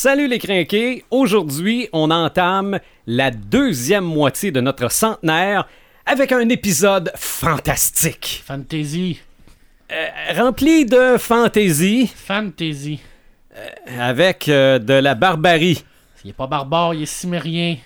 Salut les crinqués! Aujourd'hui, on entame la deuxième moitié de notre centenaire avec un épisode fantastique. Fantasy. Euh, rempli de fantaisie, Fantasy. avec euh, de la barbarie. Il est pas barbare, il est cimérien.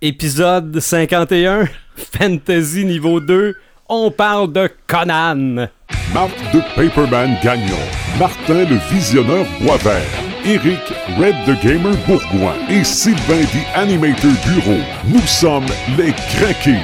Épisode 51, Fantasy niveau 2, on parle de Conan. Marc de Paperman Gagnon, Martin le Visionneur Boisvert, Eric Red the Gamer Bourgoin et Sylvain the Animator Bureau. Nous sommes les Craqués.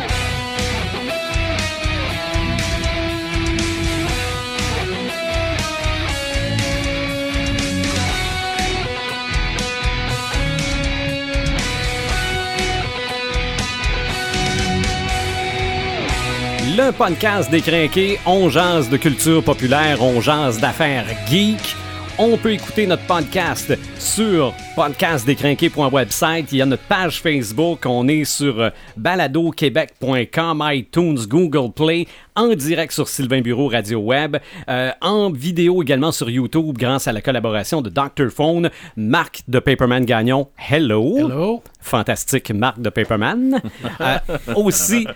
Le podcast des crinqués, on jase de culture populaire, on jase d'affaires geek. On peut écouter notre podcast sur podcastdescrinqués.website. Il y a notre page Facebook. On est sur euh, baladoquebec.com, iTunes, Google Play, en direct sur Sylvain Bureau Radio Web, euh, en vidéo également sur YouTube grâce à la collaboration de Dr. Phone, Marc de Paperman Gagnon. Hello. Hello. Fantastique Marc de Paperman. Euh, aussi,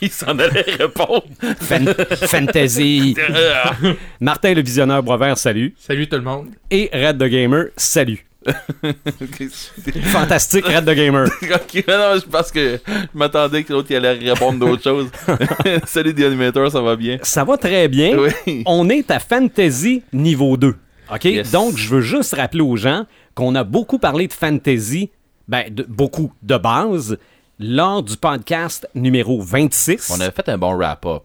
Il s'en allait répondre. fan- Fantasy. Martin le Visionneur Boisvert, salut. Salut tout le monde. Et Red the Gamer, salut. Fantastique Red the Gamer. ok, non, je pense que je m'attendais que l'autre allait répondre d'autres choses. Salut des animateurs, ça va bien? Ça va très bien. Oui. On est à Fantasy niveau 2. OK? Yes. Donc, je veux juste rappeler aux gens qu'on a beaucoup parlé de fantasy, ben, de- beaucoup de base, lors du podcast numéro 26. On avait fait un bon wrap-up.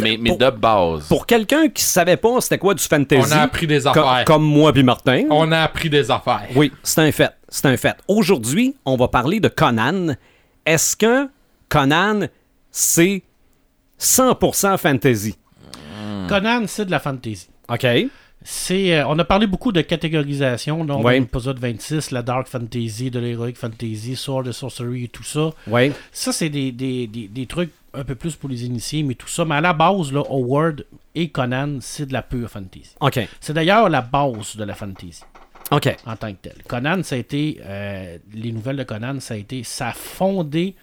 Mais, mais Pour- de base. Pour quelqu'un qui savait pas c'était quoi du fantasy, On a appris des co- affaires. comme moi puis Martin. On a appris des affaires. Oui, c'est un fait. C'est un fait. Aujourd'hui, on va parler de Conan. Est-ce que Conan, c'est 100% fantasy? Conan, c'est de la fantasy. OK. C'est, euh, on a parlé beaucoup de catégorisation, donc Ouais. dans l'épisode 26, la dark fantasy, de l'heroic fantasy, sword and sorcery et tout ça. Ça, c'est des, des, des, des trucs un peu plus pour les initiés, mais tout ça. Mais à la base, là, Howard et Conan, c'est de la pure fantasy. OK. C'est d'ailleurs la base de la fantasy OK. en tant que telle. Conan, ça a été, euh, les nouvelles de Conan, ça a été, ça a fondé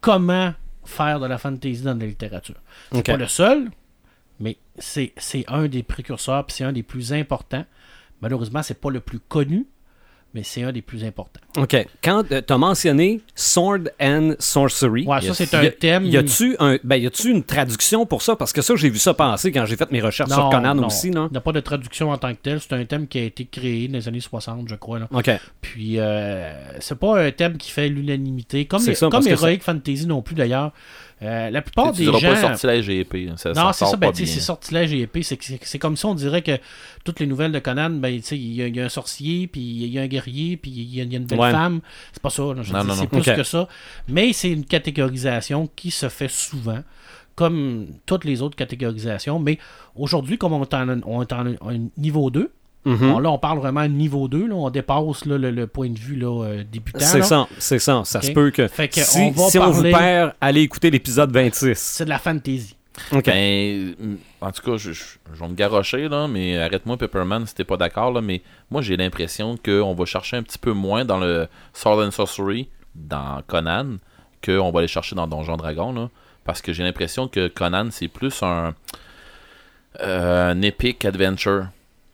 comment faire de la fantasy dans la littérature. C'est pas le seul, mais c'est c'est un des précurseurs, puis c'est un des plus importants. Malheureusement, c'est pas le plus connu, mais c'est un des plus importants. OK. Quand tu as mentionné Sword and Sorcery, Ouais, ça, c'est y un a- thème. y a-tu un, ben, y a-tu une traduction pour ça? Parce que ça, j'ai vu ça passer quand j'ai fait mes recherches sur Conan aussi, non? Il n'y a pas de traduction en tant que tel. C'est un thème qui a été créé dans les années 60, je crois. Là. OK. Puis, euh, c'est pas un thème qui fait l'unanimité. Comme, C'est les- ça, comme Heroic Fantasy non plus, d'ailleurs. Euh, la plupart tu des gens. pas sortilège et épée. hein, Ça, Non, c'est ça, ben, c'est sortilège et épée. C'est, comme ça, on dirait que toutes les nouvelles de Conan, ben, tu sais, il y, a- il y a un sorcier, puis il y a un guerrier, puis il y a, il y a une belle Ouais. femme. C'est pas ça, là, je Non, dis, non, c'est plus que ça. Mais c'est une catégorisation qui se fait souvent, comme toutes les autres catégorisations. Mais aujourd'hui, comme on est en, on est en niveau 2, Mhm. bon, là, on parle vraiment de niveau 2, là, on dépasse là, le, le point de vue là, euh, débutant. C'est ça, c'est ça. Ça se peut que, Fait que si, on va si on vous perd, allez écouter l'épisode 26. C'est de la fantasy. Ben, mm, en tout cas, je, je, je vais me garrocher, là, mais arrête-moi, Pepperman, si t'es pas d'accord, là, mais moi, j'ai l'impression qu'on va chercher un petit peu moins dans le Sword and Sorcery, dans Conan, qu'on va aller chercher dans Donjon Dragon, là, parce que j'ai l'impression que Conan, c'est plus un, euh, un epic adventure.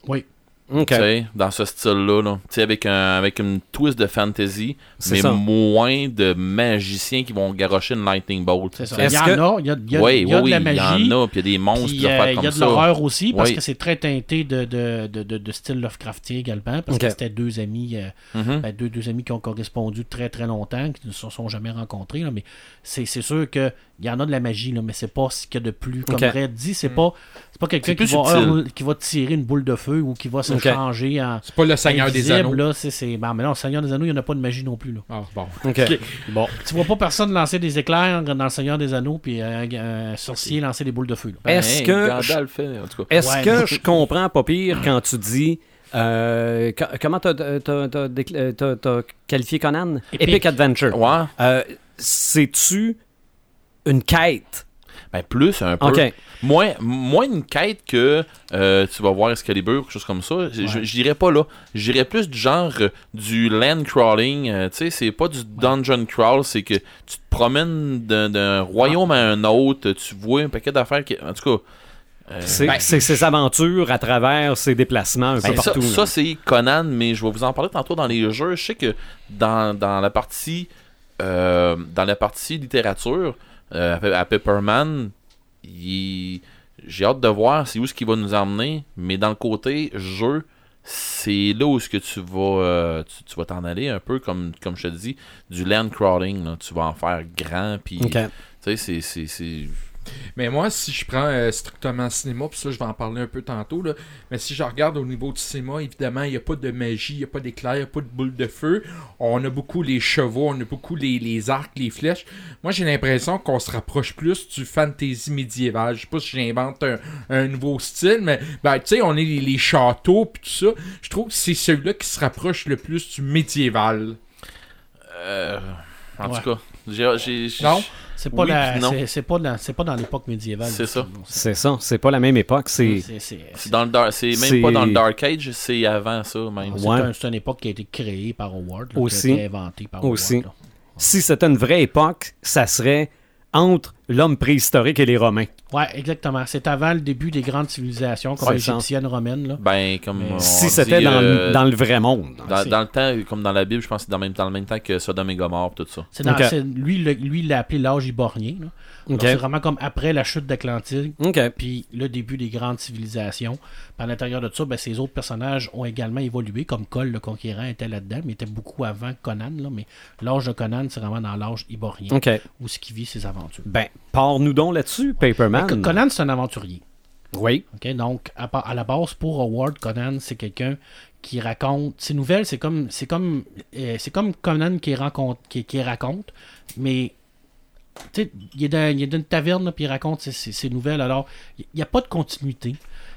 Oui. OK. Tu sais, dans ce style-là, là. Tu sais, avec, un, avec une twist de fantasy, mais ça. moins de magiciens qui vont garrocher une lightning bolt. Ça. Il y en que- a, il y a, il y a- Oui, il y a oui, de la magie. il y en a, puis il y a des monstres, Puis, euh, il y a de l'horreur aussi, parce Oui. que c'est très teinté de, de, de, de, de style Lovecraftien également, parce que c'était deux amis, euh, Mhm. ben, deux, deux amis qui ont correspondu très très longtemps, qui ne se sont jamais rencontrés, là, mais c'est c'est sûr qu'il y en a de la magie, là, mais c'est pas ce qu'il y a de plus. Comme Ok. Red dit, c'est pas, c'est pas quelqu'un qui va tirer une boule de feu ou qui va se En. C'est pas le Seigneur des Anneaux. Là, c'est, c'est... ben, mais non, le Seigneur des Anneaux, il n'y en a pas de magie non plus. Là. Ah, bon. OK. Bon. Tu vois pas personne lancer des éclairs dans le Seigneur des Anneaux, puis un, un sorcier lancer des boules de feu. Ben, Est-ce que- Ouais. que je comprends pas pire quand tu dis. euh, co- comment euh, t'as- t'as qualifié Conan? Epic. Epic Adventure. Ouais. Euh, C'est-tu une quête Ben, plus, un peu. Moins, moins une quête que euh, tu vas voir Excalibur, quelque chose comme ça. Je dirais pas là. Je dirais plus du genre euh, du land crawling. euh, tu sais, c'est pas du dungeon crawl, c'est que tu te promènes d'un d'un royaume à un autre, tu vois un paquet d'affaires qui. En tout cas. C'est Ben, c'est ses aventures à travers ses déplacements un peu ben, ça, partout. ça, là. c'est Conan, mais je vais vous en parler tantôt dans les jeux. Je sais que dans, dans la partie euh, dans la partie littérature, euh, à- Pepperman, il- j'ai hâte de voir c'est où ce qu'il va nous emmener, mais dans le côté jeu, c'est là où ce que tu vas euh, tu, tu vas t'en aller un peu comme comme je te dis du land crawling là. tu vas en faire grand puis tu sais c'est Mais moi, si je prends euh, strictement cinéma, puis ça, je vais en parler un peu tantôt, là, mais si je regarde au niveau du cinéma, évidemment, il n'y a pas de magie, il n'y a pas d'éclair, il n'y a pas de boule de feu. On a beaucoup les chevaux, on a beaucoup les, les arcs, les flèches. Moi, j'ai l'impression qu'on se rapproche plus du fantasy médiéval. Je sais pas si j'invente un, un nouveau style, mais ben, tu sais, on est les, les châteaux, puis tout ça. Je trouve que c'est celui-là qui se rapproche le plus du médiéval. euh, en Ouais. tout cas j'ai- Non? C'est pas, Oui, la- c'est- c'est pas, dans- c'est pas dans l'époque médiévale. C'est ça. C'est ça. C'est pas la même époque. C'est. C'est- c'est- C'est dans le dark- c'est C'est- même pas dans le Dark Age, c'est avant ça même. c'est Ouais. un- c'est une époque qui a été créée par Howard. là, Aussi. Qui a été inventée par Aussi. Howard. là. Si c'était une vraie époque, ça serait entre l'homme préhistorique et les Romains. Ouais, exactement. C'est avant le début des grandes civilisations, comme Ouais, l'égyptienne romaine. Là. Ben comme on si c'était dans, le- euh, dans le vrai monde. dans, le temps comme dans la Bible, je pense que c'est dans, le même- dans le même temps que Sodome et Gomorre tout ça. C'est lui, le- lui, il l'a appelé l'âge ibornien. là. C'est vraiment comme après la chute d'Atlantide, OK. puis le début des grandes civilisations. Puis à l'intérieur de ça, ben, ces autres personnages ont également évolué, comme Cole le Conquérant était là-dedans, mais était beaucoup avant Conan. Là, mais l'âge de Conan, c'est vraiment dans l'âge iborien, OK. où ce qui vit ses aventures. Ben, pars-nous donc là-dessus, Paperman. Co- Conan, c'est un aventurier. Oui. Donc, à, la base, pour Howard, Conan, c'est quelqu'un qui raconte. Ses nouvelles, c'est comme c'est comme euh, c'est comme Conan qui raconte, qui, qui raconte, mais il est dans, une taverne, puis il raconte ses, ses- ses nouvelles. Alors, il n'y a pas de continuité,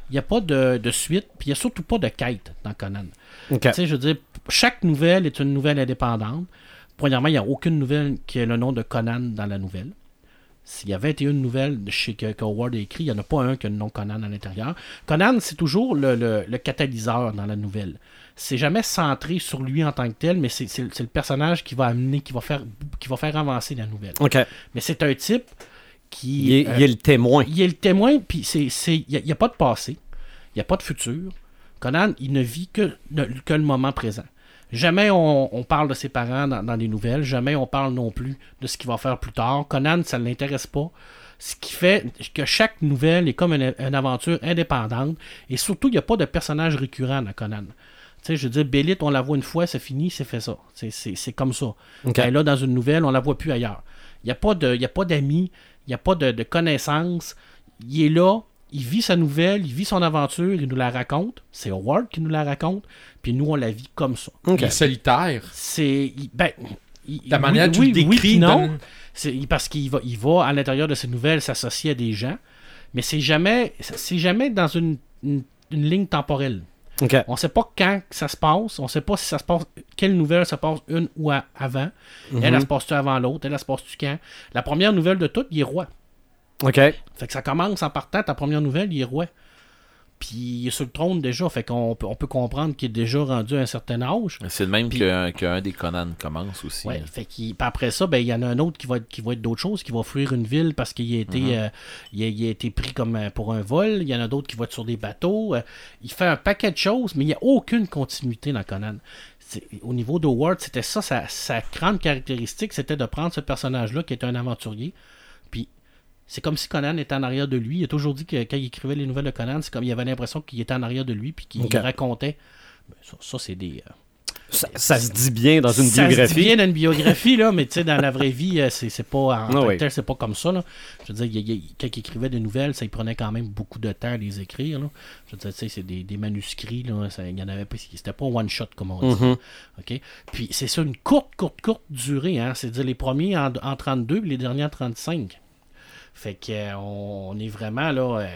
il n'y a pas de, de suite, puis il n'y a surtout pas de quête dans Conan. OK. Tu sais, je veux dire, chaque nouvelle est une nouvelle indépendante. Premièrement, il n'y a aucune nouvelle qui ait le nom de Conan dans la nouvelle. S'il y a 21 nouvelles de chez que, que Howard a écrit, il n'y en a pas un qui a le nom Conan à l'intérieur. Conan, c'est toujours le, le- le catalyseur dans la nouvelle. C'est jamais centré sur lui en tant que tel, mais c'est, le personnage qui va amener, qui va faire, qui va faire avancer la nouvelle. Mais c'est un type qui. Il est, euh, il est le témoin. il est le témoin, puis il n'y a, pas de passé, il n'y a pas de futur. Conan, il ne vit que, le- que le moment présent. Jamais on, on parle de ses parents dans, dans les nouvelles, jamais on parle non plus de ce qu'il va faire plus tard. Conan, ça ne l'intéresse pas. Ce qui fait que chaque nouvelle est comme une, une aventure indépendante. Et surtout, il n'y a pas de personnage récurrent dans Conan. Tu sais, je veux dire, Bélite, on la voit une fois, c'est fini, c'est fait ça. C'est, comme ça. OK. Elle est là dans une nouvelle, on la voit plus ailleurs. Il n'y a pas de- il y a pas d'amis, il n'y a pas de, de connaissances. Il est là, il vit sa nouvelle, il vit son aventure, il nous la raconte. C'est Howard qui nous la raconte, puis nous, on la vit comme ça. OK. Il est solitaire. C'est. il- Ben, il- La oui- manière dont oui, tu le oui, décris non. C'est parce qu'il va, il va à l'intérieur de ses nouvelles s'associer à des gens, mais c'est jamais, c'est jamais dans une, une- une ligne temporelle. On sait pas quand ça se passe, on sait pas si ça se passe, quelle nouvelle se passe une ou à- avant. Elle, elle se passe-tu avant l'autre, elle, elle se passe-tu quand? La première nouvelle de toutes, il est roi. OK. Fait que ça commence en partant, ta première nouvelle, il est roi. Puis il est sur le trône déjà, fait qu'on peut, on peut comprendre qu'il est déjà rendu à un certain âge. C'est le même Puis- qu'un des Conan commence aussi. Ouais, fait qu'il- puis après ça, ben, il y en a un autre qui va être, qui va être d'autres choses, qui va fuir une ville parce qu'il a été, euh, il a, il a été pris comme euh, pour un vol. Il y en a d'autres qui vont être sur des bateaux. Euh, il fait un paquet de choses, mais il n'y a aucune continuité dans Conan. C'est- Au niveau de Ward, c'était ça, sa, sa grande caractéristique, c'était de prendre ce personnage-là qui était un aventurier, c'est comme si Conan était en arrière de lui. Il a toujours dit que quand il écrivait les nouvelles de Conan, c'est comme il avait l'impression qu'il était en arrière de lui, puis qu'il racontait. Ben, Ça, ça, c'est des. euh, Ça, ça se dit bien dans une ça se dit biographie. bien dans une biographie, là, mais tu sais, dans la vraie vie, euh, c'est c'est pas en Ah oui. c'est pas comme ça. Là. Je veux dire, il quand il écrivait des nouvelles, ça il prenait quand même beaucoup de temps à les écrire. Là. Je veux dire, tu sais, c'est des, des manuscrits, là, ça, il y en avait pas, c'était pas one shot comme on dit. Mhm. OK? Puis c'est ça, une courte, courte, courte durée, hein. C'est-à-dire les premiers en, en 32 puis les derniers en 35. Fait que euh, on est vraiment là. euh,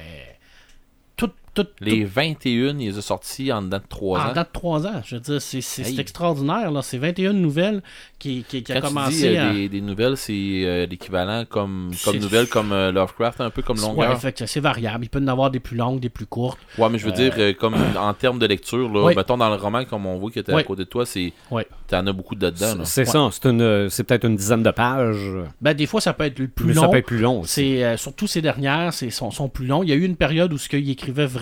tout, tout, Les 21, il les a sortis en dedans de 3 en ans. dedans de 3 ans. Je veux dire, c'est c'est- c'est Hey. extraordinaire. là. C'est 21 nouvelles qui, qui, qui a Quand tu commencé dis euh, à... des, des nouvelles, c'est euh, l'équivalent comme, comme C'est- nouvelles comme euh, Lovecraft, un peu comme Ouais, longueur. fait que c'est variable. Il peut y en avoir des plus longues, des plus courtes. Ouais, mais je veux dire, comme en termes de lecture, là, Oui. mettons dans le roman, comme on voit qui était Oui. à côté de toi, c'est Ouais. t'en as beaucoup de dedans. là. C'est ça, c'est une- c'est peut-être une dizaine de pages, Ben, des fois, ça peut être le plus mais long. ça peut être plus long aussi. C'est euh, surtout ces dernières, c'est sont, sont plus longs. Il y a eu une période où ce qu'il écrivait vraiment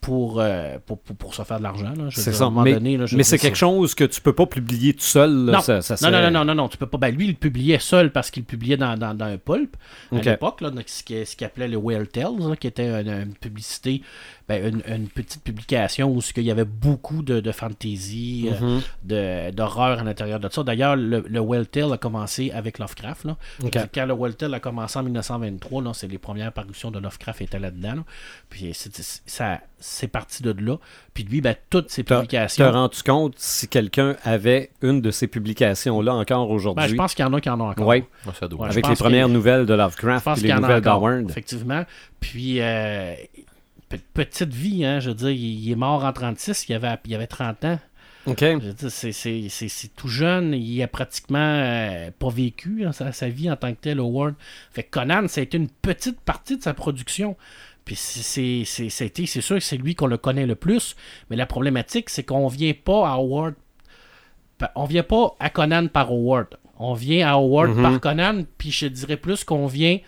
pour, euh, pour, pour, pour se faire de l'argent. C'est ça. À un moment Mais, donné, là, je mais c'est quelque chose que tu peux pas publier tout seul. là, Non. ça- ça Non, non, non, non, non, non, tu peux pas. Ben, lui, il publiait seul parce qu'il publiait dans, dans, dans un pulp à l'époque, ce qu'il ce appelait le Whale Tales, là, qui était une, une publicité, ben, une, une petite publication où ce qu'il y avait beaucoup de, de fantasy, euh, Mhm. de- d'horreur à l'intérieur de ça. D'ailleurs, le, le Whale Tale a commencé avec Lovecraft. Là. Ok. Quand le Whale Tale a commencé en 1923, là, c'est les premières parutions de Lovecraft étaient là-dedans. là. Puis ça, c'est parti de là. Puis lui, ben, toutes ses publications. t'as rendu compte si quelqu'un avait une de ces publications-là encore aujourd'hui? Ben, je pense qu'il y en a qui en ont encore. Oui, Ouais, ça doit. Ouais, je avec les premières nouvelles de Lovecraft et les nouvelles d'Howard. effectivement. Puis, euh, petite vie, hein, je veux dire, il, il est mort en 36, il avait, il avait 30 ans. OK. Je veux dire, c'est- c'est c'est- c'est tout jeune, il a pratiquement euh, pas vécu hein, sa, sa vie en tant que tel, Howard. Fait que Conan, ça a été une petite partie de sa production. Puis c'est- sûr que c'est lui qu'on le connaît le plus, mais la problématique, c'est qu'on vient pas à Howard. On vient pas à Conan par Howard. On vient à Howard Mhm. par Conan, puis je dirais plus qu'on vient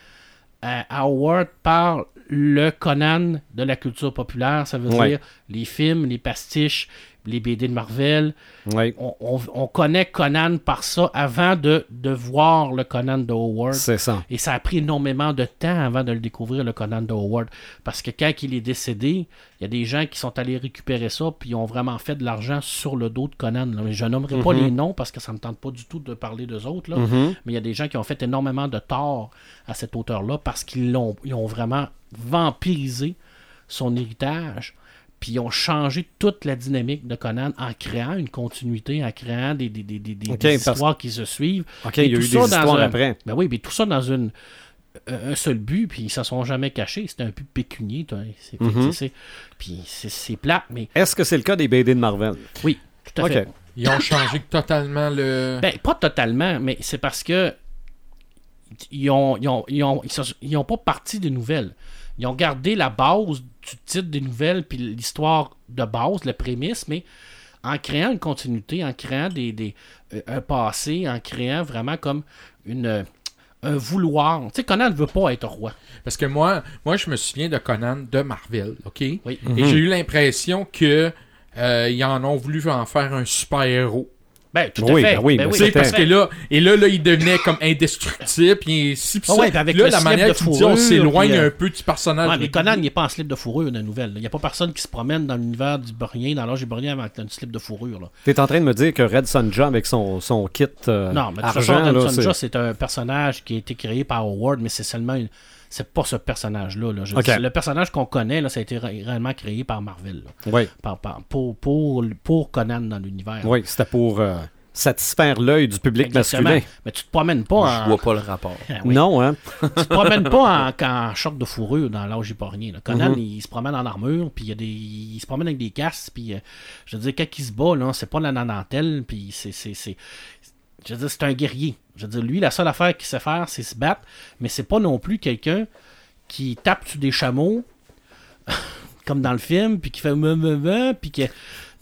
à, à Howard par le Conan de la culture populaire. Ça veut Ouais. dire les films, les pastiches, les BD de Marvel, Oui, on, on- on connaît Conan par ça avant de, de voir le Conan de Howard. c'est ça. Et ça a pris énormément de temps avant de le découvrir, le Conan de Howard. Parce que quand il est décédé, il y a des gens qui sont allés récupérer ça, puis ils ont vraiment fait de l'argent sur le dos de Conan. là. Mais je nommerai pas les noms parce que ça ne me tente pas du tout de parler d'eux autres. là. Mhm. Mais il y a des gens qui ont fait énormément de tort à cet auteur-là parce qu'ils l'ont, ils ont vraiment vampirisé son héritage. Puis ils ont changé toute la dynamique de Conan en créant une continuité, en créant des, des, des, des- des parce- histoires qui se suivent. OK, il y a tout eu ça des dans histoires un- après. Ben oui, mais tout ça dans une, un seul but, puis ils se sont jamais cachés. C'était un but pécunier. toi. C'est, Mhm. c'est- puis c'est, c'est plate, mais Est-ce que c'est le cas des BD de Marvel? oui, tout à fait. Ils ont changé totalement le. Ben, pas totalement, mais c'est parce que ils ont, ils ont, ils ont, ils sont- ils ont pas parti des nouvelles. Ils ont gardé la base du titre des nouvelles puis l'histoire de base, la prémisse, mais en créant une continuité, en créant des, des, euh, un passé, en créant vraiment comme une, euh, un vouloir. Tu sais, Conan ne veut pas être roi. Parce que moi, moi, je me souviens de Conan de Marvel, OK? Oui. Et j'ai eu l'impression que euh, ils en ont voulu en faire un super-héros. Ben, tout Oui, à fait. ben oui, Ben Tu c'était- parce que là, et là, là, il devenait comme indestructible, puis si, puis Ah ça. ouais, puis avec là, le la slip manière de tu on s'éloigne euh, un peu du personnage. Ouais, mais. Conan, il n'est pas en slip de fourrure la nouvelle. Il n'y a pas personne qui se promène dans l'univers du Borien, dans l'âge du Borien avec un slip de fourrure. Là. T'es en train de me dire que Red Sonja, avec son, son kit euh, Non, mais de toute façon, argent, là, Red c'est- Sonja, c'est un personnage qui a été créé par Howard, mais c'est seulement une- C'est pas ce personnage-là. là. Le personnage qu'on connaît, là, ça a été ré- réellement créé par Marvel. là. Oui, Par- par- pour, pour, pour Conan dans l'univers. oui, c'était pour euh, satisfaire l'œil du public Exactement. masculin. Mais tu te promènes pas Je en. vois pas le rapport. Ah oui. Non, hein? tu te promènes pas en, en short de fourrure dans l'âge épargné. Conan, Mhm. il se promène en armure, puis il, y a des, il se promène avec des casques, puis euh, je veux dire, quand il se bat, là, c'est pas la nanantelle, puis c'est- je veux dire, c'est un guerrier. Je veux dire, lui, la seule affaire qu'il sait faire, c'est se battre, mais c'est pas non plus quelqu'un qui tape sur des chameaux, comme dans le film, puis qui fait puis que...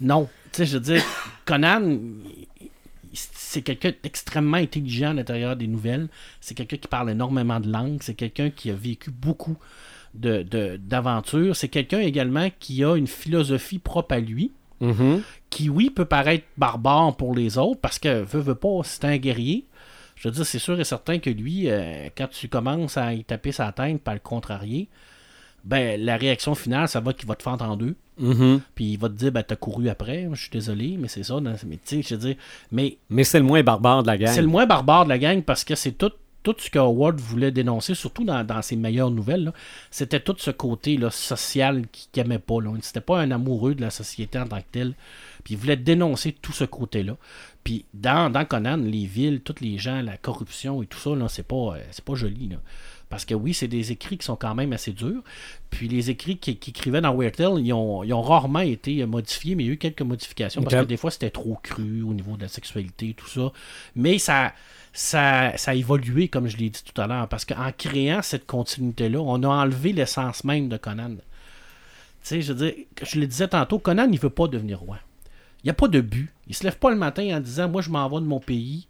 Non. Tu sais, je veux dire, Conan, c'est quelqu'un d'extrêmement intelligent à l'intérieur des nouvelles. C'est quelqu'un qui parle énormément de langues. C'est quelqu'un qui a vécu beaucoup de, de- d'aventures. C'est quelqu'un également qui a une philosophie propre à lui, Mhm. qui, oui, peut paraître barbare pour les autres, parce que, veut, veut pas, c'est un guerrier. Je veux dire, c'est sûr et certain que lui, euh, quand tu commences à y taper sa tête, par le contrarier, ben, la réaction finale, ça va qu'il va te fendre en deux. Mhm. Puis il va te dire, ben, t'as couru après. Je suis désolé, mais c'est ça. Mais tu sais, je veux dire, mais Mais c'est le moins barbare de la gang. c'est le moins barbare de la gang parce que c'est tout, tout ce que Howard voulait dénoncer, surtout dans, ses meilleures nouvelles. C'était tout ce côté là, social qu'il n'aimait pas. Là. C'était pas un amoureux de la société en tant que tel. Il voulait dénoncer tout ce côté-là. Puis dans, dans Conan, les villes, tous les gens, la corruption et tout ça, là, c'est pas, euh, c'est pas joli. Parce que oui, c'est des écrits qui sont quand même assez durs. Puis les écrits qui, qui écrivaient dans Weird Tale, ils ont, ils ont rarement été modifiés, mais il y a eu quelques modifications parce que des fois c'était trop cru au niveau de la sexualité, tout ça. Mais ça, ça, ça a évolué, comme je l'ai dit tout à l'heure, parce qu'en créant cette continuité-là, on a enlevé l'essence même de Conan. Tu sais, je veux dire, je le disais tantôt, Conan, il veut pas devenir roi. Il n'y a pas de but. Il se lève pas le matin en disant Moi, je m'en vais de mon pays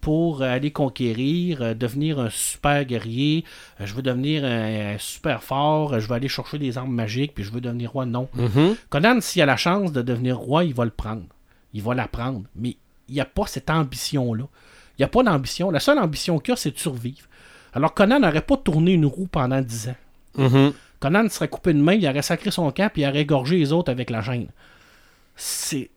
pour aller conquérir, euh, devenir un super guerrier, euh, je veux devenir un, un super fort, euh, je veux aller chercher des armes magiques, puis je veux devenir roi. Non. Mhm. Conan, s'il a la chance de devenir roi, il va le prendre. Il va l'apprendre. Mais il n'y a pas cette ambition-là. Il n'y a pas d'ambition. La seule ambition qu'il a, c'est de survivre. Alors Conan n'aurait pas tourné une roue pendant 10 ans. Mhm. Conan serait coupé de main, il aurait sacré son camp, puis il aurait égorgé les autres avec la chaîne. C'est.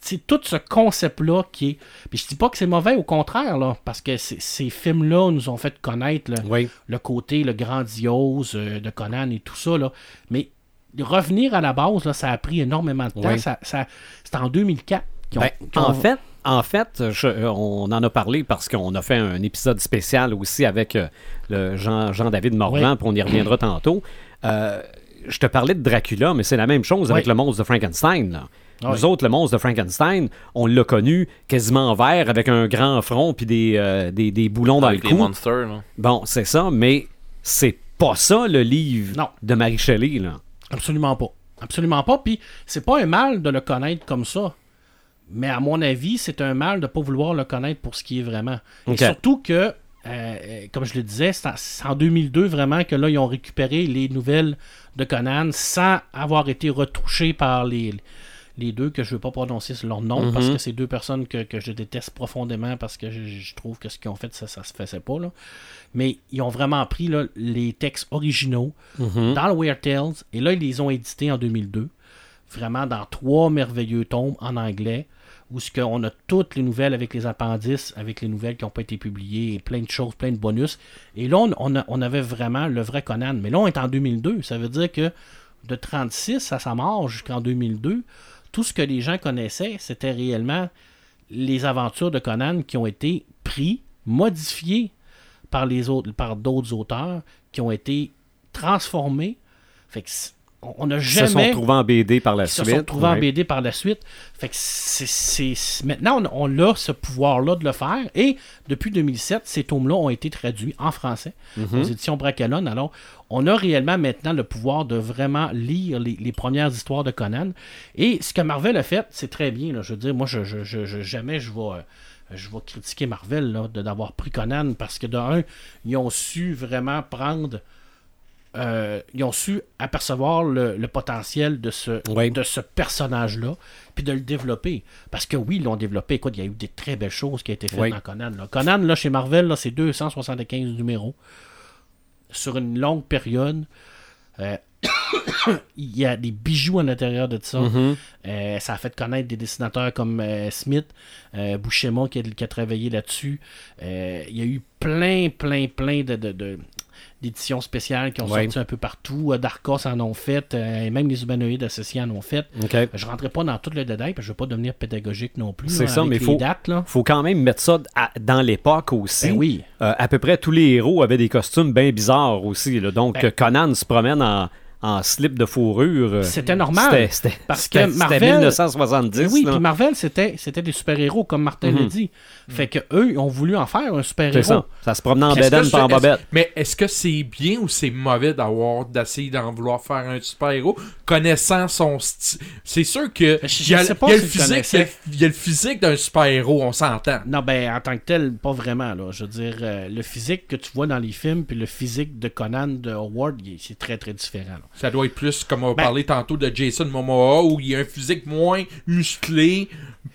C'est tout ce concept-là qui est. Puis je dis pas que c'est mauvais, au contraire, là, parce que ces films-là nous ont fait connaître le, Oui. le côté le grandiose euh, de Conan et tout ça. Là. Mais revenir à la base, là, ça a pris énormément de temps. Oui. Ça, ça- c'est en 2004 qu'ils ont- Ben, ont- en fait, en fait je- euh, on en a parlé parce qu'on a fait un épisode spécial aussi avec euh, le Jean, Jean-David Morvan, Oui. puis on y reviendra tantôt. Euh, je te parlais de Dracula, mais c'est la même chose avec le monstre de Frankenstein. là. Oui. Nous autres, le monstre de Frankenstein, on l'a connu quasiment vert avec un grand front puis des, euh, des, des boulons dans le cou. monsters, là. Bon, c'est ça, mais c'est pas ça le livre Non. de Marie Shelley. Là. Absolument pas. Absolument pas. Puis c'est pas un mal de le connaître comme ça. Mais à mon avis, c'est un mal de pas vouloir le connaître pour ce qui est vraiment. Et surtout que, euh, euh, comme je le disais, c'est en, c'est en 2002 vraiment que là, ils ont récupéré les nouvelles de Conan sans avoir été retouchés par les, les deux, que je ne veux pas prononcer leur nom, Mhm. parce que c'est deux personnes que, que je déteste profondément parce que je, je trouve que ce qu'ils ont fait, ça, ça se faisait pas. Là. Mais ils ont vraiment pris là, les textes originaux Mhm. dans le Weird Tales, et là, ils les ont édités en 2002, vraiment dans trois merveilleux tomes en anglais, où ce qu'on a toutes les nouvelles avec les appendices, avec les nouvelles qui n'ont pas été publiées, et plein de choses, plein de bonus. Et là, on, on a- on avait vraiment le vrai Conan. Mais là, on est en 2002. Ça veut dire que de 36 à sa mort jusqu'en 2002, tout ce que les gens connaissaient, c'était réellement les aventures de Conan qui ont été pris, modifiés par les autres, par d'autres auteurs, qui ont été transformés. Fait on- n'a Ils se jamais sont retrouvés en BD par la qui se suite. sont retrouvés en. BD par la suite. Fait que c'est, maintenant, on, on a ce pouvoir-là de le faire. Et depuis 2007, ces tomes-là ont été traduits en français Mhm. aux éditions Bracalon. Alors, on a réellement maintenant le pouvoir de vraiment lire les, les premières histoires de Conan. Et ce que Marvel a fait, c'est très bien. là. Je veux dire, moi, je, je- je- je- jamais je vais... euh, je vais critiquer Marvel d'avoir pris Conan parce que de un, ils ont su vraiment prendre euh, ils ont su apercevoir le, le potentiel de ce, Oui. de ce personnage-là, puis de le développer. Parce que oui, ils l'ont développé. Écoute, il y a eu des très belles choses qui ont été faites Oui. dans Conan. là. Conan, là, chez Marvel, c'est 275 numéros sur une longue période. Euh, il y a des bijoux à l'intérieur de ça. Mhm. Euh, ça a fait connaître des dessinateurs comme euh, Smith, euh, Buscema qui a, qui a travaillé là-dessus. Il y a eu plein, plein, plein de, de- de- d'éditions spéciales qui ont Ouais. sorti un peu partout. Euh, Darkos en ont fait, euh, et même les humanoïdes associés en ont fait. OK. Je ne rentrerai pas dans tout le détail parce que je ne veux pas devenir pédagogique non plus. C'est là, ça, mais les faut- dates, là. faut quand même mettre ça à- dans l'époque aussi. Ben oui. Euh, à peu près tous les héros avaient des costumes bien bizarres aussi. là. Donc, Ben- euh, Conan se promène en, en slip de fourrure. euh, C'était normal. C'était, Parce que Marvel- 1970. Ben oui, puis Marvel, c'était, c'était des super-héros, comme Martin Mhm. l'a dit. Fait que eux, ils ont voulu en faire un C'est super-héros. ça. Ça se promenait en bédaine pas en bobette. Mais est-ce que c'est bien ou c'est mauvais d'avoir d'essayer d'en vouloir faire un super-héros connaissant son style C'est sûr que Je- il y a, je sais pas il y a si le physique, il y a- le physique d'un super-héros, on s'entend. Non, ben, en tant que tel, pas vraiment, là. Je veux dire, euh, le physique que tu vois dans les films, puis le physique de Conan, de Howard, c'est très, très différent, là. Ça doit être plus comme on a Ben- parlé tantôt de Jason Momoa où il y a un physique moins musclé,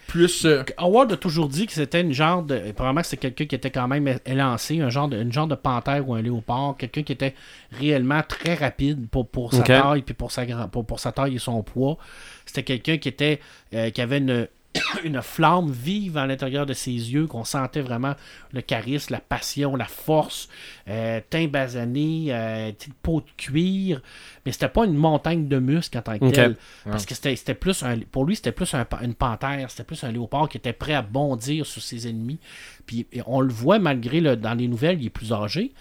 plus euh, Howard a toujours dit que c'était une genre de. Probablement que c'est quelqu'un qui était quand même élancé, un genre de, une genre de panthère ou un léopard, quelqu'un qui était réellement très rapide pour, pour sa taille puis pour sa, pour, pour sa taille et son poids. C'était quelqu'un qui était euh, qui avait une, une flamme vive à l'intérieur de ses yeux, qu'on sentait vraiment le charisme, la passion, la force, euh, teint basané, euh, petite peau de cuir, mais c'était pas une montagne de muscles en tant que Ok. tel. Parce que c'était c'était plus un, pour lui, c'était plus un une panthère, c'était plus un léopard qui était prêt à bondir sur ses ennemis. Puis et on le voit malgré le, dans les nouvelles, il est plus âgé.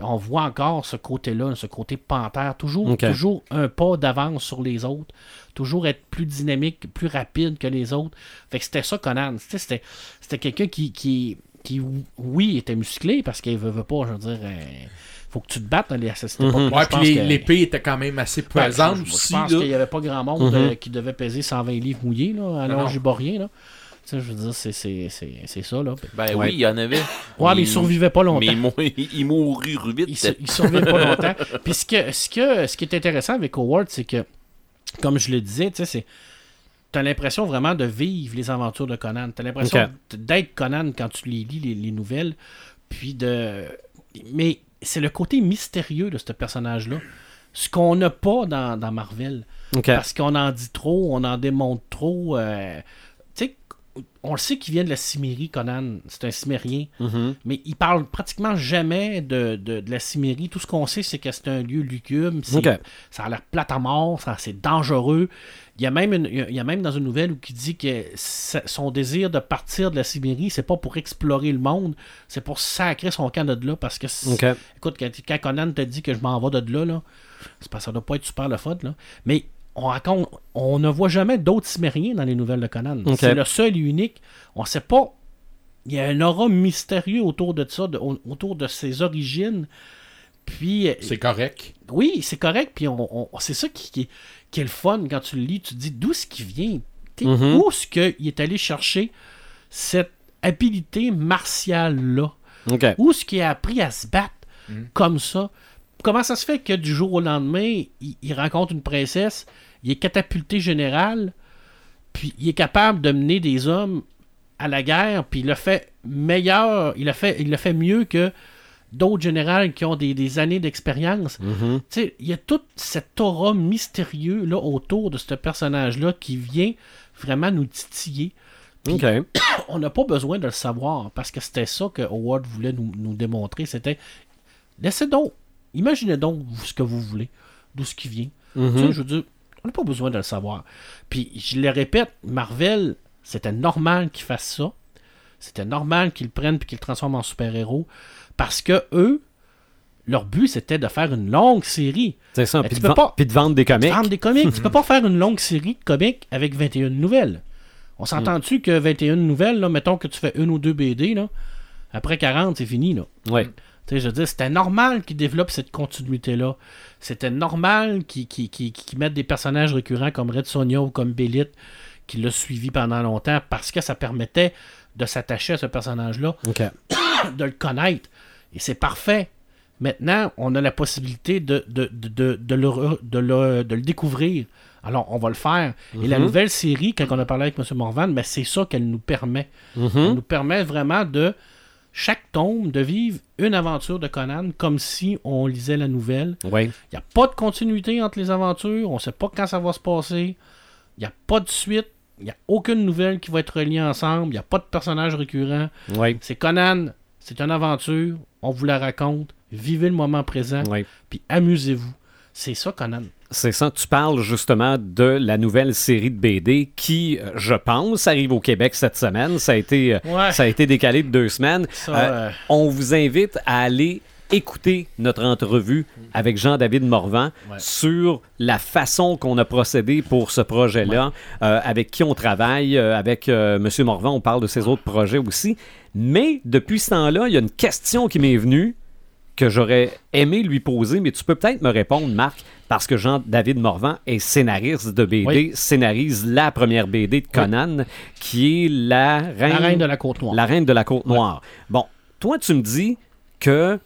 on voit encore ce côté-là, ce côté panthère, toujours, toujours un pas d'avance sur les autres, toujours être plus dynamique, plus rapide que les autres. Fait que c'était ça Conan. C'était, c'était quelqu'un qui, qui, qui, oui, était musclé parce qu'il veut, veut pas, je veux dire, euh, faut que tu te battes dans les cette époque-là. Ouais, Je pense puis les- que- l'épée était quand même assez Ouais, pesante je, je aussi. pense là. qu'il n'y avait pas grand monde euh, qui devait peser 120 livres mouillés là, à l'âge du Borien. Là. Tu sais, je veux dire, c'est, c'est, c'est, c'est ça. Là. Ben Ouais. oui, il y en avait. Ouais, mais il survivait pas longtemps. Mais il, mou- il mourut vite. Il, sur- il survivait pas longtemps. Puis ce, que, ce, que, ce qui est intéressant avec Howard, c'est que, comme je le disais, tu sais, c'est. T'as l'impression vraiment de vivre les aventures de Conan. T'as l'impression d'être Conan quand tu les lis, les, les nouvelles. Puis de. Mais c'est le côté mystérieux de ce personnage-là. Ce qu'on n'a pas dans, dans Marvel. Parce qu'on en dit trop, on en démontre trop. euh, on le sait qu'il vient de la Cimérie, Conan. C'est un Cimérien. Mhm. Mais il parle pratiquement jamais de, de, de la Cimérie. Tout ce qu'on sait, c'est que c'est un lieu lugubre. Ça a l'air plate à mort, ça- c'est dangereux. Il y, a même une- il y a même dans une nouvelle où il dit que son désir de partir de la Sibérie, c'est pas pour explorer le monde, c'est pour sacrer son camp de là. Parce que, écoute, quand, quand Conan te dit que je m'en vais de là, là c'est parce que ça doit pas être super le fun. Là. Mais on raconte, on ne voit jamais d'autres Cimériens dans les nouvelles de Conan. C'est le seul et unique. On sait pas. Il y a un aura mystérieux autour de ça, de- au- autour de ses origines. Puis, euh, C'est correct. oui, c'est correct. Puis on, on- c'est ça qui, qui, qui est le fun quand tu le lis. Tu te dis d'où est-ce qu'il vient? Mhm. Où est-ce qu'il est allé chercher cette habileté martiale-là? Où est-ce qu'il a appris à se battre Mhm. comme ça? Comment ça se fait que du jour au lendemain, il, il rencontre une princesse, il est catapulté général, puis il est capable de mener des hommes à la guerre, puis il le fait meilleur, il le fait, il le fait mieux que d'autres généraux qui ont des, des années d'expérience. Mhm. Il y a toute cette aura mystérieux là autour de ce personnage-là qui vient vraiment nous titiller. On n'a pas besoin de le savoir parce que c'était ça que Howard voulait nous, nous démontrer. C'était laissez donc, imaginez donc ce que vous voulez, d'où ce qui vient. Tu sais, je veux dire, on n'a pas besoin de le savoir. Puis je le répète, Marvel, c'était normal qu'ils fassent ça. C'était normal qu'ils le prennent puis qu'ils le transforment en super-héros parce que eux, leur but c'était de faire une longue série. C'est ça. Puis de, pas- puis de vendre des comics. Vendre des comics. tu peux pas faire une longue série de comics avec 21 nouvelles. On s'entend-tu que 21 nouvelles, là, mettons que tu fais une ou deux BD, là, après 40, c'est fini. Là. Ouais. Tu sais, je veux dire, c'était normal qu'ils développent cette continuité-là. C'était normal qu'ils mettent des personnages récurrents comme Red Sonja ou comme Bélite, qui l'a suivi pendant longtemps, parce que ça permettait de s'attacher à ce personnage-là, de le connaître. Et c'est parfait. Maintenant, on a la possibilité de, de, de, le, re- de le- de le découvrir. Alors, on va le faire. Et la Mhm. nouvelle série, quand on a parlé avec M. Morvan, mais c'est ça qu'elle nous permet. Elle Mhm. nous permet vraiment de, chaque tome, de vivre une aventure de Conan comme si on lisait la nouvelle. Ouais. Il n'y a pas de continuité entre les aventures. On ne sait pas quand ça va se passer. Il n'y a pas de suite. Il n'y a aucune nouvelle qui va être reliée ensemble. Il n'y a pas de personnage récurrent. Ouais. C'est Conan. C'est une aventure. On vous la raconte. Vivez le moment présent. Ouais. Puis amusez-vous. C'est ça, Conan. C'est ça, tu parles justement de la nouvelle série de BD qui, euh, je pense, arrive au Québec cette semaine. Ça a été, euh, Ouais. ça a été décalé de deux semaines. Ça, Euh, euh, On vous invite à aller écouter notre entrevue avec Jean-David Morvan Ouais. sur la façon qu'on a procédé pour ce projet-là, euh, avec qui on travaille, avec M. Morvan, on parle de ses autres projets aussi. Mais depuis ce temps-là, il y a une question qui m'est venue que j'aurais aimé lui poser, mais tu peux peut-être me répondre, Marc, parce que Jean-David Morvan est scénariste de BD, Oui. scénarise la première BD de Conan, qui est La Reine, la reine de la Côte-Noire. la Reine de la Côte-Noire. Bon, toi, tu me dis que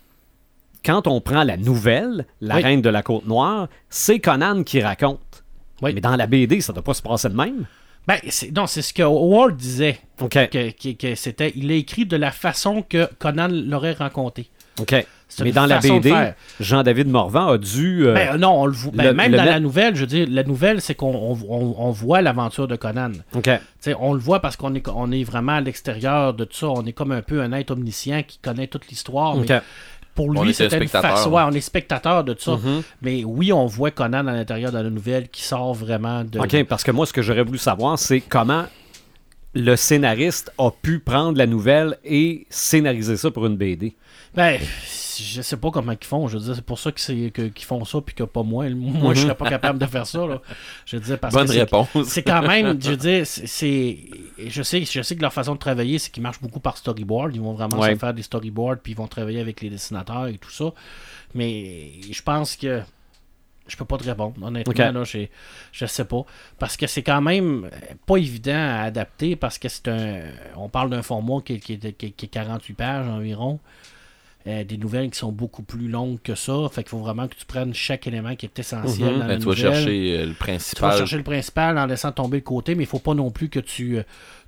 quand on prend la nouvelle, La. Reine de la Côte-Noire, c'est Conan qui raconte. Oui. Mais dans la BD, ça ne doit pas se passer de même. Ben, c'est, non, c'est ce que Howard disait. Que, que- que c'était, il l'a écrit de la façon que Conan l'aurait raconté. OK. Mais dans la façon BD. Jean-David Morvan a dû. euh, Ben, non, on le voit. ben, même le dans la nouvelle, je veux dire, la nouvelle, c'est qu'on on, on- on voit l'aventure de Conan. On le voit parce qu'on est, on est vraiment à l'extérieur de tout ça. On est comme un peu un être omniscient qui connaît toute l'histoire. Pour lui, était c'était une face. Ouais, on est spectateur de tout ça. Mhm. Mais oui, on voit Conan à l'intérieur de la nouvelle qui sort vraiment de. OK, parce que moi, ce que j'aurais voulu savoir, c'est comment le scénariste a pu prendre la nouvelle et scénariser ça pour une BD? Ben, je sais pas comment ils font. Je veux dire, c'est pour ça qu'ils font ça, puis que pas moi. Moi, je serais pas capable de faire ça. Là. Je veux dire, parce Bonne que réponse. C'est quand même, je veux dire, c'est- c'est. Je sais, je sais que leur façon de travailler, c'est qu'ils marchent beaucoup par storyboard. Ils vont vraiment Ouais. se faire des storyboards, puis ils vont travailler avec les dessinateurs et tout ça. Mais je pense que. Je peux pas te répondre, honnêtement, Ok. là, je, je sais pas. Parce que c'est quand même pas évident à adapter parce que c'est un. On parle d'un format qui, est- qui est- qui est- qui est 48 pages environ. Euh, des nouvelles qui sont beaucoup plus longues que ça. Fait qu'il faut vraiment que tu prennes chaque élément qui est essentiel Mhm. dans la Ben, tu vas chercher euh, le Tu vas principal. chercher le principal en laissant tomber le côté, mais il faut pas non plus que tu, euh,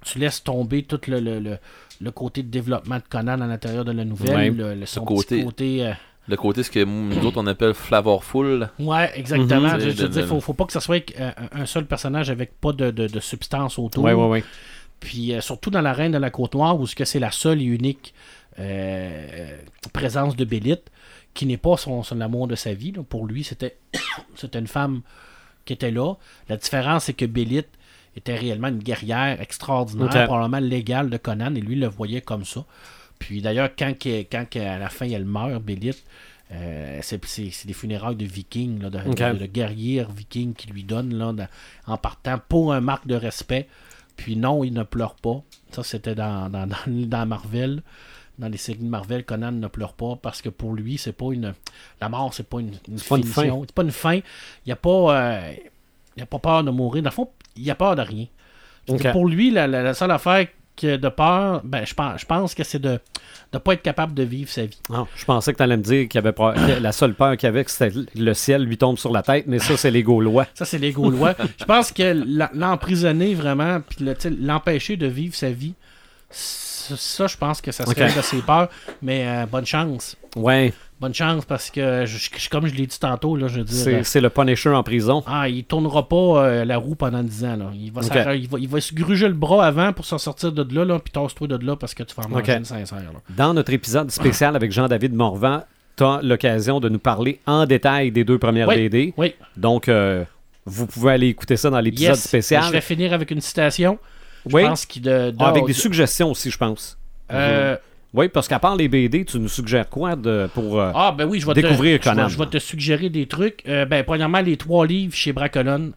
tu laisses tomber tout le, le, le- le côté de développement de Conan à l'intérieur de la nouvelle. Ouais. le, le- son côté- petit côté. euh, Le côté, ce que nous autres, on appelle flavorful. Ouais, exactement. Mhm. Je, je faut, faut pas que ce soit un seul personnage avec pas de, de- de substance autour. Oui, oui, oui. Puis euh, surtout dans la Reine de la Côte-Noire, où ce que c'est la seule et unique euh, présence de Bélite, qui n'est pas son, son amour de sa vie. là. Pour lui, c'était c'était une femme qui était là. La différence, c'est que Bélite était réellement une guerrière extraordinaire, Ok. probablement légale de Conan, et lui le voyait comme ça. Puis d'ailleurs, quand, à la fin elle meurt, Bélite, euh, c'est des funérailles de vikings, là, de, Ok. de- de guerrières vikings qui lui donnent là, en partant pour un marque de respect. Puis non, il ne pleure pas. Ça, c'était dans, dans, dans, dans Marvel. Dans les séries de Marvel, Conan ne pleure pas parce que pour lui, c'est pas une. La mort, c'est pas une, finition. C'est pas une fin. Il n'y a pas. euh, il a pas peur de mourir. Dans le fond, il a peur de rien. Pour lui, la, la- la seule affaire que de peur, ben, je pense, je pense que c'est de ne pas être capable de vivre sa vie. Ah, je pensais que tu allais me dire qu'il y avait que la seule peur qu'il y avait, que c'était le ciel lui tombe sur la tête, mais ça, c'est les Gaulois. Ça, c'est les Gaulois. je pense que l'emprisonner vraiment, puis l'empêcher de vivre sa vie, ça, je pense que ça serait Ok. une de ses peurs. Mais euh, bonne chance. Ouais, Bonne chance parce que, je- je- comme je l'ai dit tantôt, là, je veux dire. c'est euh, c'est le Punisher en prison. ah, il tournera pas euh, la roue pendant 10 ans. Là. Il, va il, va, il va se gruger le bras avant pour s'en sortir de là, là puis tasse-toi de là parce que tu vas en manger une sincère. là. Dans notre épisode spécial avec Jean-David Morvan, tu as l'occasion de nous parler en détail des deux premières Oui. BD. Oui. Donc, euh, vous pouvez aller écouter ça dans l'épisode Yes. spécial. Je vais finir avec une citation. Je Oui. pense qu'il de, de- Ah, avec des de- suggestions aussi, je pense. euh, Oui, parce qu'à part les BD, tu nous suggères quoi de, pour. euh, Ah, ben oui, je vais Découvrir te, Conan? Je vais te suggérer des trucs. Euh, ben, premièrement, les trois livres chez Bracolone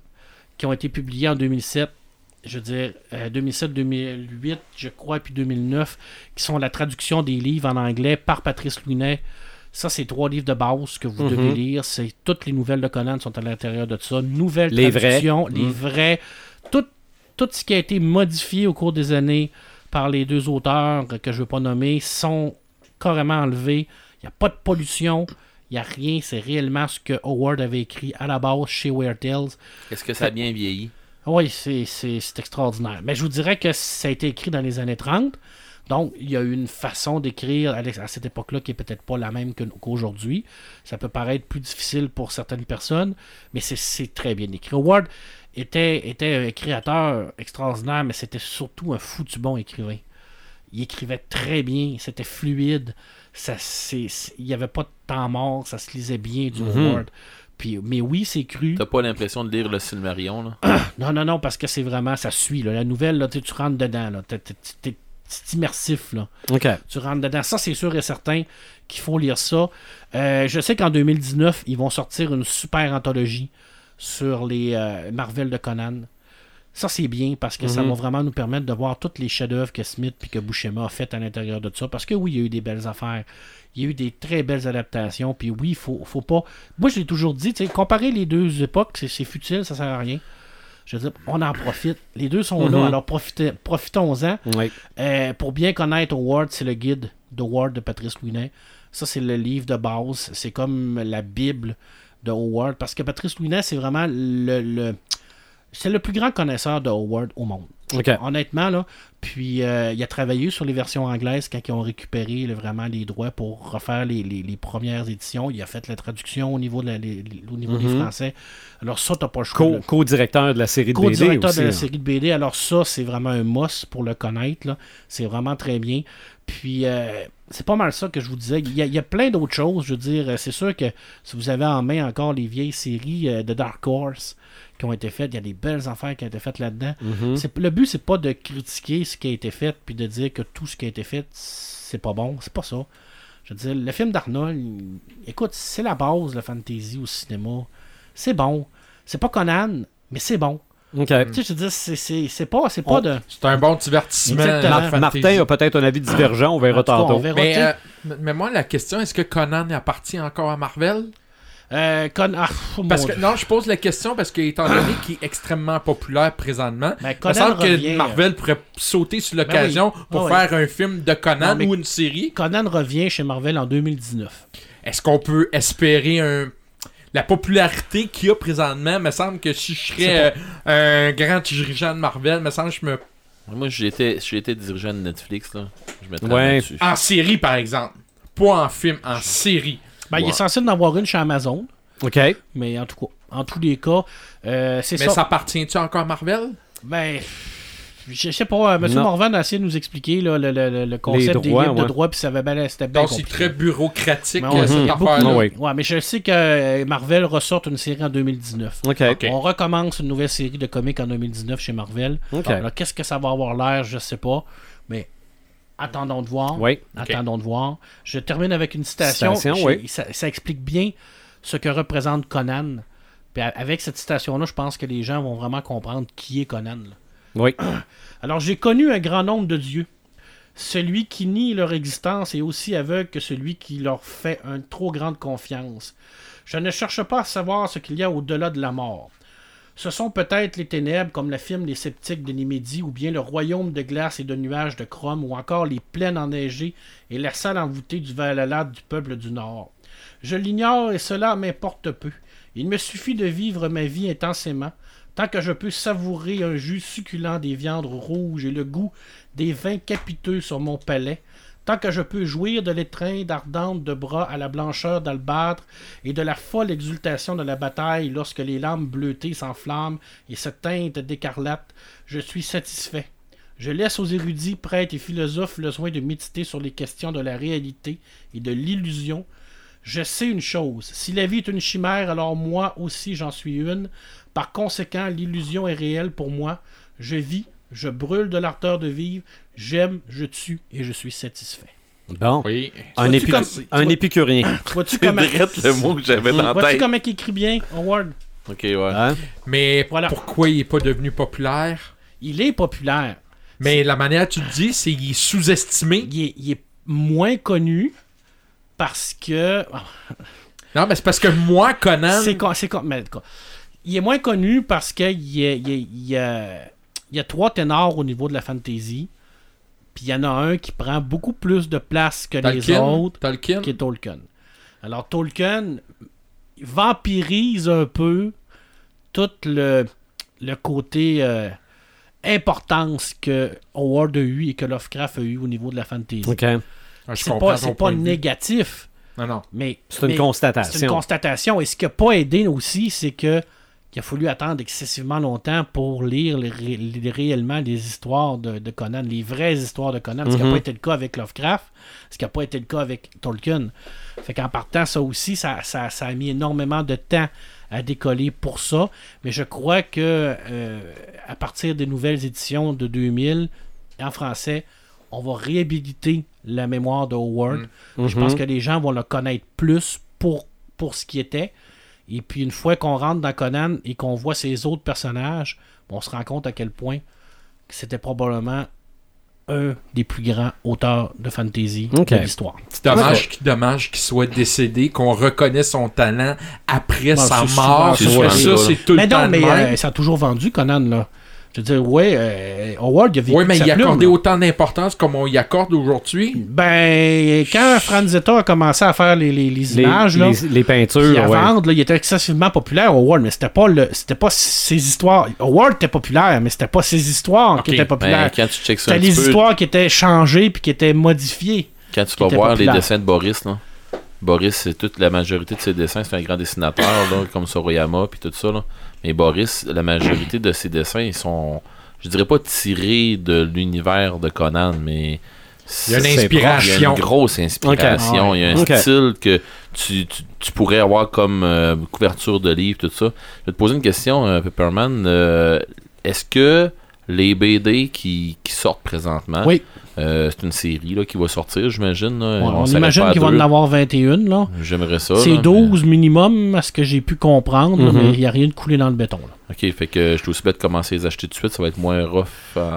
qui ont été publiés en 2007. Je veux dire, euh, 2007, 2008, je crois, puis 2009, qui sont la traduction des livres en anglais par Patrice Louinet. Ça, c'est trois livres de base que vous Mhm. devez lire. C'est toutes les nouvelles de Conan sont à l'intérieur de ça. Nouvelles Les vrais. traductions, les Mhm. vrais. Tout, tout ce qui a été modifié au cours des années par les deux auteurs que je ne veux pas nommer sont carrément enlevés. Il n'y a pas de pollution. Il n'y a rien. C'est réellement ce que Howard avait écrit à la base chez Weird Tales. Est-ce que ça a bien vieilli? Oui, c'est, extraordinaire. Mais je vous dirais que ça a été écrit dans les années 30. Donc, il y a une façon d'écrire à, cette époque-là qui est peut-être pas la même que- qu'aujourd'hui. Ça peut paraître plus difficile pour certaines personnes, mais c'est, c'est très bien écrit. Howard était, était un créateur extraordinaire, mais c'était surtout un foutu bon écrivain. Il écrivait très bien, c'était fluide, ça, c'est, il n'y avait pas de temps mort, ça se lisait bien du Mhm. Howard. Puis, mais oui, c'est cru. T'as pas l'impression de lire le Silmarion, là? Non, non, non, parce que c'est vraiment, ça suit. là. La nouvelle, là, tu rentres dedans. là. T'es- t'es- t'es- C'est immersif. Là. OK. Tu rentres dedans. Ça, c'est sûr et certain qu'il faut lire ça. Euh, je sais qu'en 2019, ils vont sortir une super anthologie sur les euh, Marvel de Conan. Ça, c'est bien parce que ça Mhm. va vraiment nous permettre de voir tous les chefs-d'œuvre que Smith et que Buscema a fait à l'intérieur de ça. Parce que oui, il y a eu des belles affaires. Il y a eu des très belles adaptations. Puis oui, il faut, faut pas. Moi, je l'ai toujours dit, tu sais, comparer les deux époques, c'est- futile, ça sert à rien. Je veux dire, on en profite. Les deux sont Mhm. là, alors profitez- profitons-en. Oui. Euh, pour bien connaître Howard, c'est le guide d'Howard de Patrice Louinet. Ça, c'est le livre de base. C'est comme la Bible de Howard. Parce que Patrice Louinet, c'est vraiment le. le- c'est le plus grand connaisseur de Howard au monde. Honnêtement, là. Puis, euh, il a travaillé sur les versions anglaises quand ils ont récupéré là, vraiment les droits pour refaire les, les- les premières éditions. Il a fait la traduction au niveau, de la- les- les- au niveau des Mhm. Français. Alors, ça, t'as pas le choix. Co-directeur de la série de BD Co-directeur de la hein. série de BD. Alors ça, c'est vraiment un must pour le connaître. C'est vraiment très bien. Puis, euh, c'est pas mal ça que je vous disais. Il y a, il y a plein d'autres choses. Je veux dire, euh, c'est sûr que si vous avez en main encore les vieilles séries euh, de Dark Horse qui ont été faites, il y a des belles affaires qui ont été faites là-dedans. Mhm. Le but, c'est pas de critiquer ce qui a été fait puis de dire que tout ce qui a été fait, c'est pas bon. C'est pas ça. Je veux dire, le film d'Arnold, écoute, c'est la base de la fantasy au cinéma. C'est bon. C'est pas Conan, mais c'est bon. OK. Tu sais, je veux dire, c'est- c'est c'est pas, c'est pas On- de. C'est un bon divertissement. Martin a peut-être un avis divergent, on verra on tantôt. verra, Mais, tu euh, mais moi, la question, est-ce que Conan appartient encore à Marvel? Euh, Con- ah, Parce que, non, je pose la question parce que, étant donné qu'il est extrêmement populaire présentement, Ben, il me semble revient, que euh, Marvel pourrait sauter sur l'occasion oui. pour Ah faire un film de Conan Non, ou une série. Conan revient chez Marvel en 2019. Est-ce qu'on peut espérer un... La popularité qu'il y a présentement, me semble que si je serais euh, un grand dirigeant de Marvel, me semble que je me... Moi, j'ai été, été dirigeant de Netflix, là. Je mettrais Ouais. En série, par exemple. Pas en film, en série. Ben, Il est censé en avoir une chez Amazon, OK. mais en tout cas, en tous les cas, euh, c'est Mais ça. ça appartient-tu encore à Marvel? Ben, je sais pas, euh, M. Non. Morvan a essayé de nous expliquer là, le, le- le- le concept des livres de droit, puis ça avait bien, c'était bien Donc, c'est très bureaucratique, Mais euh, ouais, cette il y a beaucoup- affaire-là. Ah ouais. Ouais, mais je sais que euh, Marvel ressort une série en 2019. OK. Ok. On recommence une nouvelle série de comics en 2019 chez Marvel. Alors, qu'est-ce que ça va avoir l'air, je sais pas. Mais attendons de voir. Oui. Attendons de voir. Je termine avec une citation. Citation, J'ai- oui. ça, ça explique bien ce que représente Conan. Puis avec cette citation-là, je pense que les gens vont vraiment comprendre qui est Conan. là. Oui. Alors, j'ai connu un grand nombre de dieux. Celui qui nie leur existence est aussi aveugle que celui qui leur fait une trop grande confiance. Je ne cherche pas à savoir ce qu'il y a au-delà de la mort. Ce sont peut-être les ténèbres, comme l'affirment les sceptiques de Nimédie, ou bien le royaume de glace et de nuages de chrome, ou encore les plaines enneigées et la salle envoûtée du Valhalla du peuple du Nord. Je l'ignore et cela m'importe peu. Il me suffit de vivre ma vie intensément, tant que je peux savourer un jus succulent des viandes rouges et le goût des vins capiteux sur mon palais, tant que je peux jouir de l'étreinte ardente de bras à la blancheur d'albâtre et de la folle exultation de la bataille lorsque les lames bleutées s'enflamment et se teintent d'écarlate, je suis satisfait. Je laisse aux érudits, prêtres et philosophes le soin de méditer sur les questions de la réalité et de l'illusion. Je sais une chose, si la vie est une chimère, alors moi aussi j'en suis une. Par conséquent, l'illusion est réelle pour moi. Je vis, je brûle de l'ardeur de vivre, j'aime, je tue et je suis satisfait. Bon. Oui. Un, comme- un vois- épicurien. Vois-tu comment, le mot que j'avais dans la vois-tu comment il écrit bien, Howard? Ok, ouais. Hein? Mais Voilà. pourquoi il est pas devenu populaire? Il est populaire. Mais la manière que tu le dis, c'est qu'il est sous-estimé. Il est, il est moins connu parce que... Non, mais c'est parce que moi, Conan... C'est con- c'est con- mais, en tout cas, il est moins connu parce qu'il y a, il y a- il y a- il y a trois ténors au niveau de la fantasy. Puis il y en a un qui prend beaucoup plus de place que les autres, Tolkien? qui est Tolkien. Alors Tolkien vampirise un peu tout le, le côté euh, importance que Howard a eu et que Lovecraft a eu au niveau de la fantasy. OK. Ah, je C'est comprends pas, négatif, Non, non. mais C'est une mais- constatation. c'est une constatation. Et ce qui n'a pas aidé aussi, c'est que qu'il a fallu attendre excessivement longtemps pour lire les ré- les- réellement les histoires de, de Conan, les vraies histoires de Conan, ce qui n'a Mhm. pas été le cas avec Lovecraft, ce qui n'a pas été le cas avec Tolkien. Fait qu'en partant, ça aussi, ça, ça, ça a mis énormément de temps à décoller pour ça. Mais je crois que euh, à partir des nouvelles éditions de 2000, en français, on va réhabiliter la mémoire de Howard. Je Mhm. pense que les gens vont le connaître plus pour, pour ce qui était. Et puis une fois qu'on rentre dans Conan et qu'on voit ses autres personnages, on se rend compte à quel point que c'était probablement un des plus grands auteurs de fantasy de l'histoire. C'est dommage, qu'il- dommage qu'il soit décédé, qu'on reconnaît son talent après Bon, sa mort. souvent Ça, ça, là. c'est tout mais le temps non, mais euh, ça a toujours vendu Conan là. Je veux dire, ouais, euh, Howard il a vécu Oui, mais il a plume, accordé là. autant d'importance comme on y accorde aujourd'hui. Ben, quand Franzetta a commencé à faire les, les, les Les, images, là, les, les peintures, Puis à ouais. vendre, là, il était excessivement populaire, Howard, mais c'était pas le, c'était pas ses histoires. Howard était populaire, mais c'était pas ses histoires qui étaient populaires. Ben, quand tu checks ça un c'était les peu, histoires qui étaient changées puis qui étaient modifiées. quand tu vas voir les dessins de Boris, là. Boris, c'est toute la majorité de ses dessins, c'est un grand dessinateur, là, comme Sorayama puis tout ça. Là. Mais Boris, la majorité de ses dessins, ils sont, je dirais pas tirés de l'univers de Conan, mais Il y a une C'est Il y a inspiration. une grosse inspiration. Il y a un Ok. style que tu, tu, tu pourrais avoir comme euh, couverture de livre, tout ça. Je vais te poser une question, euh, Pepperman. Euh, Est-ce que les BD qui, qui sortent présentement, Oui. euh, c'est une série là, qui va sortir, j'imagine. Ouais, on imagine qu'il va en avoir 21, là. J'aimerais ça. C'est là, 12 minimum, à ce que j'ai pu comprendre, Mhm. mais il n'y a rien de coulé dans le béton. Là. Ok, fait que je suis aussi bête de commencer à les acheter tout de suite. Ça va être moins rough.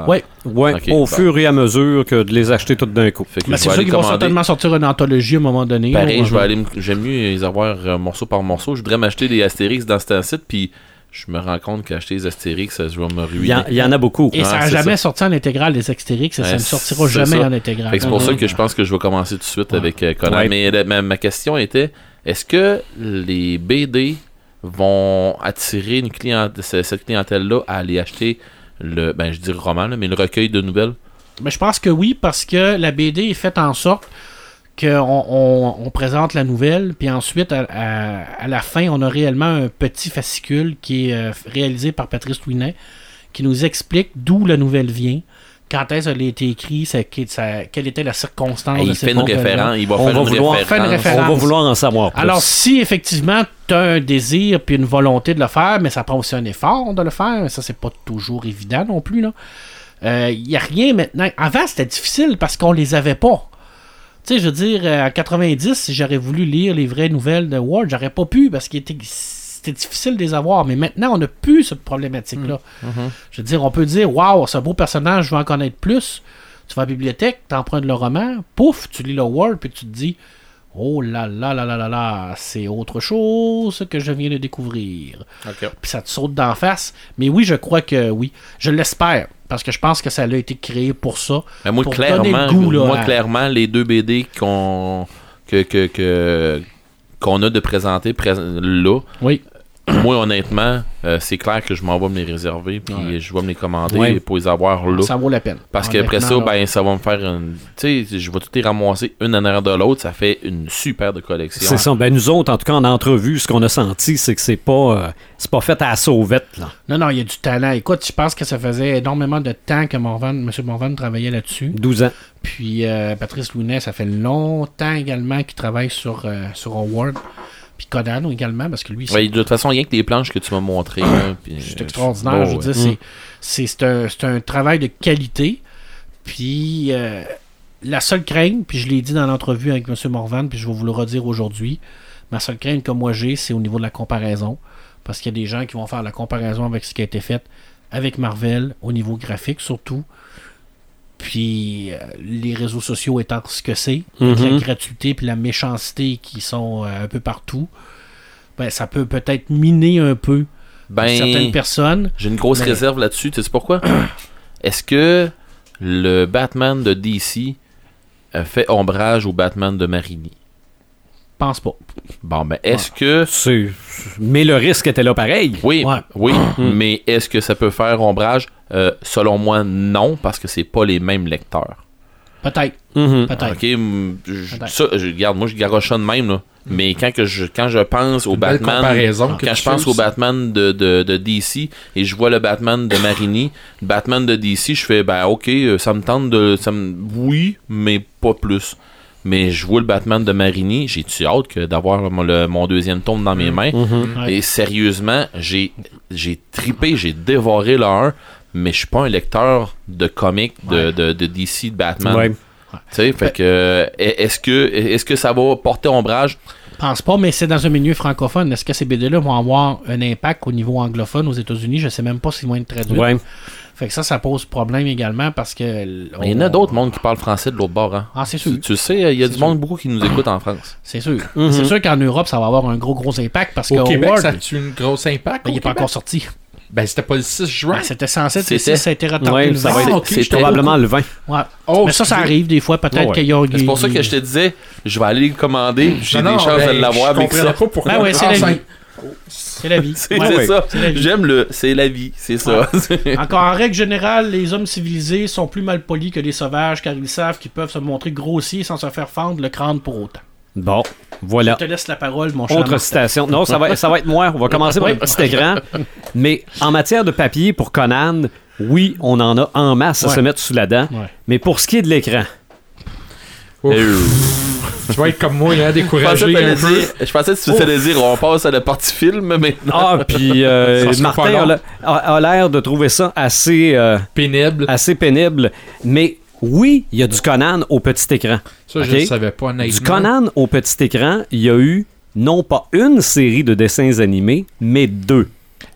Ouais, Ok, au fur et à mesure que de les acheter toutes d'un coup. Fait que Mais je c'est sûr qu'ils vont certainement sortir une anthologie à un moment donné. Pareil, je vais aller me- j'aime mieux les avoir euh, morceau par morceau. Je voudrais m'acheter des Astérix dans cet site, puis je me rends compte qu'acheter des Astérix, ça, je vais me Il y, ruiner. en, il y en a beaucoup. Et ça n'a jamais ça. sorti en intégrale des Extérix et ça Ouais, ne sortira jamais ça. en intégrale. C'est pour ça que je pense que je vais commencer tout de suite Ouais. avec euh, Conan. Ouais. Mais la- ma, ma question était est-ce que les BD vont attirer une cliente, cette clientèle-là à aller acheter le, ben je dis roman, là, mais le recueil de nouvelles? Mais je pense que oui, parce que la BD est faite en sorte qu'on on, on présente la nouvelle, puis ensuite, à, à- à la fin, on a réellement un petit fascicule qui est euh, réalisé par Patrice Louinet, qui nous explique d'où la nouvelle vient, quand est-ce qu'elle a été écrite, ça- que- ça- quelle était la circonstance Et de il cette fait une référence, il va On faire va une vouloir référence. faire une référence. On va vouloir en savoir plus. Alors, si effectivement tu as un désir puis une volonté de le faire, mais ça prend aussi un effort de le faire, ça c'est pas toujours évident non plus. Il n'y a rien maintenant. Avant, c'était difficile parce qu'on les avait pas. Tu sais, je veux dire, euh, en 90, si j'aurais voulu lire les vraies nouvelles de Ward, j'aurais pas pu parce que c'était difficile de les avoir. Mais maintenant, on n'a plus cette problématique-là. Je veux dire, on peut dire, waouh, c'est un beau personnage, je veux en connaître plus. Tu vas à la bibliothèque, tu empruntes le roman, pouf, tu lis le Word, puis tu te dis, oh là là là là là là, c'est autre chose que je viens de découvrir. Puis ça te saute d'en face. Mais oui, je crois que oui. Je l'espère, parce que je pense que ça a été créé pour ça. Mais moi, Pour clairement, donner le goût, là, moi, à- clairement, les deux BD qu'on que, que, que- qu'on a de présenter pré- là, Oui. moi, honnêtement, euh, c'est clair que je m'en vais me les réserver, puis Ouais. je vais me les commander Ouais. pour les avoir là. Ça vaut la peine. Parce qu'après ça, là. ben, ça va me faire une. Tu sais, je vais tout les ramasser une en arrière de l'autre. Ça fait une super de collection. C'est ça. Ben, nous autres, en tout cas, en entrevue, ce qu'on a senti, c'est que c'est pas, euh, c'est pas fait à la sauvette. Là. Non, non, il y a du talent. Écoute, je pense que ça faisait énormément de temps que Morvan, M. Morvan travaillait là-dessus. 12 ans. Puis euh, Patrice Lounet, ça fait longtemps également qu'il travaille sur, euh, sur Howard. Puis Conan également, parce que lui, c'est Ouais, de toute façon, rien que les planches que tu m'as montrées. c'est extraordinaire. je bon, veux ouais. dire, c'est- c'est c'est un, c'est un travail de qualité. Puis euh, la seule crainte, puis je l'ai dit dans l'entrevue avec M. Morvan, puis je vais vous le redire aujourd'hui, ma seule crainte que moi j'ai, c'est au niveau de la comparaison. Parce qu'il y a des gens qui vont faire la comparaison avec ce qui a été fait avec Marvel, au niveau graphique surtout. Puis euh, les réseaux sociaux étant ce que c'est, avec Mhm. la gratuité puis la méchanceté qui sont euh, un peu partout, ben, ça peut peut-être miner un peu Ben, certaines personnes. j'ai une grosse Mais- réserve là-dessus. Tu sais pourquoi? Est-ce que le Batman de DC euh, fait ombrage au Batman de Marini Pense pas. Bon, ben, est-ce que. C'est... Mais le risque était là pareil. Oui, Ouais. oui, mais est-ce que ça peut faire ombrage Euh, Selon moi, non, parce que c'est pas les mêmes lecteurs. Peut-être. Mhm. Peut-être. Ok, je- ça, je, regarde, moi je garoche ça de même, là. Mais quand, que je, quand je pense au Batman. comparaison que Quand tu je pense au. Batman de, de, de DC et je vois le Batman de Marini, le Batman de DC, je fais, ben ok, euh, ça me tente de. Ça me, oui, mais pas plus. Mais je vois le Batman de Marini, j'ai-tu hâte que d'avoir mon, le- mon deuxième tome dans mes mains? Mm. Ouais. Et sérieusement, j'ai j'ai tripé, j'ai dévoré le 1, mais je suis pas un lecteur de comics de, de, de DC, de Batman. Ouais. Tu sais, fait que euh, est-ce que est-ce que ça va porter ombrage? Pense pas, mais c'est dans un milieu francophone. Est-ce que ces BD-là vont avoir un impact au niveau anglophone aux États-Unis? Je sais même pas s'ils vont être traduits. Ouais. Fait que ça, ça pose problème également parce que. Il y en a d'autres mondes qui parlent français de l'autre bord. Hein. Ah, c'est sûr. Tu, tu sais, il y a du monde beaucoup qui nous écoute en France. C'est sûr. Mhm. C'est sûr qu'en Europe, ça va avoir un gros, gros impact parce que Québec, Howard, ça a-tu une grosse impact? ben, il n'est pas encore sorti. Ben, c'était pas le 6 juin. Ben, C'était censé être le C'était. 6, ça a été retardé Ouais, le ça 20. va être- Ah, ok, c'est probablement le 20. Ouais. Oh, mais ça, ça arrive des fois. Peut-être Ouais. qu'il y a. C'est pour ça que je te disais, je vais aller le commander, j'ai des non, chances de ben, l'avoir je avec ça. pas pourquoi. Ben ouais, c'est Ah, la vie. C'est la vie. C'est Ouais. c'est ouais. ça. J'aime le. C'est la vie, c'est ça. Encore en règle générale, les hommes civilisés sont plus mal polis que les sauvages car ils savent qu'ils peuvent se montrer grossiers sans se faire fendre le crâne pour autant. Bon, voilà. Je te laisse la parole, mon cher. Autre Martin. citation. Non, ça va, ça va être moi. On va commencer par le petit écran. Mais en matière de papier pour Conan, oui, on en a en masse à Ouais. se mettre sous la dent. Ouais. Mais pour ce qui est de l'écran. Euh, Tu vas être comme moi, là, Je pensais, découragé un peu. dire, je pensais que tu faisais dire on passe à la partie film maintenant. Ah, puis euh, Martin a l'air de trouver ça assez, euh, Pénible. assez pénible. Mais oui, il y a du Conan au petit écran. Ça, je ne savais pas, honnêtement. Du Conan au petit écran, il y a eu non pas une série de dessins animés, mais deux.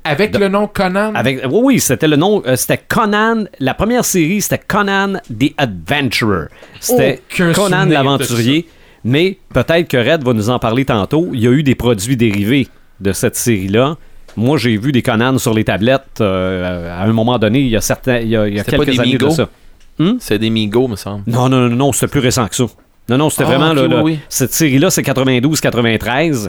Avec le nom Conan? Avec, oui, oui, c'était le nom, euh, c'était Conan. La première série, c'était Conan the Adventurer. C'était Conan l'aventurier. Mais peut-être que Red va nous en parler tantôt. Il y a eu des produits dérivés de cette série-là. Moi, j'ai vu des Conan sur les tablettes euh, à un moment donné, il y a, certains, il y a, il y a quelques années de Migo? Ça. C'est des Migos, me semble. Non, non, non, non, c'était plus récent que ça. Non, non, c'était Ah, vraiment là, oui. Cette série-là, c'est 92-93.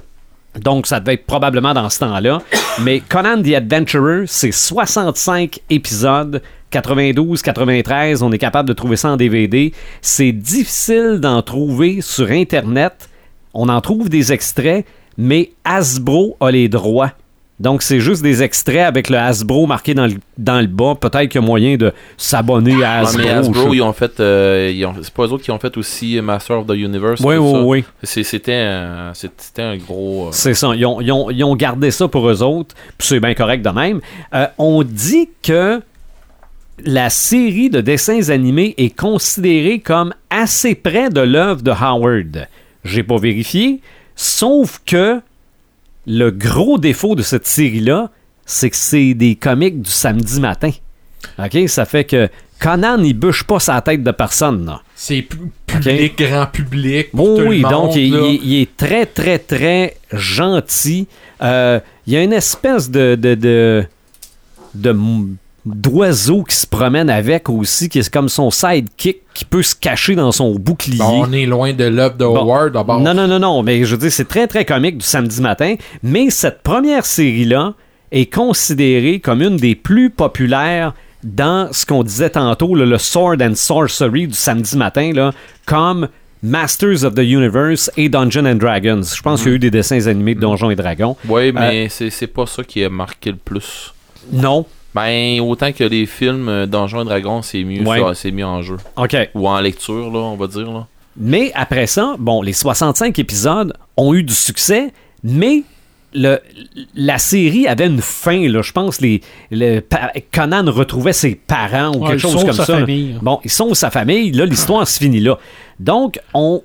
Donc, ça devait être probablement dans ce temps-là. Mais Conan the Adventurer, c'est 65 épisodes. 92-93, on est capable de trouver ça en DVD. C'est difficile d'en trouver sur Internet. On en trouve des extraits, mais Hasbro a les droits. Donc, c'est juste des extraits avec le Hasbro marqué dans le, dans le bas. Peut-être qu'il y a moyen de s'abonner à Hasbro. mais je Hasbro, sais ils ont fait. euh, c'est pas eux autres qui ont fait aussi Master of the Universe. Oui, oui, oui. C'était un, un gros. euh, C'est ça. Ils ont, ils ont- ils ont gardé ça pour eux autres. Puis c'est bien correct de même. Euh, on dit que la série de dessins animés est considérée comme assez près de l'œuvre de Howard. J'ai pas vérifié. Sauf que le gros défaut de cette série-là, c'est que c'est des comiques du samedi matin. OK? Ça fait que Conan, il bûche pas sa tête de personne. C'est pu- public, grand public. Pour tout oui, le monde, donc il, là. il- il est très, très, très gentil. Euh, il y a une espèce de, de, de, de d'oiseau qui se promène avec aussi, qui est comme son sidekick, qui peut se cacher dans son bouclier. Bon, on est loin de l'œuvre de Bon. Howard. d'abord. Non, non, non, non, mais je veux dire, c'est très, très comique du samedi matin. Mais cette première série-là est considérée comme une des plus populaires dans ce qu'on disait tantôt, là, le Sword and Sorcery du samedi matin, là, comme Masters of the Universe et Dungeons and Dragons. Je pense qu'il y a eu des dessins animés de Donjons et Dragons. Ouais, mais c'est c'est pas ça qui a marqué le plus. Non. Ben, autant que les films euh, Donjons et Dragons, c'est mieux, Ouais. ça, c'est mieux en jeu. OK. Ou en lecture, là, on va dire. Là. Mais après ça, bon, les 65 épisodes ont eu du succès, mais le, la série avait une fin, là. Je pense les, le, pa- Conan retrouvait ses parents ou Ouais, quelque chose comme sa ça. famille. Bon, ils sont sa famille. Là, l'histoire se finit là. Donc, on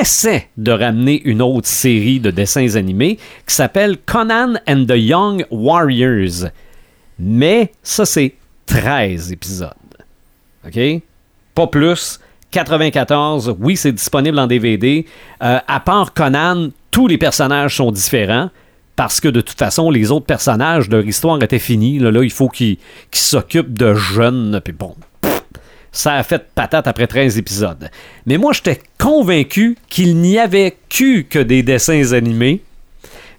essaie de ramener une autre série de dessins animés qui s'appelle Conan and the Young Warriors. Mais ça, c'est 13 épisodes. OK? Pas plus. 94, oui, c'est disponible en DVD. Euh, à part Conan, tous les personnages sont différents parce que de toute façon, les autres personnages, leur histoire était finie. Là, là il faut qu'ils s'occupent de jeunes. Puis bon, ça a fait patate après 13 épisodes. Mais moi, j'étais convaincu qu'il n'y avait eu que des dessins animés,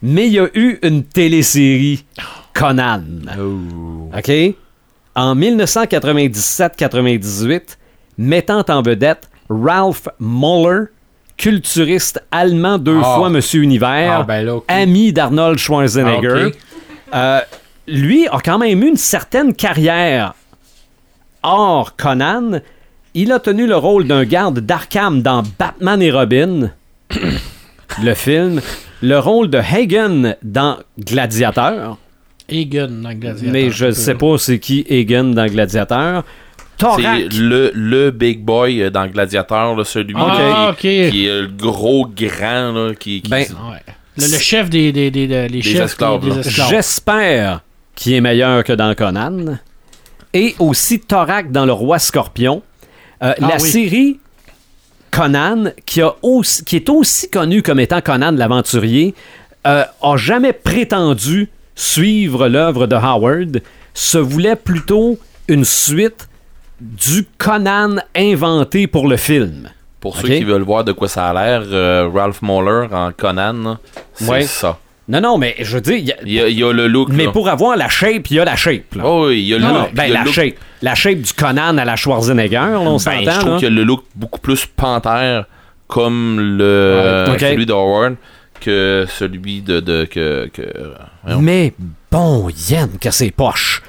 mais il y a eu une télésérie Conan. OK? En 1997-98, mettant en vedette Ralph Muller, culturiste allemand deux Ah. fois Monsieur Univers, Ah, ben là, ami d'Arnold Schwarzenegger. Ah. Euh, lui a quand même eu une certaine carrière hors Conan. Il a tenu le rôle d'un garde d'Arkham dans Batman et Robin, le film, le rôle de Hagen dans Gladiateur. Egan dans Gladiator. Mais je ne sais pas c'est qui Egan dans Gladiateur. Thorac. C'est le, le big boy euh, dans Gladiator, là, celui Ah, qui, est le gros grand, là, qui, qui- Ben, Ouais. Le, le chef des, des, des, des- les chefs esclaves, esclaves. J'espère qu'il est meilleur que dans Conan. Et aussi Thorac dans Le Roi Scorpion. Euh, Ah la oui. série Conan, qui, a aussi- qui est aussi connue comme étant Conan l'aventurier, euh, a jamais prétendu suivre l'œuvre de Howard, se voulait plutôt une suite du Conan inventé pour le film. pour ceux qui veulent voir de quoi ça a l'air, euh, Ralph Moller en Conan, c'est Ouais. ça. Non, non, mais je veux dire, il y a- y y le look. mais là. pour avoir la shape, il y a la shape. là. Oh, oui, il y a le Non, look. ben, a la look- shape. La shape du Conan à la Schwarzenegger, là, on Ben, s'entend. je trouve qu'il y a le look beaucoup plus panthère comme le celui de Howard que celui de, de que, que voyons. Mais bon, Yann, que c'est poche.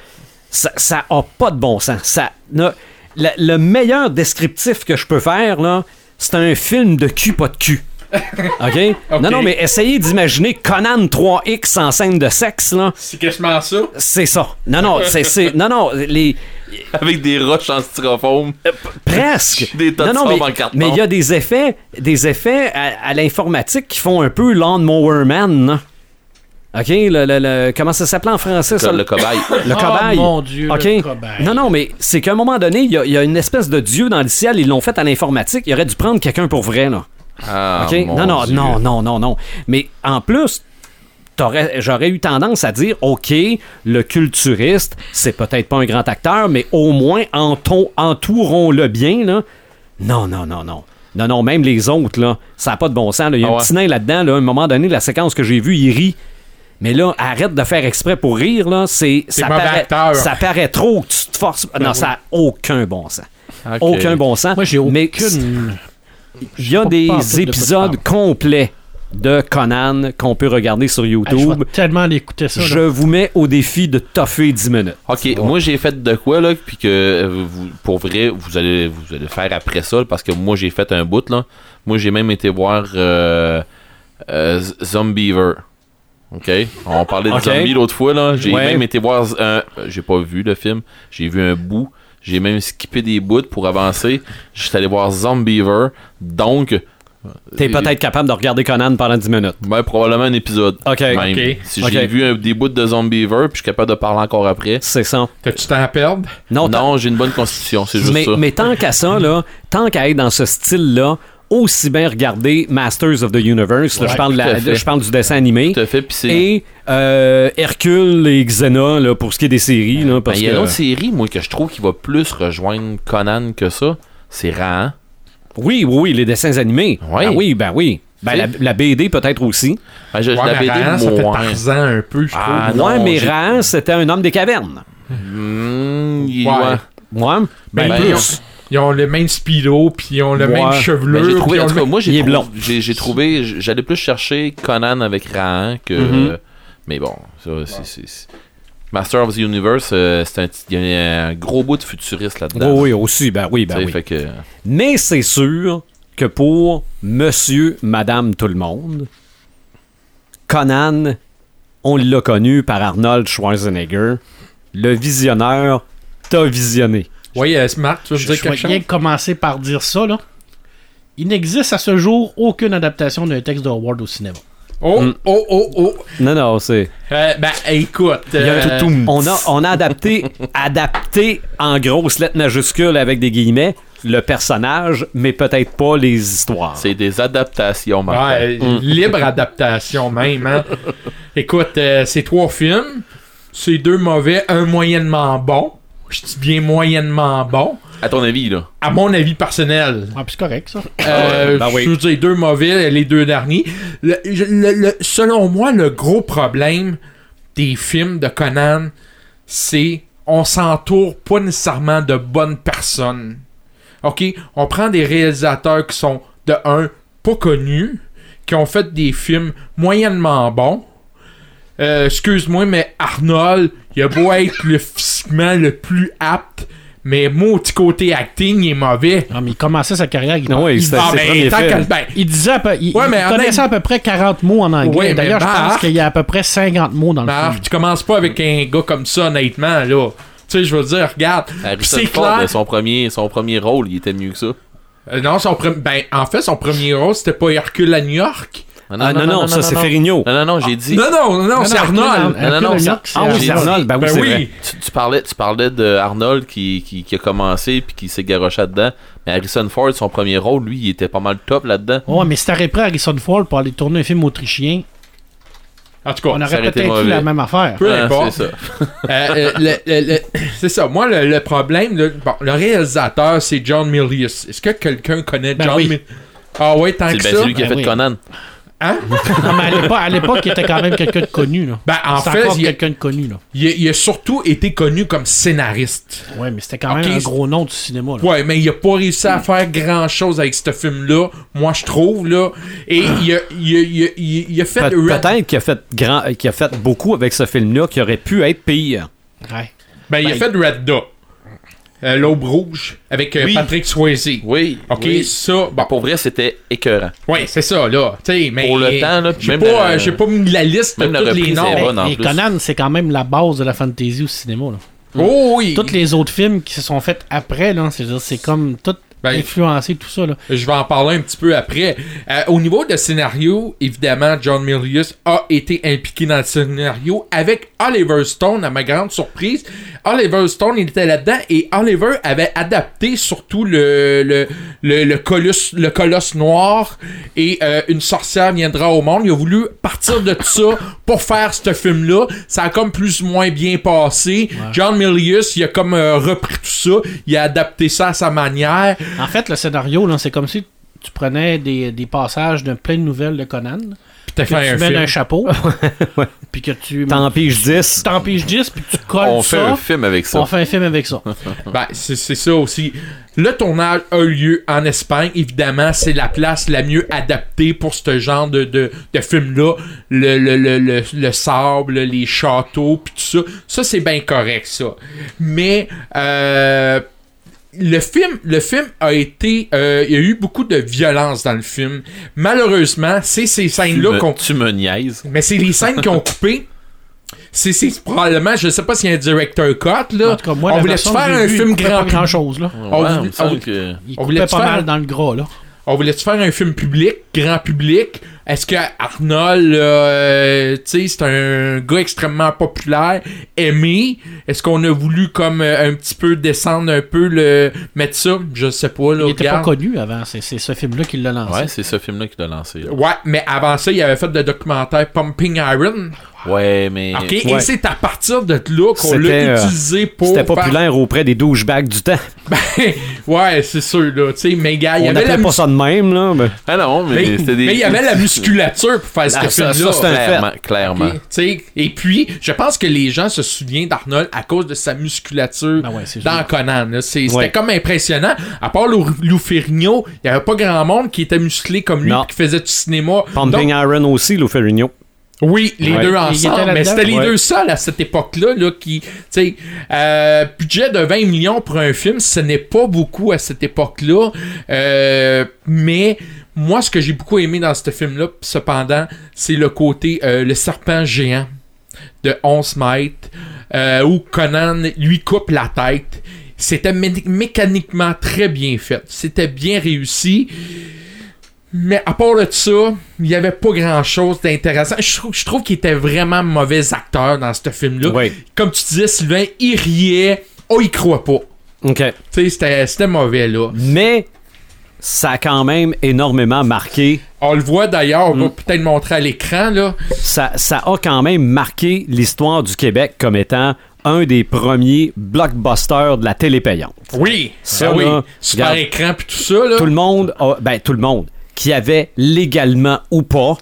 Ça, ça a pas de bon sens. Ça, le, le meilleur descriptif que je peux faire, là, c'est un film de cul, pas de cul. OK? Non, non, mais essayez d'imaginer Conan 3X en scène de sexe, là. C'est quasiment ça. C'est ça. Non, non, c'est. c'est- Non, non, les. Avec des roches en styrofoam. Presque. Des tas de non, non, mais, en carton. mais il y a des effets, des effets à, à l'informatique qui font un peu Lawnmower Man. OK? Le, le- le- comment ça s'appelait en français, ça? Le, cobaye. Le cobaye. Oh mon Dieu, OK? le cobaye. Non, non, mais c'est qu'à un moment donné, il y, a- il y a une espèce de dieu dans le ciel, ils l'ont fait à l'informatique, il aurait dû prendre quelqu'un pour vrai, là. Ah, OK? mon Non, non, Dieu. non, non, non, non. Mais en plus, j'aurais eu tendance à dire, OK, le culturiste, c'est peut-être pas un grand acteur, mais au moins entourons-le bien, là. Non, non, non, non. Non, non, même les autres, là, ça n'a pas de bon sens. Il y a Ah un petit nain là-dedans, là, à un moment donné, la séquence que j'ai vue, il rit. Mais là, arrête de faire exprès pour rire, là. C'est, ça, paraît, acteur. ça paraît trop que tu te forces. non, ça n'a aucun bon sens. Aucun bon sens. Moi, j'ai Mais aucune. il y a des de épisodes complets de Conan qu'on peut regarder sur Hey, je YouTube. vais tellement aller écouter ça. là. je vous mets au défi de toffer 10 minutes. Ok, moi j'ai fait de quoi là, puis que euh, vous, pour vrai, vous allez, vous allez faire après ça, parce que moi j'ai fait un bout là. Moi j'ai même été voir euh, euh, Zombiever. Ok, on parlait de Ok. zombies l'autre fois là. J'ai Ouais. même été voir un, j'ai pas vu le film, j'ai vu un bout. J'ai même skippé des bouts pour avancer. J'étais allé voir Zombiever, donc T'es peut-être capable de regarder Conan pendant 10 minutes. ben, probablement un épisode. Ok. Même. Ok. Si Ok. j'ai vu un- des bouts de Zombiever, puis je suis capable de parler encore après. C'est ça. T'as-tu temps à perdre? Non, t'as- Non, j'ai une bonne constitution, c'est juste mais, ça. mais tant qu'à ça, là, tant qu'à être dans ce style-là, aussi bien regarder Masters of the Universe. là, je, parle de la- tout à fait. je parle du dessin animé. Tout à fait, puis c'est. Et euh, Hercule et Xena, là, pour ce qui est des séries. Là, Ben, parce il y a que- une autre série, moi, que je trouve qui va plus rejoindre Conan que ça. C'est Rahan. Oui, oui, oui, les dessins animés. Oui. Ben oui, ben oui. Ben, la, la BD peut-être aussi. Ben, je, Ouais, la mais BD, Rahan, ça fait moins. Tarzan un peu, je trouve. Ah, ouais, non, mais c'était un homme des cavernes. Il- Ouais. ouais. Ouais. Ben, Ben, plus. Ils ont le même speedo, puis ils ont le Ouais. même Ben, chevelure. j'ai trouvé, en tout cas, moi, j'ai trouvé, blond. j'ai, j'ai trouvé, j'allais plus chercher Conan avec Rahan que. Mhm. Mais bon, ça, c'est, c'est- c'est- Master of the Universe, euh, c'est un, y a un gros bout de futuriste là-dedans. Oui, oui, aussi, ben oui, ben oui. fait que, Mais c'est sûr que pour monsieur, madame, tout le monde, Conan, on l'a connu par Arnold Schwarzenegger. Le visionneur t'a visionné. Oui, euh, Smart, tu veux Je, dire je vais quelque chose? rien commencer par dire ça, là. Il n'existe à ce jour aucune adaptation d'un texte de Howard au cinéma. Oh, Mm. oh, oh, oh. Non, non, c'est. Euh, ben, écoute. Il y a euh, tout- on a, on a adapté, adapté en grosses lettres majuscules avec des guillemets le personnage, mais peut-être pas les histoires. c'est des adaptations. Ouais, libre adaptation même. Hein. Écoute, euh, c'est trois films. C'est deux mauvais, un moyennement bon. Je dis bien moyennement bon. À ton avis, là? À mon avis personnel. Ah, puis c'est correct, ça. Euh, ben oui. Je veux dire, deux mauvais, les deux derniers. Le- je- le- le- selon moi, le gros problème des films de Conan, c'est on s'entoure pas nécessairement de bonnes personnes. OK? On prend des réalisateurs qui sont, de un, pas connus, qui ont fait des films moyennement bons. Euh, excuse-moi, mais Arnold, il a beau être le physiquement le plus apte, mais mon petit côté acting, il est mauvais. Non, mais il commençait sa carrière. Il, Non, ouais, il- c'était Ah, ben, ben, il disait à peu- il, Ouais, il mais connaissait à peu près 40 mots en anglais. Ouais, D'ailleurs, je pense qu'il y a à peu près 50 mots dans le Marc, film. tu commences pas avec un gars comme ça, honnêtement, là. Tu sais, je veux dire, regarde, c'est clair. son premier, son premier rôle, il était mieux que ça. Euh, non, son pre- ben, en fait, son premier rôle, c'était pas Hercule à New York. Ah non, non, ça c'est non. Ferrigno. Non, non, non, j'ai dit. Non, non, non, non, c'est Arnold. Non, non, non, c'est Ah oui, Arnold. Ben oui, Ben oui. vrai. Tu, tu parlais, tu parlais de Arnold qui, qui, qui a commencé puis qui s'est garoché dedans. Mais Harrison Ford, son premier rôle, lui, il était pas mal top là-dedans. Ouais, mais si t'aurais pris Harrison Ford pour aller tourner un film autrichien, En tout cas, on aurait peut-être eu la même affaire. peu Ah, importe. c'est ça. Euh, euh, c'est ça. Moi, le, le problème, le, bon, le réalisateur, c'est John Milius. Est-ce que quelqu'un connaît Ben John oui. Milius? Ah ouais, tant C'est que ben, ça? c'est lui qui a Ben fait oui. Conan. Hein? Non, mais à l'époque- à l'époque, il était quand même quelqu'un de connu. Là. Ben, en fait, il a, quelqu'un de connu. Là. il a- il a surtout été connu comme scénariste. Ouais, mais c'était quand même un gros nom du cinéma. Là. Ouais, mais il a pas réussi à faire grand chose avec ce film-là, moi je trouve, là. Et il a, il a- il a- il a- il a fait Pe- Red- Peut-être qu'il a, fait grand- qu'il a fait beaucoup avec ce film-là qui aurait pu être pire. Ouais. Ben, il a Ben, fait Red Dot. Euh, L'Aube Rouge avec euh, Oui. Patrick Swayze. Oui. Ok, oui. ça, bon. pour vrai, c'était écœurant. Ouais, c'est ça, là. Tu sais, mais. Pour le temps, là, J'ai pas, la- euh, j'ai pas mis la liste de même la tous les noms. Et. Conan, c'est quand même la base de la fantasy au cinéma. Là. Oh oui! Tous les autres films qui se sont faits après, là, c'est c'est comme tout Ben, influencé, tout ça. Là. Je vais en parler un petit peu après. Euh, au niveau de scénario, évidemment, John Milius a été impliqué dans le scénario avec Oliver Stone, à ma grande surprise. Oliver Stone, il était là-dedans et Oliver avait adapté surtout le, le, le, le, colosse, le colosse noir et euh, une sorcière viendra au monde. Il a voulu partir de ça pour faire ce film-là. Ça a comme plus ou moins bien passé. John Milius, il a comme euh, repris tout ça. Il a adapté ça à sa manière. En fait, le scénario, là, c'est comme si tu prenais des, des passages de plein de nouvelles de Conan, Puis t'as que fait tu un mets film. un chapeau, puis que tu T'en piges 10. t'empiches 10, puis tu colles On fait un film avec ça. On fait un film avec ça. Ben, c'est c'est ça aussi. Le tournage a eu lieu en Espagne. Évidemment, c'est la place la mieux adaptée pour ce genre de, de, de film-là. Le, le, le, le, le sable, les châteaux, puis tout ça. Ça, c'est bien correct, ça. Mais, euh, le film, le film a été. euh, il y a eu beaucoup de violence dans le film. Malheureusement, c'est ces scènes-là qu'on tu me niaises. mais c'est les scènes qu'ils ont coupées. C'est c'est probablement, je sais pas s'il y a un director cut, là. En tout cas, moi, on la voulait faire un film grand pas grand chose là. On Ouais, voulait- on- que- Il On voulait pas faire- mal dans le gras là. On voulait-tu faire un film public, grand public? Est-ce que Arnold, euh, tu sais, c'est un gars extrêmement populaire, aimé? Est-ce qu'on a voulu comme euh, un petit peu descendre un peu le mettre ça? Je sais pas, là, Il était pas connu avant, c'est c'est ce film-là qui l'a lancé. Ouais, c'est ce film-là qui l'a lancé. là. Ouais, mais avant ça, il avait fait le documentaire Pumping Iron. Ouais, mais. OK? Ouais. Et c'est à partir de là qu'on l'a euh, utilisé pour. C'était faire- populaire auprès des douchebags du temps. ouais, c'est sûr, là. Tu sais, mais gars, il y On avait la n'appelait pas ça de même, là. mais- Ah non, mais, Mais, c'était des. mais il y avait la musculature pour faire Ah, ce ça- film-là. ça, fait. Clairement. clairement. Ok, tu sais, Et puis, je pense que les gens se souviennent d'Arnold à cause de sa musculature Ah ouais, c'est dans sûr. Conan. là. C'était Ouais. comme impressionnant. À part Lou, Lou Ferrigno, il n'y avait pas grand monde qui était musclé comme lui qui faisait du cinéma. Pumping Donc, Iron aussi, Lou Ferrigno. Oui, les Ouais. deux ensemble, mais c'était les Ouais. deux seuls à cette époque-là là, qui, tu sais, euh, budget de 20 millions pour un film, ce n'est pas beaucoup à cette époque-là, euh, mais moi, ce que j'ai beaucoup aimé dans ce film-là, cependant, c'est le côté euh, le serpent géant de 11 mètres, où Conan lui coupe la tête. C'était mé- mécaniquement très bien fait. C'était bien réussi. Mais à part de ça, il n'y avait pas grand chose d'intéressant. Je trouve, je trouve qu'il était vraiment mauvais acteur dans ce film-là. Oui. Comme tu disais, Sylvain, il riait. Oh, il croit pas. OK. Tu sais, c'était- mauvais, là. Mais ça a quand même énormément marqué. On le voit d'ailleurs, on va Mm. peut-être le montrer à l'écran, là. Ça, ça a quand même marqué l'histoire du Québec comme étant un des premiers blockbusters de la télé payante. Oui, Ça, ben oui. Super regarde. écran puis tout ça, là. Tout le monde, a- ben tout le monde, qui avait légalement ou pas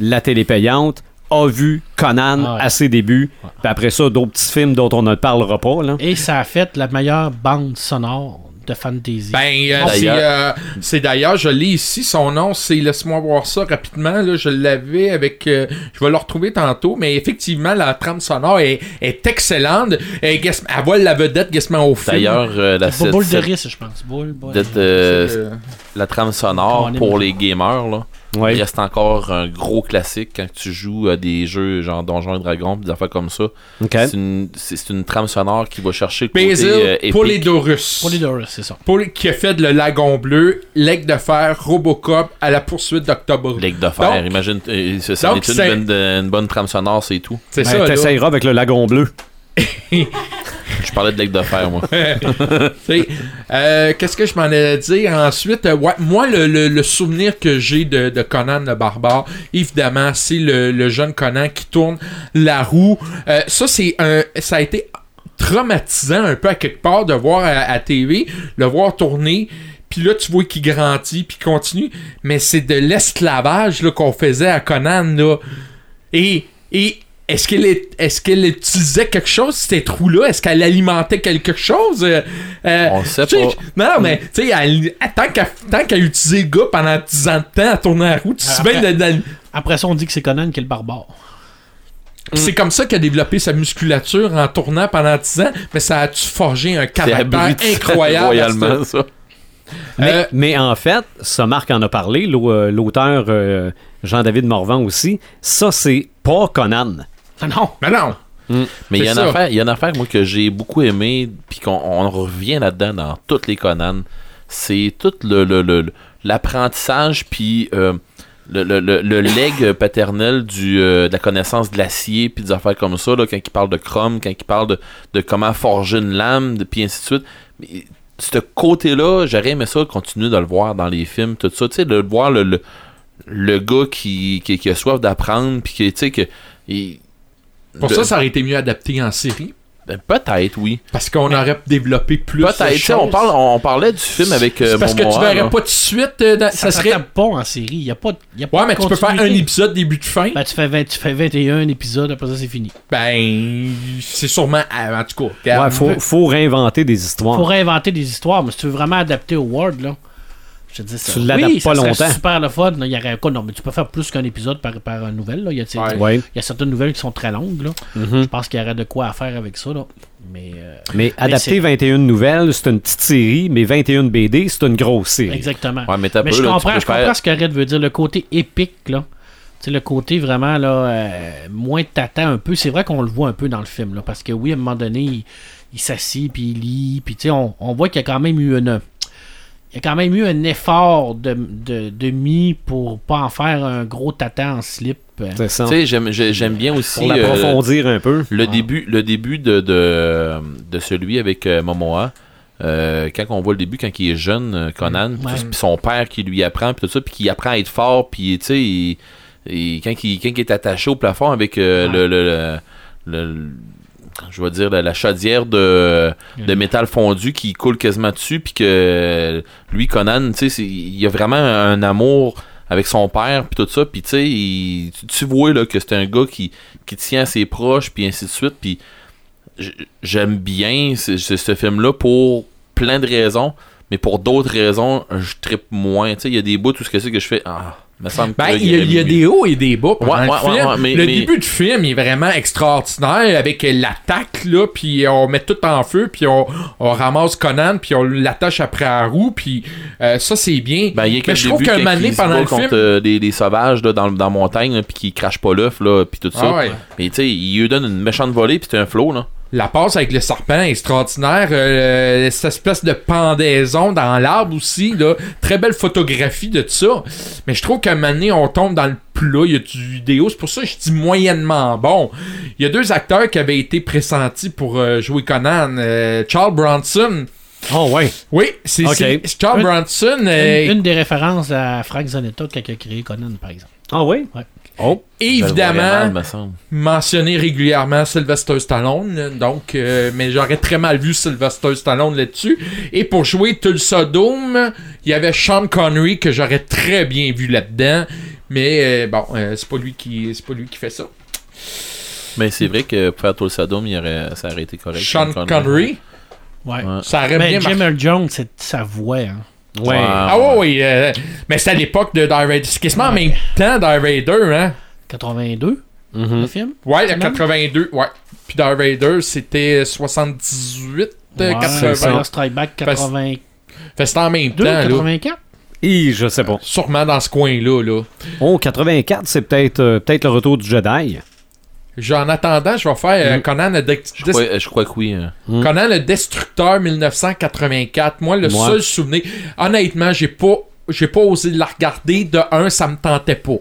la télé payante, a vu Conan Ah ouais. à ses débuts. Puis après ça, d'autres petits films dont on ne parlera pas. Là. Et ça a fait la meilleure bande sonore de fantasy. Ben, euh, c'est D'ailleurs. euh, c'est d'ailleurs, je l'ai ici, son nom, c'est, laisse-moi voir ça rapidement, là, je l'avais avec, euh, je vais le retrouver tantôt, mais effectivement, la trame sonore est, est excellente, et Gas- elle voit la vedette quasiment au film. D'ailleurs, euh, la, Boule de risque, je pense. Boule, boule. cette, euh, C'est, euh, la trame sonore pour les gamers, là, Ouais. il reste encore un gros classique quand tu joues à des jeux genre Donjons et Dragons, des affaires comme ça. OK. C'est une, une trame sonore qui va chercher le côté Basil euh. Polydorus. Polydorus, c'est ça. Qui a fait de le Lagon Bleu, L'Aigle de Fer, Robocop à la poursuite d'Octobre. L'aigle de fer, Donc- imagine, euh, ça, ça donc, est une, c'est- bonne, une bonne trame sonore, c'est tout. C'est Ben, ça. T'essayeras avec le lagon bleu. Je parlais de l'aigle de fer, moi. Euh, Qu'est-ce que je m'en allais dire ensuite? Euh, moi, le, souvenir que j'ai de, Conan le barbare, évidemment, c'est le, jeune Conan qui tourne la roue. Euh, ça, c'est un, ça a été traumatisant un peu à quelque part de voir à, TV, le voir tourner. Puis là, tu vois qu'il grandit, puis continue. Mais c'est de l'esclavage qu'on faisait à Conan. Là. Et, et est-ce qu'elle est, est-ce qu'elle utilisait quelque chose, ces trous-là? Est-ce qu'elle alimentait quelque chose? Euh, euh, On sait pas. Non, mais tu sais, tant qu'elle tant qu'elle a utilisé le gars pendant 10 ans de temps à tourner la route, tu sais bien Après- de- de- Après ça, on dit que c'est Conan qui est le barbare. C'est comme ça qu'il a développé sa musculature en tournant pendant 10 ans, mais ça a-tu forgé un caractère incroyable. ça. Mais, Euh, mais en fait, ça Marc en a parlé, euh, l'auteur euh, Jean-David Morvan aussi, ça c'est pas Conan. Ah non! Mais non! Mais il y, a une affaire- il y a une affaire, moi, que j'ai beaucoup aimé, puis qu'on on revient là-dedans dans toutes les Conan. C'est tout le, le- le- l'apprentissage, puis euh, le, le, le, le leg paternel du, euh, de la connaissance de l'acier, puis des affaires comme ça, là, quand il parle de chrome, quand il parle de, de comment forger une lame, puis ainsi de suite. Mais, ce côté-là, j'aurais aimé ça continuer de le voir dans les films, tout ça, tu sais, de voir le, le, le gars qui, qui, qui a soif d'apprendre, puis qui, tu sais, que. il- Pour de- ça, ça aurait été mieux adapté en série. ben, Peut-être, oui. Parce qu'on aurait développé plus de Peut-être. Tu sais, On, choses. parle, on, parlait du film avec euh, C'est parce que tu verrais là. pas tout de suite. euh, dans- Ça ça serait. s'adapte pas en série. Il y a pas, de- y a pas Ouais, mais tu peux faire un épisode début de fin. Ben, tu fais, 20 tu fais 21 épisodes, après ça, c'est fini. Ben, c'est sûrement. En tout cas, Ouais, faut, faut réinventer des histoires. Faut réinventer des histoires, mais si tu veux vraiment adapter au Word, là. Je te dis ça. Tu l'adaptes oui, pas ça longtemps. super le fun. là. Il y aurait quoi? Non, mais tu peux faire plus qu'un épisode par, par nouvelle. Là. Il, y a, tu sais, Ouais. Ouais. il y a certaines nouvelles qui sont très longues. Là. Mhm. Je pense qu'il y aurait de quoi à faire avec ça. Là. Mais, euh, Mais adapter c'est- 21 nouvelles, c'est une petite série, mais 21 BD, c'est une grosse série. exactement. Ouais, mais t'as mais peu, je là, comprends, je faire- comprends ce que Red veut dire. Le côté épique, là. Le côté vraiment là, euh, moins tâtant un peu. C'est vrai qu'on le voit un peu dans le film. Là, parce que oui, à un moment donné, il, il s'assit puis il lit. Puis tu sais, on, on voit qu'il y a quand même eu une. Il y a quand même eu un effort de, de, de mis pour pas en faire un gros tatan en slip. C'est ça. Tu sais, j'aime, j'ai- j'aime bien aussi Pour euh, un peu. le début, le début de, de, de celui avec euh, Momoa. Euh, quand on voit le début, quand il est jeune, Conan, Ouais. puis son père qui lui apprend, puis tout ça, puis qui apprend à être fort, puis tu sais, il- il- quand, il, quand il est attaché au plafond avec euh, Ouais. le, le, le- le- je vais dire la, la chaudière de, de métal fondu qui coule quasiment dessus, puis que lui, Conan, tu sais, il y a vraiment un amour avec son père, puis tout ça, puis tu sais, tu, vois là, que c'est un gars qui, qui tient à ses proches, puis ainsi de suite, puis j'aime bien ce, ce- ce film-là pour plein de raisons, mais pour d'autres raisons, je trippe moins. Tu sais, il y a des bouts, tout ce que c'est que je fais, ah, me semble que Ben, il y a, y des hauts et des bas pendant Ouais, le ouais, film. ouais, ouais, mais- le mais- début du film est vraiment extraordinaire avec l'attaque, là, puis on met tout en feu, puis on, on ramasse Conan, puis on l'attache après la roue, puis euh, ça, c'est bien. Ben, y a mais je trouve qu'un se pendant le contre film... euh, des, des sauvages là, dans, dans la montagne, puis qui crachent pas l'œuf, là, puis tout ça. Ah ouais. Mais tu sais, il lui donne une méchante volée, puis c'est un flow, là. La passe avec le serpent est extraordinaire. euh, cette espèce de pendaison dans l'arbre aussi. Là. Très belle photographie de ça. Mais je trouve qu'à un moment donné, on tombe dans le plat. Il y a du vidéo. C'est pour ça que je dis moyennement bon. Il y a deux acteurs qui avaient été pressentis pour euh, jouer Conan. euh, Charles Bronson. Oh, ouais. Oui, c'est Charles Une- Bronson. euh, Une, une des références à Frank Zanetta qui a créé Conan, par exemple. Ah, oui? Ouais. Oh. évidemment, Mal, mentionné régulièrement Sylvester Stallone, donc, euh, mais j'aurais très mal vu Sylvester Stallone là-dessus. Et pour jouer Tulsa Doom, il y avait Sean Connery que j'aurais très bien vu là-dedans, mais euh, bon, euh, c'est pas lui qui, c'est pas lui qui fait ça. Mais c'est vrai que pour faire tout le Sodome, il aurait, ça aurait été correct. Sean Sean Connery, Ouais. Ouais. ça aurait Ben, bien Jim Jones, c'est sa voix. Hein. Ouais. Ah ouais, oui, euh, mais c'était à l'époque de Die Raider. C'est quasiment en même temps Die Raider, hein? 82, Mhm. le film? Ouais, le Quand même? 82, ouais. Puis Die Raider, c'était 78, euh, Ouais, 80. Fire Strike Back 82, Fait que c'était en même temps, là. 84. Et je sais pas. Sûrement dans ce coin-là, là. Oh, 84, c'est peut-être euh, peut-être le retour du Jedi. En attendant, je vais faire euh, Mm. Conan, le Dex- Je crois, je crois que oui. hein. Mm. Conan le Destructeur 1984. Moi, le Moi. seul souvenir. Honnêtement, j'ai pas, j'ai pas osé la regarder. De un, ça me tentait pas.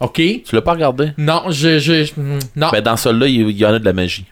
OK? Tu l'as pas regardé? Non, je. je mm, non. Ben, dans celui-là, il il y en a de la magie.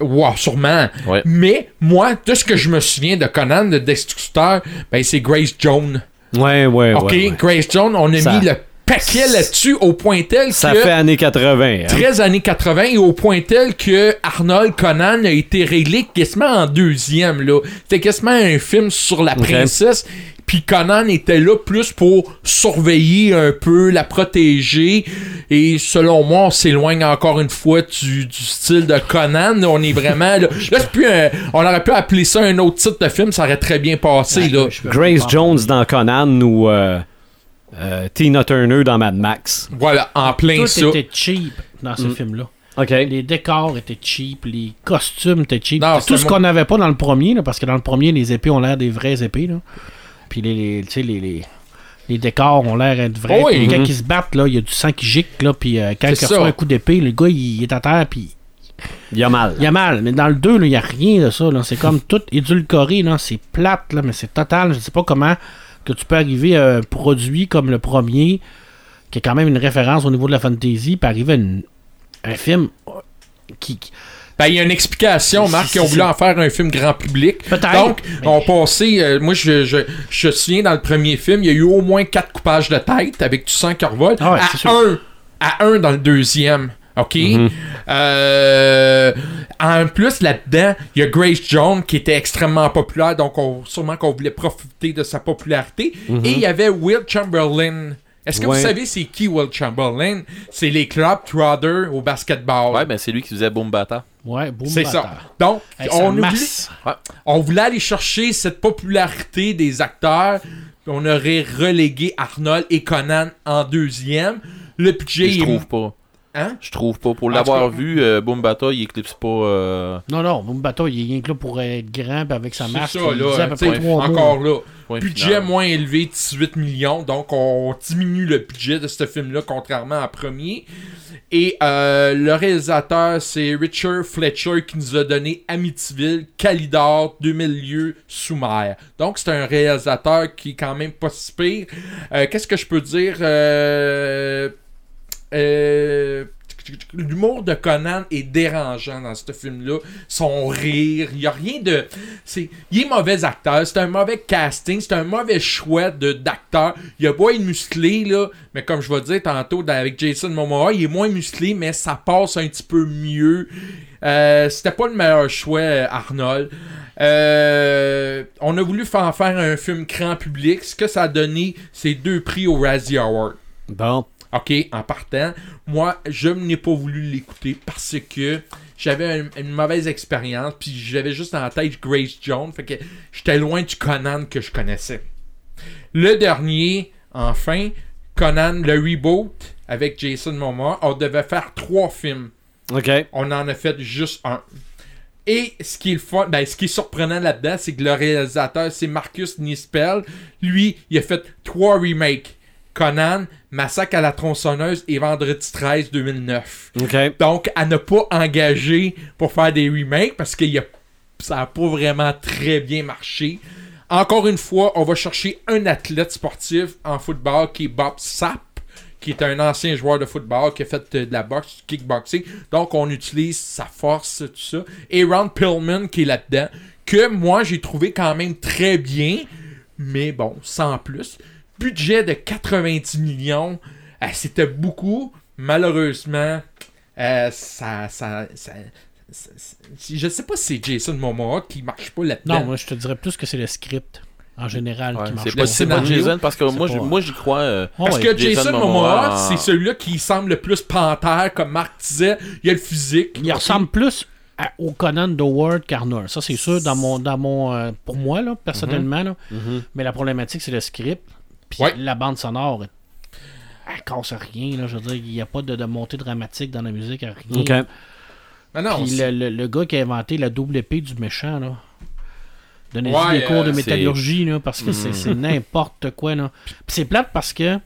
Wow, sûrement. Ouais. Mais, moi, de ce que je me souviens de Conan le Destructeur, ben, c'est Grace Jones. Ouais, ouais, OK? ouais. ouais. Grace Jones, on a Ça- mis le paquet là-dessus au point tel Ça que. fait années 80. hein. 13 années 80 et au point tel que Arnold Conan a été réglé quasiment en deuxième là. C'était quasiment un film sur la princesse. Puis Conan était là plus pour surveiller un peu, la protéger. Et selon moi, on s'éloigne encore une fois du, du style de Conan. On est vraiment... Là, là, c'est plus un- on aurait pu appeler ça un autre titre de film, ça aurait très bien passé. là. Grace pas- Jones dans Conan ou euh, euh, Tina Turner dans Mad Max. Voilà, en plein Tout ça. était cheap dans ce Mm. film-là. OK. Les décors étaient cheap, les costumes étaient cheap. Non, tout ce qu'on n'avait pas dans le premier, là, parce que dans le premier, les épées ont l'air des vraies épées. Là. Puis les, les, tu sais, les, les, les décors ont l'air d'être vrais. Oh oui. Puis quand ils se battent, là, il y a du sang qui gicle. Là, puis euh, quand il reçoit un coup d'épée, le gars, il, est à terre. Puis Il y a mal. il y a mal. Mais dans le 2, là, il n'y a rien de ça. C'est comme tout édulcoré. C'est plate, là, mais c'est total. Je sais pas comment que tu peux arriver à un produit comme le premier, qui est quand même une référence au niveau de la fantasy, puis arriver à une- un film euh, qui, Ben, il y a une explication, Marc, qui ont voulu en faire un film grand public. Peut-être. Donc, Mais- on passait. euh, moi, je, je, je me souviens dans le premier film, il y a eu au moins quatre coupages de tête avec du sang qui revole. Ah ouais, à un, à un dans le deuxième. OK? Euh, en plus, là-dedans, il y a Grace Jones qui était extrêmement populaire, donc on, sûrement qu'on voulait profiter de sa popularité. Et il y avait Will Chamberlain. Est-ce que Ouais. vous savez c'est qui Will Chamberlain? C'est les clubs Trotter au basketball. Ouais, ben c'est lui qui faisait Boom Bata. Ouais, boum, C'est ça. Donc, Hey, on, oublie- on voulait aller chercher cette popularité des acteurs. On aurait relégué Arnold et Conan en deuxième. Le budget Je trouve pas. Hein? Je trouve pas. Pour l'avoir vu, euh, Boom Bata, il éclipse pas. euh, Non, non, Boom Bata, il est rien que là pour être grand, avec sa C'est masque. ça, à là. peu t'sais, près trois mots. encore là. point Budget final. moins élevé, 18 millions. Donc, on diminue le budget de ce film-là, contrairement à premier. Et euh, le réalisateur, c'est Richard Fletcher qui nous a donné Amityville, Calidor, 2000 lieux sous mer. Donc, c'est un réalisateur qui est quand même pas si pire. Euh, Qu'est-ce que je peux dire? Euh, euh, L'humour de Conan est dérangeant dans ce film-là. Son rire, il n'y a rien de. Il est mauvais acteur, c'est un mauvais casting, c'est un mauvais choix d'acteur. Il a beau être musclé, là, mais comme je vais dire tantôt avec Jason Momoa, il est moins musclé, mais ça passe un petit peu mieux. Euh, c'était pas le meilleur choix, euh, Arnold. Euh, on a voulu faire, faire un film grand public. Ce que ça a donné, c'est deux prix au Razzie Award. Bon. OK, en partant, moi, je n'ai pas voulu l'écouter parce que j'avais un- une mauvaise expérience, puis j'avais juste en tête Grace Jones, fait que j'étais loin du Conan que je connaissais. Le dernier, enfin, Conan, le reboot avec Jason Momoa, on devait faire trois films. OK. On en a fait juste un. Et ce qui est le fun, ben, ce qui est surprenant là-dedans, c'est que le réalisateur, c'est Marcus Nispel. Lui, il a fait trois remakes. Conan, Massacre à la tronçonneuse et Vendredi 13 2009. OK. Donc, à ne pas engager pour faire des remakes parce que y a- ça n'a pas vraiment très bien marché. Encore une fois, on va chercher un athlète sportif en football qui est Bob Sapp, qui est un ancien joueur de football qui a fait de la boxe, du kickboxing. Donc, on utilise sa force, tout ça. Et Ron Pillman qui est là-dedans, que moi, j'ai trouvé quand même très bien, mais bon, sans plus. Budget de 90 millions, euh, c'était beaucoup. Malheureusement, euh, ça, ça, ça, ça- ça- Je sais pas si c'est Jason Momoa qui marche pas là-dedans. Non, moi, je te dirais plus que c'est le script, en général, Ouais, qui marche c'est pas. pas, c'est pas scénario, Jason parce que moi, moi j'y crois. euh, Ah Parce que Jason, Jason Momoa, Momoa, c'est celui-là qui semble le plus panthère, comme Marc disait. Il y a le physique. Il ressemble plus à- au Conan d'Howard qu'Arnold. Ça, c'est sûr, dans mon, dans mon, euh, pour moi, là, personnellement. là. Mais la problématique, c'est le script. Puis Ouais. la bande sonore, elle casse rien. Là, je veux dire, il n'y a pas de, de montée dramatique dans la musique, rien. OK. Non, non, Puis c'est- le, le- le gars qui a inventé la double épée du méchant, là. Donnez-y Ouais, des cours de euh, métallurgie, là, parce que c'est- c'est n'importe quoi, là. Puis c'est plate parce que.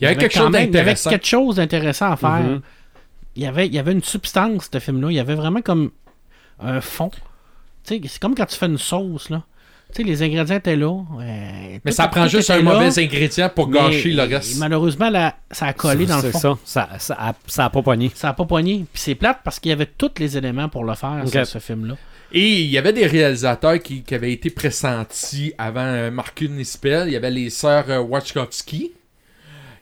il y avait quelque chose même- il y avait d'intéressant. quelque chose d'intéressant à faire. Mhm. il, y avait, il y avait une substance, ce film-là. Il y avait vraiment comme un fond. Tu sais, c'est comme quand tu fais une sauce, là. Tu sais, les ingrédients étaient là. euh, Mais ça prend juste un là, mauvais ingrédient pour gâcher le reste. Malheureusement, ça a collé dans le fond. ça. Ça, ça, a, ça a pas pogné. Ça a pas poigné. Puis c'est plate parce qu'il y avait tous les éléments pour le faire, ce film-là. Et il y avait des réalisateurs qui, qui avaient été pressentis avant euh, Marcus Nispel. Il y avait les sœurs euh, Wachowski.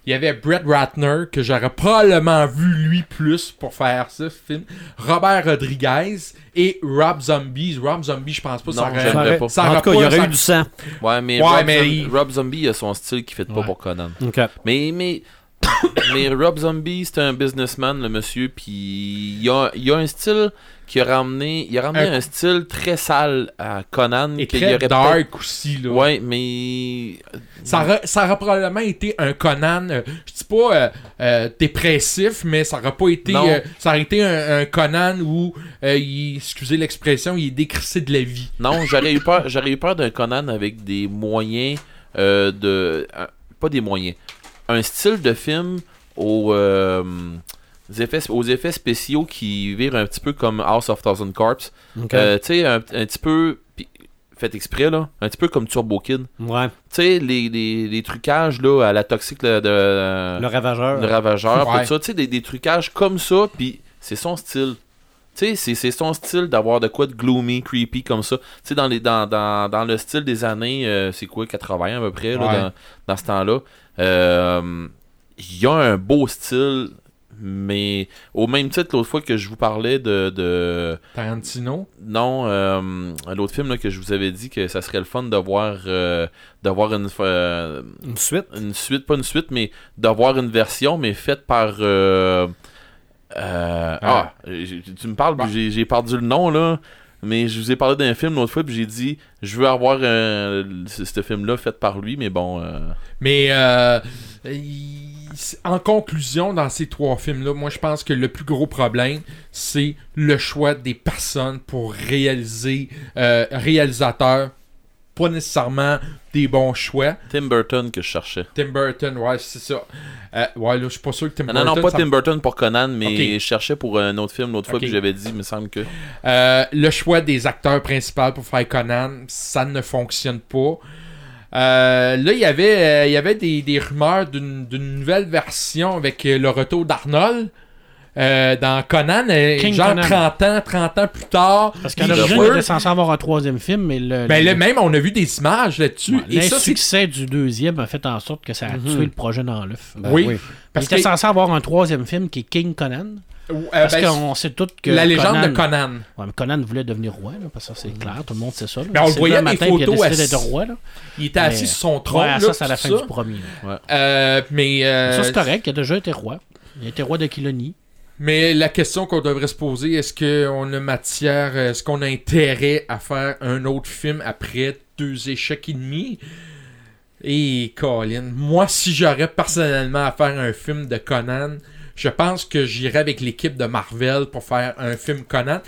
Il y avait Brett Ratner, que j'aurais probablement vu lui plus pour faire ce film. Robert Rodriguez et Rob Zombie. Rob Zombie, je pense pas Non, ça aurait- j'aimerais pas. ça en aurait tout cas, il y aurait ça- eu du sang. Ouais, mais, Ouais, Rob, mais Zom- il- Rob Zombie a son style qui fait pas pour Conan. OK. Mais, mais mais Rob Zombie, c'est un businessman, le monsieur, puis il a, il a un style qui a ramené, il a ramené Un- un, style très sale à Conan. Et très aurait dark aussi, là. Ouais, mais Ça, aurait, ça probablement été un Conan, euh, je dis pas euh, euh, dépressif, mais ça aurait pas été. Euh, ça aurait été un, un Conan où, il, excusez l'expression, il est décrissé de la vie. non, j'aurais eu peur, j'aurais eu peur d'un Conan avec des moyens de, pas des moyens, un style de film aux, euh, des effets, aux effets spéciaux qui virent un petit peu comme House of Thousand Corpse. Ok. Euh, tu sais, un, un petit peu. Fait exprès, là. Un petit peu comme Turbo Kid. ouais. Tu sais, les, les, les trucages, là, à la toxique là, de. Le ravageur. le ravageur, Ouais. tout ça. Tu sais, des, des trucages comme ça, puis c'est son style. Tu sais, c'est- c'est son style d'avoir de quoi de gloomy, creepy comme ça. Tu sais, dans, les- dans, dans, dans le style des années, euh, c'est quoi, 80 à peu près, là, Ouais. dans, dans ce temps-là. Euh, Il y a un beau style, mais au même titre, l'autre fois que je vous parlais de- de Tarantino? non, euh, l'autre film là, que je vous avais dit que ça serait le fun d'avoir euh, d'avoir une, euh, Une suite? une suite, pas une suite, mais d'avoir une version, mais faite par. euh, euh, ah, j'ai- tu me parles, Bah. j'ai perdu le nom là. Mais je vous ai parlé d'un film l'autre fois, puis j'ai dit, je veux avoir euh, ce, film-là fait par lui, mais bon. euh, Mais euh, en conclusion, dans ces trois films-là, moi je pense que le plus gros problème, c'est le choix des personnes pour réaliser, euh, réalisateurs, pas nécessairement des bons choix. Tim Burton que je cherchais. Tim Burton, ouais, c'est ça. Euh, ouais, là, je suis pas sûr que Tim Non, Burton. non, non, pas Tim Burton pour Conan, mais je cherchais pour un autre film l'autre fois, puis j'avais dit, il me semble que. Euh, le choix des acteurs principaux pour faire Conan, ça ne fonctionne pas. Euh, là, il y avait, il y avait des, des rumeurs d'une nouvelle version avec le retour d'Arnold. Euh, dans Conan, euh, King genre Conan. 30 ans, 30 ans plus tard. Parce qu'à l'origine, il était censé avoir un troisième film, mais le. Ben le- là, même, on a vu des images là-dessus. Ouais, et ça, c'est L'insuccès du deuxième a fait en sorte que ça a Mhm. tué le projet dans l'œuf. Ben oui, il parce était que censé avoir un troisième film qui est King Conan. euh, Parce ben, qu'on sait tous que. la légende Conan, de Conan. Ouais, mais Conan voulait devenir roi, là, parce que ça, c'est clair, tout le monde sait ça. là. Mais on le voyait le des matin, puis il a photos décidé assis- d'être roi. Là. Il était assis sur son trône. Ouais, là, ça, c'est à la tout fin ça. du premier. Euh, mais euh, Ça, c'est correct, il a déjà été roi. Il a été roi de Kilonie. Mais la question qu'on devrait se poser, est-ce qu'on a matière, est-ce qu'on a intérêt à faire un autre film après deux échecs et demi? Et Colin, moi si j'aurais personnellement à faire un film de Conan, je pense que j'irais avec l'équipe de Marvel pour faire un film Conan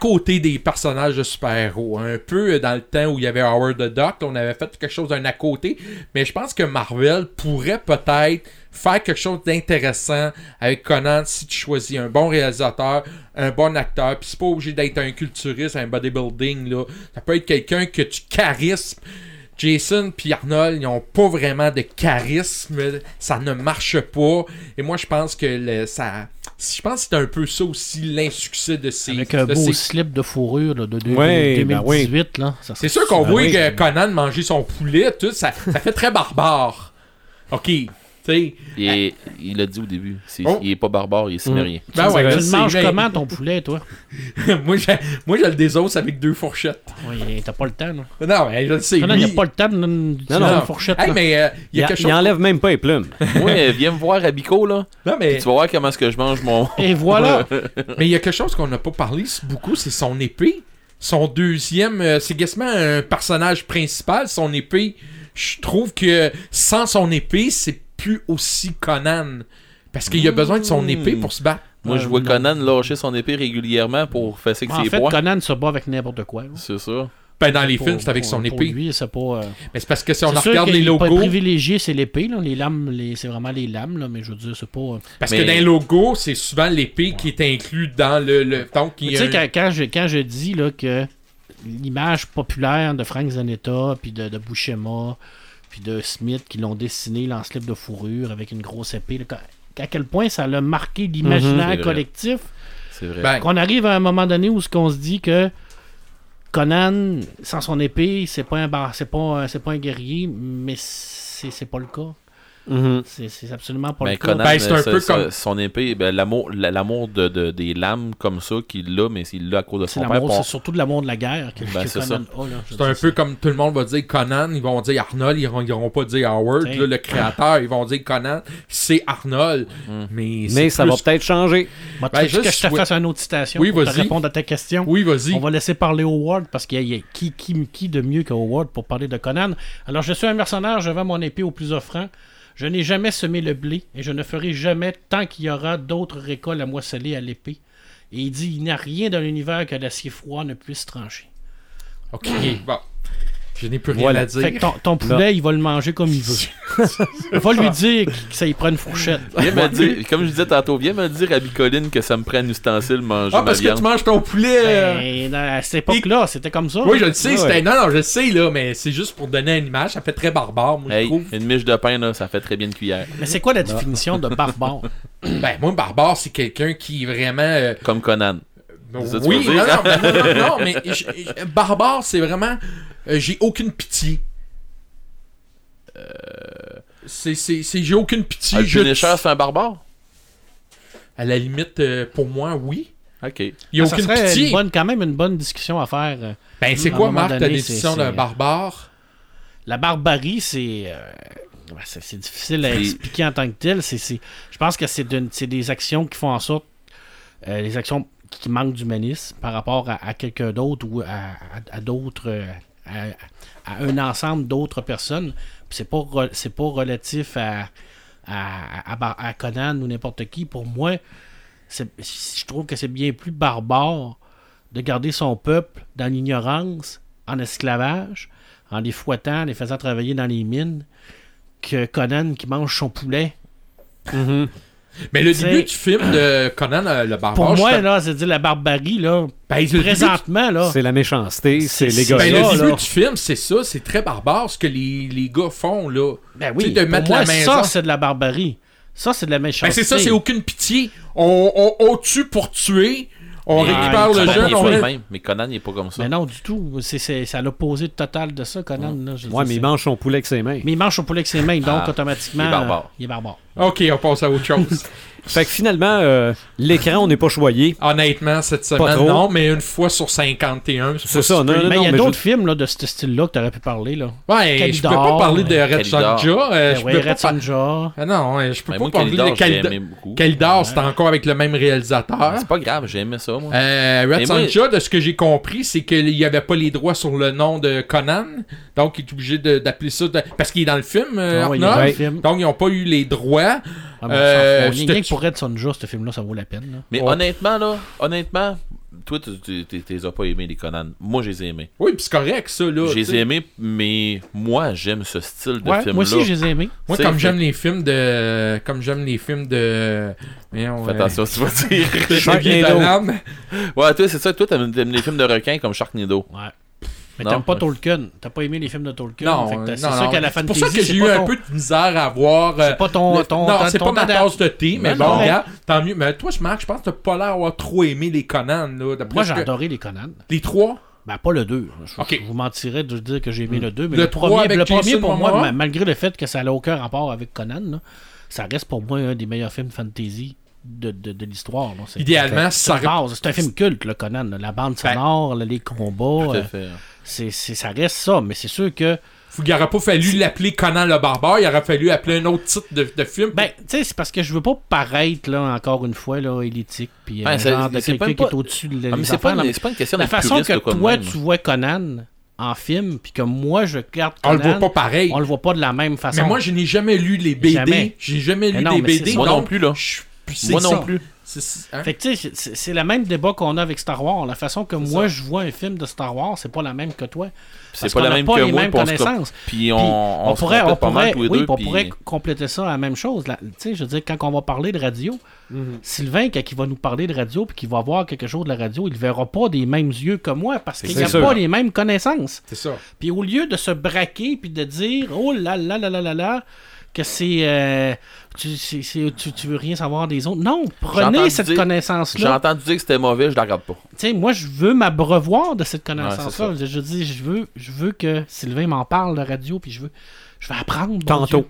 côté des personnages de super-héros. Un peu dans le temps où il y avait Howard the Duck, on avait fait quelque chose d'un à côté, mais je pense que Marvel pourrait peut-être faire quelque chose d'intéressant avec Conan si tu choisis un bon réalisateur, un bon acteur, puis c'est pas obligé d'être un culturiste, un bodybuilding là. Ça peut être quelqu'un que tu charismes. Jason puis Arnold, ils ont pas vraiment de charisme, ça ne marche pas. Et moi, je pense que ça, je pense que c'est un peu ça aussi l'insuccès de ces. Avec un de beau ces- slip de fourrure là, de deux- Ouais, 2018. là. Ça C'est sûr qu'on voit oui. que Conan manger son poulet, tout ça, ça fait très barbare. Ok, sais. Il, est- il a dit au début. c'est- Oh. Il est pas barbare, il est cimérien. Ben ouais, Tu je le manges mais- comment ton poulet, toi? Moi, j'ai, moi, j'ai le désosse avec deux fourchettes. Oui, t'as pas le temps. Là. Non, mais je le sais. Non, non, il n'y a pas le temps de non. une fourchette. Hey, mais euh, il y Il, a quelque il chose. enlève même pas les plumes. Moi, viens me voir à Bico, là. Non, mais Tu vas voir comment est-ce que je mange mon. Et voilà. Mais il y a quelque chose qu'on n'a pas parlé beaucoup, c'est son épée. Son deuxième, euh, c'est quasiment un personnage principal, son épée. Je trouve que sans son épée, c'est plus aussi Conan. Parce qu'il a besoin de son épée pour se battre. Moi, je Euh, vois non. Conan lâcher son épée régulièrement pour fesser en ses fait. Conan se bat avec n'importe quoi. C'est ça. Ben, dans les Pour- films, c'est avec pour- son épée. lui, c'est pas. euh, Mais c'est parce que si on regarde les logos, privilégié, c'est l'épée. là. Les lames, les... c'est vraiment les lames, là, mais je veux dire, c'est pas. euh, parce Mais- que dans les logos, c'est souvent l'épée qui est inclus dans le. le donc, Tu sais, un- quand, quand je, quand je dis là, que l'image populaire de Frank Zanetta, puis de, de Buscema, puis de Smith qui l'ont dessiné là, en slip de fourrure avec une grosse épée, là, à quel point ça l'a marqué Mhm, l'imaginaire collectif, C'est vrai. Ben, qu'on arrive à un moment donné où ce qu'on se dit que Conan, sans son épée, c'est pas un bar, c'est pas, c'est pas un guerrier, mais c'est c'est pas le cas. Mhm. C'est c'est absolument pas Ben, le cas. Conan, Ben, c'est un euh, peu comme- son épée, ben, l'amour, la- l'amour de, de- des lames comme ça qu'il a, mais il l'a à cause de C'est son père. l'amour, pour- c'est surtout de l'amour de la guerre que, Ben, que c'est Conan a, un peu comme tout le monde va dire Conan, ils vont dire Arnold, ils vont, ils vont pas dire Howard, là, le créateur, ils vont dire Conan, c'est Arnold. Mais, c'est Mais ça va peut-être changer. Bah, tu Ben, veux que juste je te souhait- fasse une autre citation Oui, pour te répondre à ta question? Oui, vas-y. On va laisser parler Howard parce qu'il y a, qui, qui, qui de mieux que Howard pour parler de Conan. Alors, je suis un mercenaire, je vends mon épée au plus offrant. Je n'ai jamais semé le blé et je ne ferai jamais tant qu'il y aura d'autres récoltes à moisseler à l'épée. Et il dit il n'y a rien dans l'univers que l'acier froid ne puisse trancher. Ok, bon. Je n'ai plus rien Voilà. à dire. Fait que ton, ton poulet, il va le manger comme il veut. va lui dire que ça y prend une fourchette. Viens me dire, comme je disais tantôt, viens me dire à Bicoline que ça me prend un ustensile manger Ah, ma parce que tu manges ton poulet. Ben, à cette époque-là, c'était comme ça. Oui, je le sais, Ouais, c'était. ouais. Non, non, je le sais, là, mais c'est juste pour donner une image. Ça fait très barbare, moi, je Hey, trouve. une miche de pain, là, ça fait très bien une cuillère. Mais c'est quoi la définition de barbare? Ben, moi, barbare, c'est quelqu'un qui vraiment. euh, Comme Conan. Tu oui, non, non, ben, non, non, non, mais barbare, c'est vraiment. Euh, j'ai aucune pitié. Euh, C'est, c'est, c'est- j'ai aucune pitié. Ah, le je Punisher, c'est un barbare? À la limite, euh, pour moi, oui. Ok. Il y a Ah, ça aucune serait pitié. une bonne, quand même une bonne discussion à faire. euh. Ben, c'est quoi, Marc, ta définition d'un barbare? La barbarie, c'est. euh, c'est c'est difficile à expliquer en tant que tel. C'est, c'est- je pense que c'est, d'une- c'est des actions qui font en sorte. euh, les actions qui manquent d'humanisme par rapport à, à quelqu'un d'autre ou à, à- à d'autres. À, un ensemble d'autres personnes. C'est pas, c'est pas relatif à, à, à, Conan ou n'importe qui. Pour moi, je trouve que c'est bien plus barbare de garder son peuple dans l'ignorance, en esclavage, en les fouettant, en les faisant travailler dans les mines, que Conan qui mange son poulet. Mhm. Mais le début du film de Conan euh, le barbare. Pour moi, je là, c'est dire la barbarie, là, ben, présentement, là. C'est la méchanceté, c'est les gars. Ben, ça, le début là. du film, c'est ça, c'est très barbare ce que les, les gars font, là. Ben oui, de pour mettre moi, la maison. ça, c'est de la barbarie. Ça, c'est de la méchanceté. Ben, c'est ça, c'est aucune pitié. On, on, on tue pour tuer, on Mais récupère le jeune, est même, mais Conan, il est pas comme ça. Mais non, du tout. C'est, à l'opposé total de ça, Conan. Là, je veux Ouais, mais il mange son poulet avec ses mains. mais il mange son poulet avec ses mains, donc Ah, automatiquement. il est barbare. euh, il est barbare. Ok, on passe à autre chose. Fait que finalement, euh, l'écran, on n'est pas choyé. Honnêtement, cette Pas semaine, trop. non, mais une fois sur 51. C'est ça, non, non, mais il y a mais d'autres je- films là, de ce style-là que tu aurais pu parler. Là. Ouais, je peux pas parler de Red Calidar. Sonja. euh, je ouais, peux pas Red par- Sonja. Ah non, ouais, je peux Ben, pas moi, parler de j'ai aimé beaucoup. C'est encore avec le même réalisateur. C'est pas grave, j'ai aimé ça, moi. Euh, Red Mais moi- Sonja, de ce que j'ai compris, c'est qu'il n'y avait pas les droits sur le nom de Conan. Donc, il est obligé de- d'appeler ça. de- Parce qu'il est dans le film, euh, Ah ouais, il est Arnold. dans le film. Donc, ils n'ont pas eu les droits. Ah, mais on Euh, Rien te- que pour Red Sonja, ce film-là, ça vaut la peine. Là. Mais Oh. honnêtement, là, honnêtement, toi, tu as pas aimés, les Conan. Moi, je les ai aimés. Oui, puis c'est correct, ça. Là, Je les ai aimés, mais moi, j'aime ce style de Ouais, film-là. moi aussi, je les ai aimés. Moi, comme j'aime les films de. Comme j'aime les films de. Voyons, Fais euh, attention, tu vas dire. Sharknado. Ouais, toi, c'est ça. Toi, t'aimes t'aimes les films de requins comme Sharknado. Ouais. Mais t'aimes pas Tolkien. T'as pas aimé les films de Tolkien. Non, c'est sûr qu'à la C'est pour ça que j'ai eu un peu de misère à voir. euh, C'est pas ton. non, c'est ton pas ma tasse de thé, mais bon, regarde, tant mieux. Mais toi, je Marc, je pense que t'as pas l'air d'avoir trop aimé les Conan, Moi, j'ai adoré les Conan. Les trois? Ben, pas le 2. Je, vous mentirais de dire que j'ai aimé le 2. Mais Le premier, le premier pour moi, malgré le fait que ça n'a aucun rapport avec Conan, là, ça reste pour moi un des meilleurs films fantasy de, de, de l'histoire. Idéalement, c'est ça. C'est un film culte, le Conan. là. La bande Ben, sonore, les combats. Tout à euh, fait. c'est, ça reste ça. Mais c'est sûr que. Il n'aurait pas fallu l'appeler Conan le barbare, il aurait fallu appeler un autre titre de, de film. Ben, tu sais, c'est parce que je veux pas paraître, là, encore une fois, là, élitique. Puis c'est- genre de quelqu'un qui est pas- au-dessus de Ah, mais les c'est pas, une- question La façon que toi, même. tu vois Conan en film, puis que moi, je regarde on le Conan, voit pas pareil. on le voit pas de la même façon. Mais moi, je n'ai jamais lu les BD. Jamais. J'ai jamais Mais lu non, c'est BD. Moi non plus, là. je- c'est Moi non ça. plus. Hein? Fait que tu sais, c'est le même débat qu'on a avec Star Wars. La façon que moi je vois un film de Star Wars, c'est pas la même que toi. C'est pas la même pas que les moi, mêmes connaissances. Puis on, on, pourrait, on pourrait, oui, deux. on puis- pourrait compléter ça à la même chose. Là, Tu sais, je veux dire, quand on va parler de radio, Sylvain, quand il va nous parler de radio, puis qu'il va voir quelque chose de la radio, il ne verra pas des mêmes yeux que moi parce qu'il n'a pas les mêmes connaissances. C'est ça. Puis au lieu de se braquer puis de dire oh là là là là là là que c'est euh, tu, c'est- c'est- tu, tu veux rien savoir des autres. Non, prenez cette dire- J'ai connaissance-là. entendu dire que c'était mauvais, je la regarde pas. Tu sais, moi, je veux m'abreuvoir de cette connaissance-là. je, je dis, je veux, je veux, que Sylvain m'en parle de radio, puis je veux, je veux apprendre. Tantôt.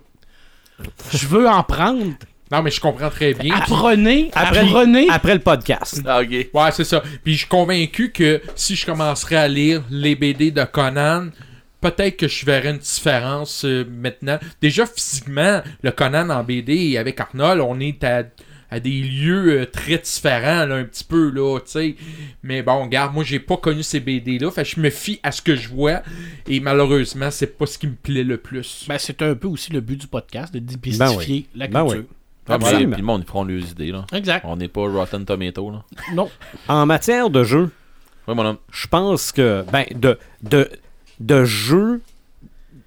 Je veux en prendre. Non, mais je comprends très bien. Apprenez, Après, apprenez. après le podcast. Ah, ok. Ouais, c'est ça. Puis je suis convaincu que si je commencerais à lire les BD de Conan, peut-être que je verrais une différence euh, maintenant. Déjà, physiquement, le Conan en BD avec Arnold, on est à, à des lieux euh, très différents, là, un petit peu, là, tu sais. Mais bon, regarde, moi, j'ai pas connu ces BD-là. Fait que je me fie à ce que je vois. Et malheureusement, c'est pas ce qui me plaît le plus. Ben, c'est un peu aussi le but du podcast, de démystifier la Ben culture. oui. Ah, puis, Absolument. puis le monde, ils feront leurs idées, là. Exact. On n'est pas Rotten Tomato, là. Non. En matière de jeu, mon homme. je pense que ben de de de jeu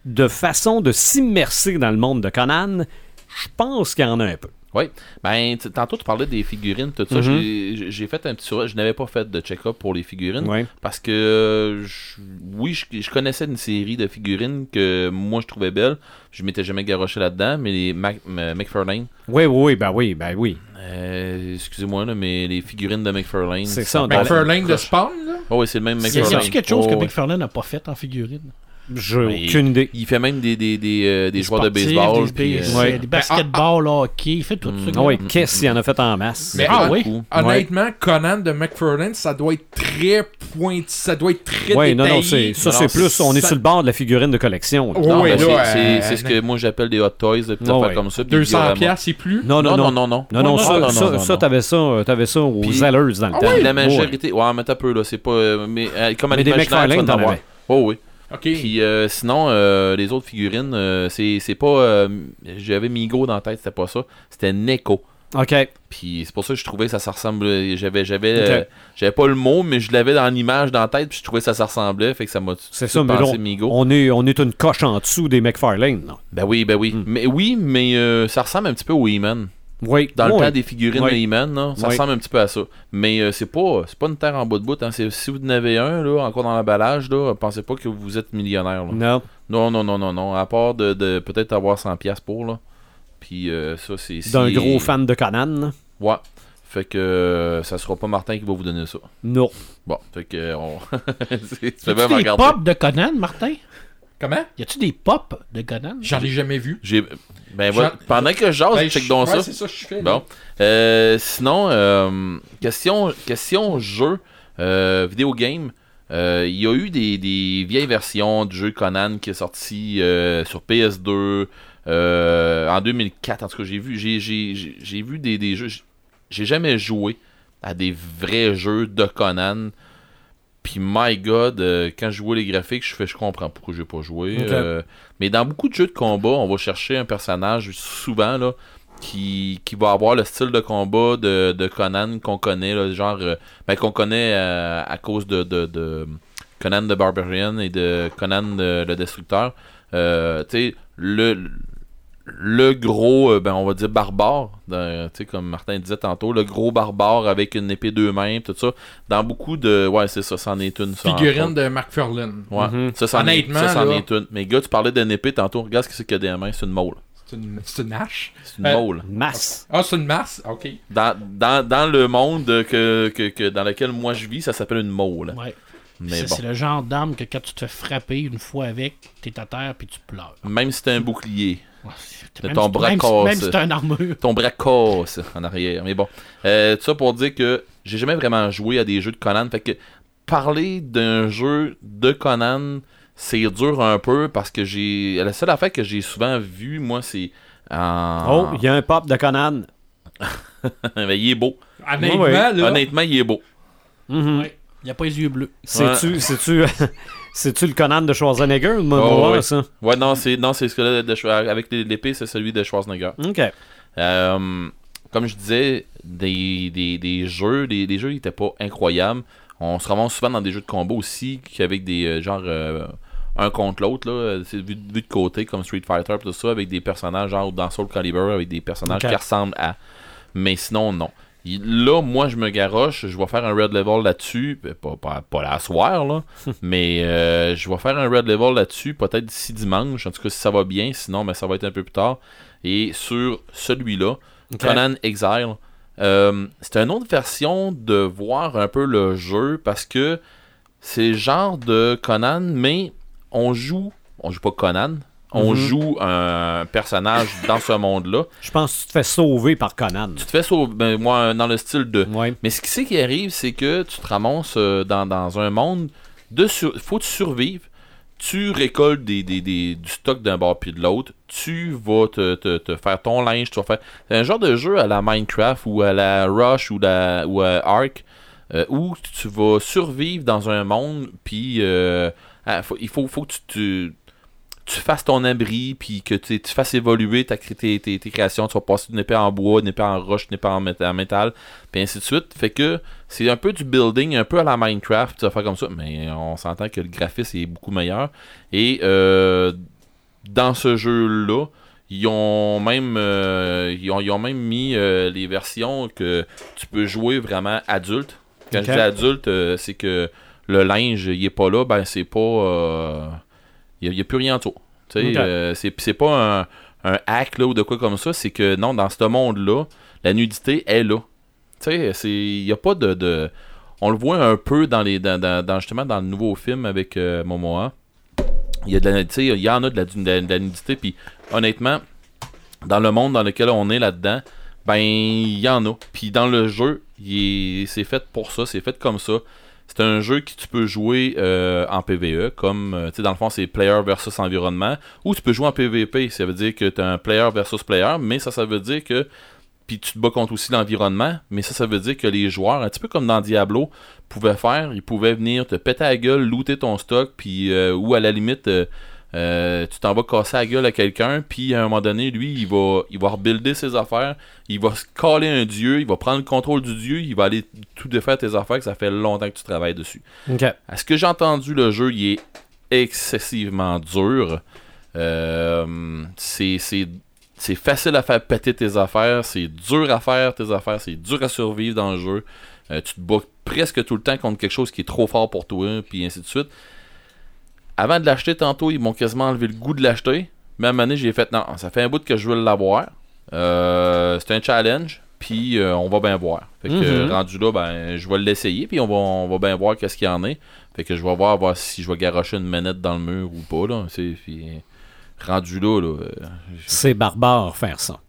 de façon de s'immerser dans le monde de Conan, je pense qu'il y en a un peu. Oui. Ben, tantôt, tu parlais des figurines, tout ça. Mhm. J'ai- J'ai fait un petit survol. Je n'avais pas fait de check-up pour les figurines. Ouais. Parce que, euh, je- oui, je, je connaissais une série de figurines que moi, je trouvais belles. Je m'étais jamais garoché là-dedans, mais les Mac, M- McFarlane, Oui, oui, oui, ben oui, ben oui. euh, excusez-moi, là, mais les figurines de McFarlane. C'est ça, McFarlane de Spawn, là? Oh, oui, c'est le même a- y McFarlane. a-tu quelque chose Oh, que. McFarlane n'a pas fait en figurine? J'ai Mais aucune idée. Il fait même des, des, des, euh, des joueurs de baseball. Des, puis, euh, Ouais. des basketballs, hockey, il fait tout ça. Ah oui, qu'est-ce qu'il en a fait en masse? Mais Ah oui? Honnêtement, Conan de McFarlane, ça doit être très pointu, ça doit être très Oui, non, non, détaillé. c'est, ça Non, c'est plus, on est ça- sur le bord de la figurine de collection. là. Non, oui, ben, là, c'est- euh, c'est c'est ce que moi j'appelle des hot toys, des petites Ouais, affaires ouais. comme ça. puis 200 vraiment- piastres et plus? Non, non, Non, non. non, non, non. Non, non, Ouais, ça, non, non, non, non. t'avais ça, t'avais ça aux Zellers dans le Ah temps. La Ouais. majorité, ouais, mais t'as peu, là, c'est pas. mais comme à l'imaginaire. Oh oui. OK. Puis euh, sinon, euh, les autres figurines, euh, c'est c'est pas. euh, J'avais Migo dans la tête, c'était pas ça. C'était Neko. OK. Puis c'est pour ça que je trouvais que ça, ça ressemblait. J'avais j'avais euh, j'avais pas le mot, mais je l'avais dans l'image dans la tête, puis je trouvais que ça, ressemblait. Fait que ça m'a. C'est ça, mais Migo. on est, on est une coche en dessous des McFarlane. là. Ben oui, ben oui. Hmm. Mais oui, mais euh, ça ressemble un petit peu au He-Man. Oui. Dans le Ouais. temps des figurines Ouais. de He-Man, là, ça ressemble un petit peu à ça. Mais euh, c'est pas c'est pas une terre en bout de bout. Hein. C'est- Si vous en avez un, là, encore dans l'emballage, là, pensez pas que vous êtes millionnaire. là. Non. Non, non, non, non, non. À part de, de peut-être avoir 100$ piastres pour, là. Puis euh, ça, c'est... D'un si- gros fan de Conan. Ouais. Fait que euh, ça sera pas Martin qui va vous donner ça. Non. Bon, fait que... On... c'est- pop de Conan, Martin? Comment? Y a-tu des pop de Conan? J'en ai jamais vu. J'ai... Ben, voilà. Pendant que je jase, Ben, check donc ouais, ça. c'est ça que je fais. là. Bon. Euh, sinon, euh, question, question jeu, euh, vidéo game. Euh, Il y a eu des, des vieilles versions du jeu Conan qui est sorti euh, sur PS2 euh, en 2004. En tout cas, j'ai vu, j'ai, j'ai, j'ai- j'ai vu des, des jeux. J'ai jamais joué à des vrais jeux de Conan. Puis, my god, euh, quand je jouais les graphiques, je fais, je comprends pourquoi j'ai pas joué. Ok. Euh, mais dans beaucoup de jeux de combat, on va chercher un personnage souvent là, qui, qui va avoir le style de combat de, de Conan qu'on connaît, là, genre euh, ben, qu'on connaît à cause de, de, de Conan the Barbarian et de Conan le, le Destructeur. Tu sais, le, le gros, euh, ben, on va dire barbare, dans- tu sais, comme Martin disait tantôt, le gros barbare avec une épée deux mains, tout ça. Dans beaucoup de. Ouais, c'est ça, c'en est une. ça, Figurine de McFarlane. Ouais, Mhm. ça, c'en est, Honnêtement, ça, c'en là- est une. Mais gars, tu parlais d'une épée tantôt, regarde ce que c'est qu'il y a des mains, c'est une mole. C'est une, c'est une hache? C'est une Euh, mole. Masse. Ah, c'est une masse? OK. Dans, dans, dans le monde que, que, que- dans lequel moi je vis, ça s'appelle une mole. Ouais. Bon. C'est le genre d'arme que quand tu te fais frapper une fois avec, t'es à terre puis tu pleures. Même si t'as un bouclier, De ton si- bras si- casse. même si t'as une armure. ton bras casse en arrière. Mais bon. Euh, tout ça pour dire que j'ai jamais vraiment joué à des jeux de Conan. Fait que parler d'un jeu de Conan, c'est dur un peu parce que j'ai. La seule affaire que j'ai souvent vue, moi, c'est. Oh, il y a un pop de Conan. Mais il est beau. Honnêtement, Ouais, là. Honnêtement, il est beau. Mhm. Ouais. Il a pas les yeux bleus. C'est-tu, c'est-tu, c'est-tu le Conan de Schwarzenegger? Moi, Oh, ouais. ça? Ouais, non, c'est non, c'est ce que de, avec l'épée, c'est celui de Schwarzenegger. OK. Euh, comme je disais, des, des, des jeux, des, des jeux qui étaient pas incroyables. On se ramasse souvent dans des jeux de combat aussi, avec des euh, genre euh, un contre l'autre, là, c'est vu, vu de côté comme Street Fighter tout ça, avec des personnages genre dans Soul Calibur, avec des personnages qui ressemblent à. Mais sinon, non. Là, moi, je me garoche, je vais faire un red level là-dessus, ben, pas, pas, pas la soir, là, mais euh, je vais faire un red level là-dessus, peut-être d'ici dimanche, en tout cas si ça va bien, sinon, ben, ça va être un peu plus tard. Et sur celui-là. Conan Exile, euh, c'est une autre version de voir un peu le jeu, parce que c'est le genre de Conan, mais on joue, on joue pas Conan, On Mhm. joue un personnage dans ce monde-là. Je pense que tu te fais sauver par Conan. Tu te fais sauver, ben, moi, dans le style de. Ouais. Mais ce qui, c'est qui arrive, c'est que tu te ramasses euh, dans, dans un monde de sur... faut que tu survives. Tu récoltes des, des- des- du stock d'un bord puis de l'autre. Tu vas te, te- te faire ton linge. Tu vas faire. C'est un genre de jeu à la Minecraft ou à la Rush ou, la, ou à Ark euh, où tu vas survivre dans un monde. Puis euh, ah, faut- il faut, faut que tu, tu, tu fasses ton abri. Puis que tu, fasses évoluer ta, tes, tes- tes créations. Tu vas passer d'une épée en bois, d'une épée en roche, d'une épée en mét- en métal puis ainsi de suite. Fait que c'est un peu du building, un peu à la Minecraft, tu vas faire comme ça, mais on s'entend que le graphisme est beaucoup meilleur. Et euh, dans ce jeu-là, ils ont même euh, ils, ont, ils ont même mis euh, les versions que tu peux jouer vraiment adulte. Quand Ok. je dis adulte, euh, c'est que le linge il est pas là, ben c'est pas il n'y a, plus rien autour. Tu sais, Ok. euh, c'est pas un, un hack là, ou de quoi comme ça, c'est que non, dans ce monde-là, la nudité est là. Il y a pas de, de- on le voit un peu dans les dans, dans- dans- justement dans le nouveau film avec euh, Momoa. Il y a de la sais, il y en a de la, de la- nudité puis honnêtement dans le monde dans lequel on est là-dedans, ben il y en a. Puis dans le jeu, c'est fait pour ça, c'est fait comme ça. C'est un jeu que tu peux jouer euh, en PVE, comme, euh, tu sais, dans le fond, c'est player versus environnement, ou tu peux jouer en PVP, ça veut dire que tu as un player versus player, mais ça, ça veut dire que, puis tu te bats contre aussi l'environnement, mais ça, ça veut dire que les joueurs, un petit peu comme dans Diablo, pouvaient faire, ils pouvaient venir te péter la gueule, looter ton stock, puis, euh, ou à la limite, euh, tu t'en vas casser la gueule à quelqu'un, puis à un moment donné, lui, il va, il va rebuilder ses affaires, il va se caler un dieu, il va prendre le contrôle du dieu, il va aller tout défaire tes affaires, que ça fait longtemps que tu travailles dessus. À ce que j'ai entendu, le jeu, il est excessivement dur. Euh, c'est facile à faire péter tes affaires, c'est dur à faire tes affaires, c'est dur à survivre dans le jeu. Euh, tu te bats presque tout le temps contre quelque chose qui est trop fort pour toi, puis ainsi de suite. Avant de l'acheter tantôt, ils m'ont quasiment enlevé le goût de l'acheter. Même année, j'ai fait non, ça fait un bout que je veux l'avoir. Euh, c'est un challenge, puis euh, on va bien voir. Fait que Mhm. rendu là, ben je vais l'essayer, puis on va, on va bien voir qu'est-ce qu'il y en est. Fait que je vais voir, voir si je vais garocher une manette dans le mur ou pas. Là. C'est, puis, rendu là, là euh, je- C'est barbare faire ça.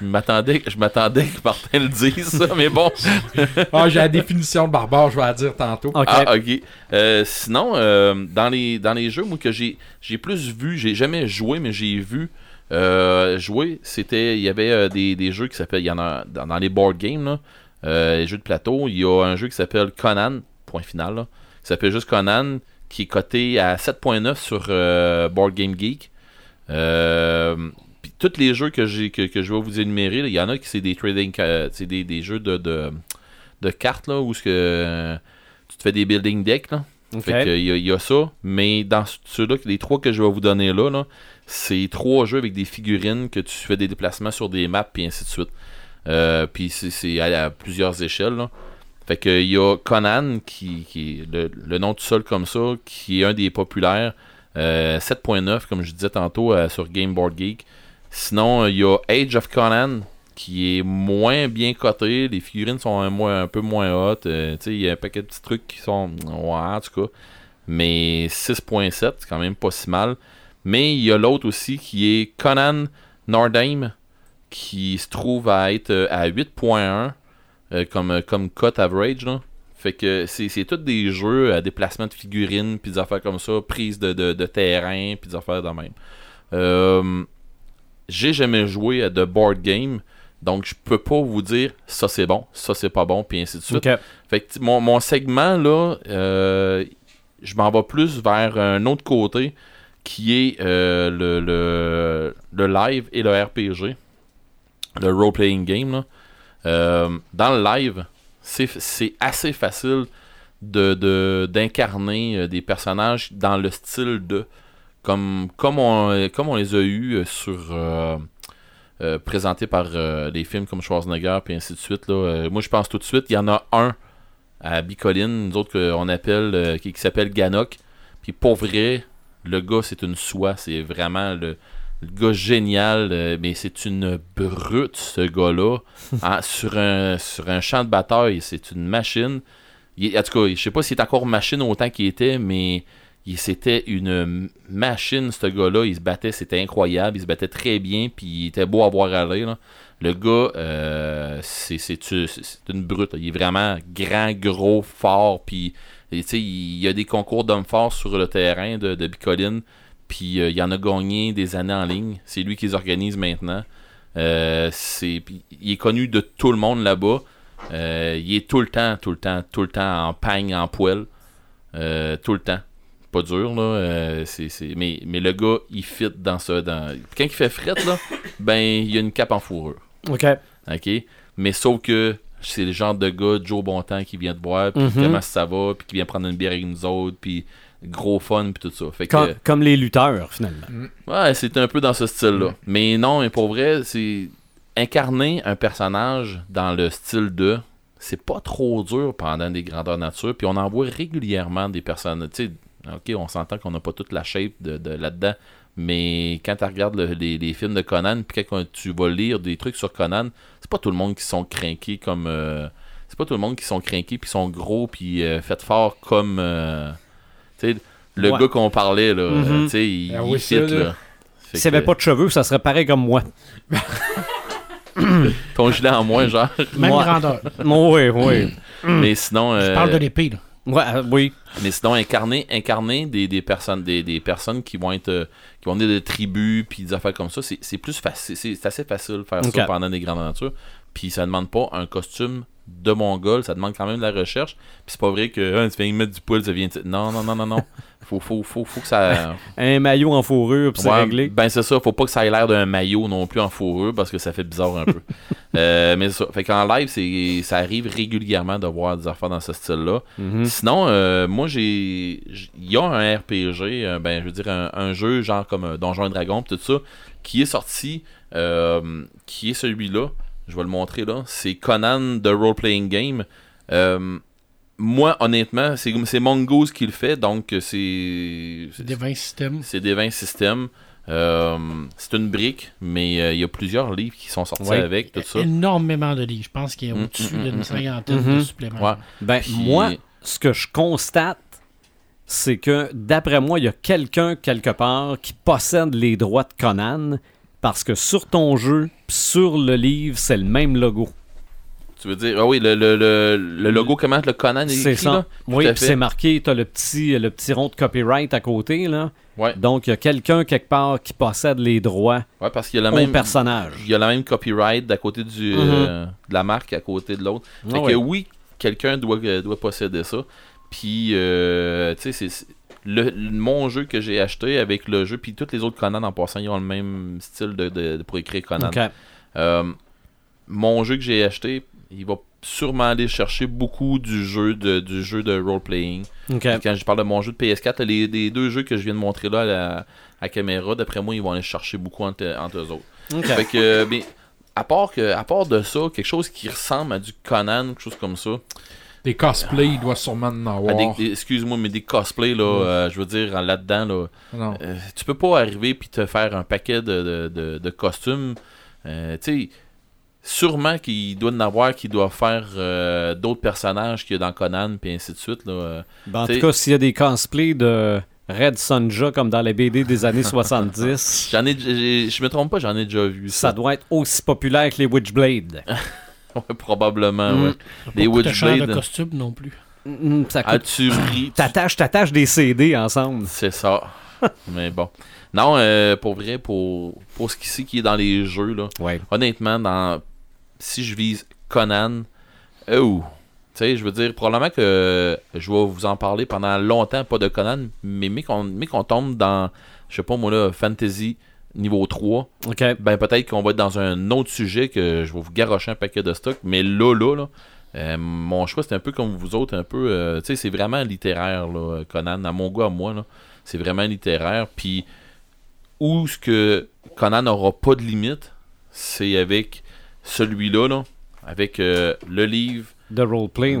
Je m'attendais, je m'attendais que Martin le dise, ça, mais bon. Ah, j'ai la définition de barbare, je vais la dire tantôt. Ah, ok. Euh, sinon, euh, dans, les, dans les jeux, moi, que j'ai, j'ai plus vu, j'ai jamais joué, mais j'ai vu euh, jouer, c'était, il y avait euh, des, des jeux qui s'appellent, il y en a dans, dans les board games, là, euh, les jeux de plateau, il y a un jeu qui s'appelle Conan, point final, là, qui s'appelle juste Conan, qui est coté à 7.9 sur euh, Board Game Geek. Euh, tous les jeux que j'ai que, que je vais vous énumérer, il y en a qui c'est des trading, ca- c'est des, des jeux de, de, de cartes là où ce que euh, tu te fais des building decks là. Fait que, il y, a- il y a ça, mais dans ceux-là, les trois que je vais vous donner là, là c'est trois jeux avec des figurines que tu fais des déplacements sur des maps, puis ainsi de suite. Euh, puis c'est- c'est à, à plusieurs échelles. là. Fait que il y a Conan, qui, qui est le, le nom tout seul comme ça, qui est un des populaires. Euh, 7.9, comme je disais tantôt, euh, sur Game Board Geek. Sinon, euh, il y a Age of Conan, qui est moins bien coté. Les figurines sont un, peu moins hautes. Euh, il y a un paquet de petits trucs qui sont. Ouais, en tout cas. Mais 6.7, c'est quand même pas si mal. Mais il y a l'autre aussi qui est Conan Nordheim, qui se trouve à être euh, à 8.1 euh, comme, comme cut average. Fait que c'est, tous des jeux à déplacement de figurines, puis des affaires comme ça, prise de, de, de terrain, puis des affaires de même. Euh, j'ai jamais joué à de board game, donc je peux pas vous dire ça c'est bon, ça c'est pas bon, puis ainsi de suite. Fait que mon, mon segment là, euh, je m'en vais plus vers un autre côté qui est euh, le, le, le live et le RPG, le role-playing game. Là. Euh, dans le live, c'est c'est assez facile de de- d'incarner des personnages dans le style de comme comme on comme on les a eu sur euh, euh, présentés par euh, les films comme Schwarzenegger puis ainsi de suite là. Euh, moi je pense tout de suite il y en a un à Bicoline nous autres qu'on appelle euh, qui, qui s'appelle Ganok puis pour vrai le gars c'est une soie c'est vraiment le le gars génial, euh, mais c'est une brute, ce gars-là. Hein, sur, un, sur un champ de bataille, c'est une machine. Il en tout cas, je sais pas s'il est encore machine autant qu'il était, mais c'était une machine, ce gars-là. Il se battait, c'était incroyable. Il se battait très bien, puis il était beau à voir aller. là. Le gars, euh, c'est une brute. Il est vraiment grand, gros, fort, puis il y a des concours d'hommes forts sur le terrain de, de Bicoline, puis euh, il en a gagné des années en ligne. C'est lui qui les organise maintenant. Euh, il est connu de tout le monde là-bas. Il est tout le temps, tout le temps, tout le temps en pagne, en poêle. Tout le temps. Pas dur, là. euh, c'est, c'est- Mais, mais le gars, il fit dans ça. Dans... Quand il fait fret, là, ben, il y a une cape en fourrure. OK. OK? Mais sauf que c'est le genre de gars, Joe Bontemps, qui vient te voir, puis Mhm. comment ça va, puis qui vient prendre une bière avec nous autres, puis gros fun, puis tout ça. Fait que, Comme les lutteurs, finalement. ouais, c'est un peu dans ce style-là. Mais non, mais pour vrai, c'est incarner un personnage dans le style de. C'est pas trop dur pendant des grandeurs nature, puis on en voit régulièrement des personnes. Tu sais, ok, on s'entend qu'on n'a pas toute la shape de, de là-dedans, mais quand tu regardes le- les, les films de Conan, puis quand tu vas lire des trucs sur Conan, c'est pas tout le monde qui sont craqués comme. euh, c'est pas tout le monde qui sont craqués, puis sont gros, puis euh, fait fort comme. euh, tu sais, le Ouais. gars qu'on parlait, là, euh, tu sais, il, Ah il fit, là. S'il n'y avait que- pas de cheveux, ça serait pareil comme moi. ton gilet en moins, genre. Même Moi- grandeur. oui, oui. mais sinon. Je parle de l'épée, là. Ouais, euh, oui. Mais sinon, incarner, incarner des, des personnes des, des personnes qui vont être euh, qui vont venir de tribus puis des affaires comme ça, c'est plus facile. C'est assez facile de faire ça pendant des grandes aventures. Puis ça demande pas un costume de mongol, ça demande quand même de la recherche. Puis c'est pas vrai que ah, tu viens mettre du poil, ça vient. Non, non, non, non, non. Faut, faut, faut, faut que ça. Un maillot en fourrure, puis c'est Ouais, réglé. Ben c'est ça, faut pas que ça ait l'air d'un maillot non plus en fourrure parce que ça fait bizarre un peu. Euh, mais ça, fait qu'en live, c'est ça arrive régulièrement de voir des affaires dans ce style-là. Mhm. Sinon, euh, moi j'ai, il y a un RPG, euh, ben je veux dire un, un jeu genre comme Donjons et Dragons pis tout ça, qui est sorti, euh, qui est celui-là. Je vais le montrer là. C'est Conan the Role Playing Game. Euh, moi, honnêtement, c'est c'est Mongoose qui le fait, donc c'est C'est des 20 systèmes. c'est des 20 systèmes. Euh, c'est une brique, mais euh, il y a plusieurs livres qui sont sortis Ouais. avec, tout ça. Énormément de livres. Je pense qu'il y a Mm, au-dessus mm, mm, d'une cinquantaine de suppléments. Ouais. Ben, Puis- moi, ce que je constate, c'est que, d'après moi, il y a quelqu'un quelque part qui possède les droits de Conan parce que sur ton jeu, sur le livre, c'est le même logo. Tu veux dire, ah oui, le, le, le, le logo, comment le Conan est C'est écrit, ça. là? Oui, c'est marqué, t'as le petit, le petit rond de copyright à côté, là. Ouais. Donc, il y a quelqu'un quelque part qui possède les droits Ouais, parce qu'il y a la même, personnage. il y a la même copyright d'à côté du, euh, de la marque, à côté de l'autre. Ah Fait ouais. que oui, quelqu'un doit, euh, doit posséder ça. Puis, euh, tu sais, le, mon jeu que j'ai acheté avec le jeu, puis tous les autres Conan en passant, ils ont le même style de, de- de- pour écrire Conan. Euh, mon jeu que j'ai acheté, il va sûrement aller chercher beaucoup du jeu de, du jeu de role-playing. Quand je parle de mon jeu de PS4, les, les deux jeux que je viens de montrer là à la à caméra, d'après moi, ils vont aller chercher beaucoup entre, entre eux autres. Fait que, mais, à part, que, à part de ça, quelque chose qui ressemble à du Conan, quelque chose comme ça, Des cosplays, il doit sûrement en à avoir. des- des- excuse-moi, mais des cosplays, là, euh, je veux dire, là-dedans, là, Non. euh, tu peux pas arriver puis te faire un paquet de, de, de- de costumes. Euh, tu sais, sûrement qu'il doit en avoir qui doivent faire euh, d'autres personnages qu'il y a dans Conan, puis ainsi de suite. Là. euh. Ben, en T'sais- tout cas, s'il y a des cosplays de Red Sonja comme dans les BD des années 70, J'en ai, j'ai- je me trompe pas, j'en ai déjà vu ça ça. doit être aussi populaire que les Witchblade. Ouais, probablement, Mm. ouais. Les Pas Witchblade. de costume non plus. Mm, ça coûte- As-tu ri? T'attaches, t'attaches des CD ensemble. C'est ça. Mais bon. Non, euh, pour vrai, pour, pour ce qui, c'est qui est dans les jeux, là, Ouais. honnêtement, dans si je vise Conan, oh, tu sais, je veux dire, probablement que je vais vous en parler pendant longtemps, pas de Conan, mais mais qu'on mais qu'on tombe dans, je sais pas moi là, Fantasy niveau 3, OK. ben peut-être qu'on va être dans un autre sujet que je vais vous garrocher un paquet de stock, mais là, là, là, euh, mon choix c'est un peu comme vous autres, un peu, euh, tu sais, c'est vraiment littéraire, là, Conan, à mon goût, à moi, là, c'est vraiment littéraire, puis où ce que Conan n'aura pas de limite, c'est avec celui-là, là, avec euh, le livre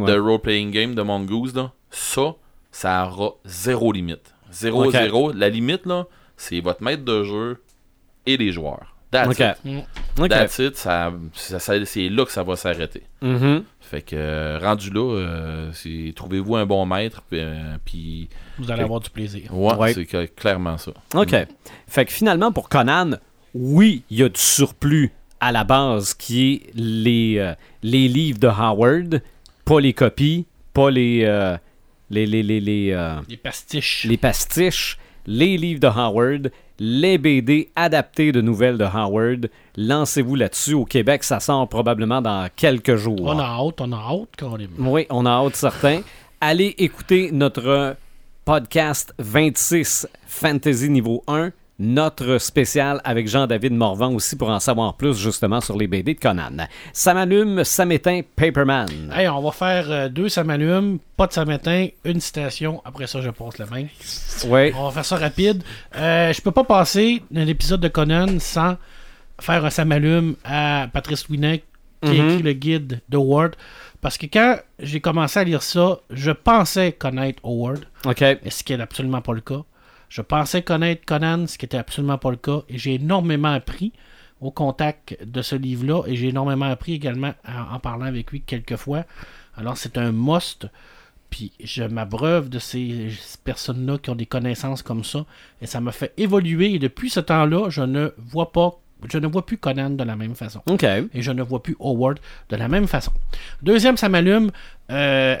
ouais. de role-playing game de Mongoose, là, ça, ça aura zéro limite. Zéro, Ok. zéro. La limite, là, c'est votre maître de jeu et les joueurs. That's OK. it. Mm. That's it, ça, ça- ça- c'est là que ça va s'arrêter. Mhm. Fait que, euh, rendu là, euh, c'est- trouvez-vous un bon maître, puis, euh, puis Vous allez avoir du plaisir. ouais, Ouais. c'est que- clairement ça. OK. Fait que finalement, pour Conan, oui, il y a du surplus à la base qui est les, euh, les livres de Howard, pas les copies, pas les, euh, les, les, les, les, euh, Les pastiches. les pastiches, les livres de Howard, les BD adaptés de nouvelles de Howard. Lancez-vous là-dessus. Au Québec, ça sort probablement dans quelques jours. On a hâte, on a hâte quand même. Oui, on a hâte certain. Allez écouter notre podcast 26 Fantasy niveau 1, notre spécial avec Jean-David Morvan aussi pour en savoir plus justement sur les BD de Conan. Ça m'allume, ça m'éteint, Paperman. Hey, on va faire euh, deux ça m'allume, pas de ça m'éteint, une citation. Après ça, je passe la main. Oui, On va faire ça rapide. Euh, je peux pas passer un épisode de Conan sans faire un ça m'allume à Patrice Winek qui a Mhm. écrit le guide d'Howard. Parce que quand j'ai commencé à lire ça, je pensais connaître Howard, OK. ce qui n'est absolument pas le cas. Je pensais connaître Conan, ce qui était absolument pas le cas. Et j'ai énormément appris au contact de ce livre-là. Et j'ai énormément appris également en, en parlant avec lui quelques fois. Alors c'est un must. Puis je m'abreuve de ces personnes-là qui ont des connaissances comme ça. Et ça m'a fait évoluer. Et depuis ce temps-là, je ne vois pas. Je ne vois plus Conan de la même façon et je ne vois plus Howard de la même façon. Deuxième, ça m'allume. euh,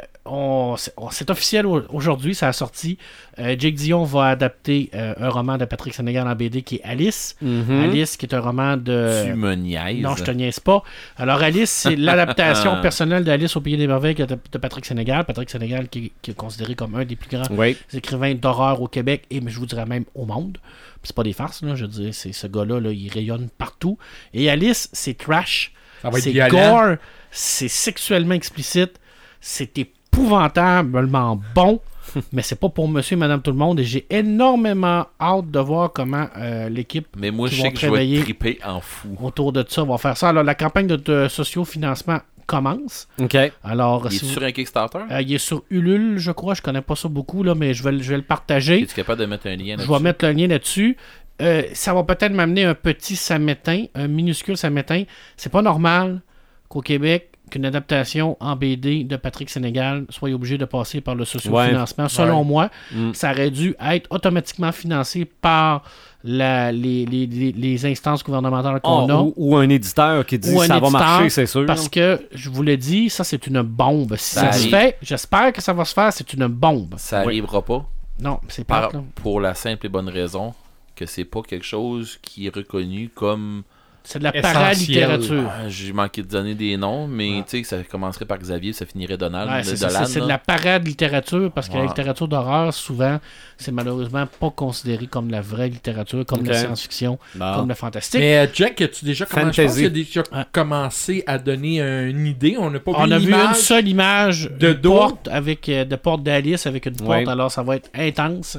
c'est officiel au- aujourd'hui, ça a sorti. Euh, Jake Dion va adapter euh, un roman de Patrick Sénégal en BD qui est Alice. Mhm. Alice, qui est un roman de. tu me niaises. Non, je te niaise pas. Alors, Alice, c'est l'adaptation personnelle d'Alice au Pays des Merveilles de, de Patrick Sénégal. Patrick Sénégal, qui, qui est considéré comme un des plus grands Oui. écrivains d'horreur au Québec et je vous dirais même au monde. Puis c'est pas des farces, là, je veux dire, c'est ce gars-là, là, il rayonne partout. Et Alice, c'est trash, Ça va être c'est gore, c'est sexuellement explicite, c'est épouvantablement bon, mais c'est pas pour monsieur et madame tout le monde. Et j'ai énormément hâte de voir comment euh, l'équipe Mais moi, qui je vont sais que je vais travailler en fou. autour de ça va faire ça. Alors, la campagne de, de sociofinancement commence. OK. Alors, Il est si vous- sur un Kickstarter? euh, il est sur Ulule, je crois. Je connais pas ça beaucoup, là, mais je vais, le- je vais le partager. Es-tu capable de mettre un lien Je vais mettre le lien là-dessus. Euh, ça va peut-être m'amener un petit samétain, un minuscule samétain. C'est pas normal qu'au Québec, qu'une adaptation en BD de Patrick Sénégal soit obligée de passer par le sociofinancement. Selon Ouais. moi, Mm. ça aurait dû être automatiquement financé par la- les, les- les- les instances gouvernementales qu'on Ah, a. ou, ou un éditeur qui dit Ou un ça va marcher, c'est sûr. Parce que, je vous l'ai dit, ça c'est une bombe. Si Ça ça, se fait, j'espère que ça va se faire, c'est une bombe. Ça Oui. arrivera pas. Non, c'est pas pour la simple et bonne raison que c'est pas quelque chose qui est reconnu comme. C'est de la paralittérature. Ah, J'ai manqué de donner des noms, mais tu sais, ça commencerait par Xavier, ça finirait Donald. Ouais, c'est de la parade littérature parce que la littérature d'horreur, souvent, c'est malheureusement pas considéré comme la vraie littérature, comme la science-fiction, comme le fantastique. Mais euh, Jack, as-tu déjà, comment, je pense Fantasy. qu'il a déjà commencé à donner une idée. On n'a pas On vu a vu une seule image de porte avec euh, de porte d'Alice avec une porte, Ouais. alors ça va être intense.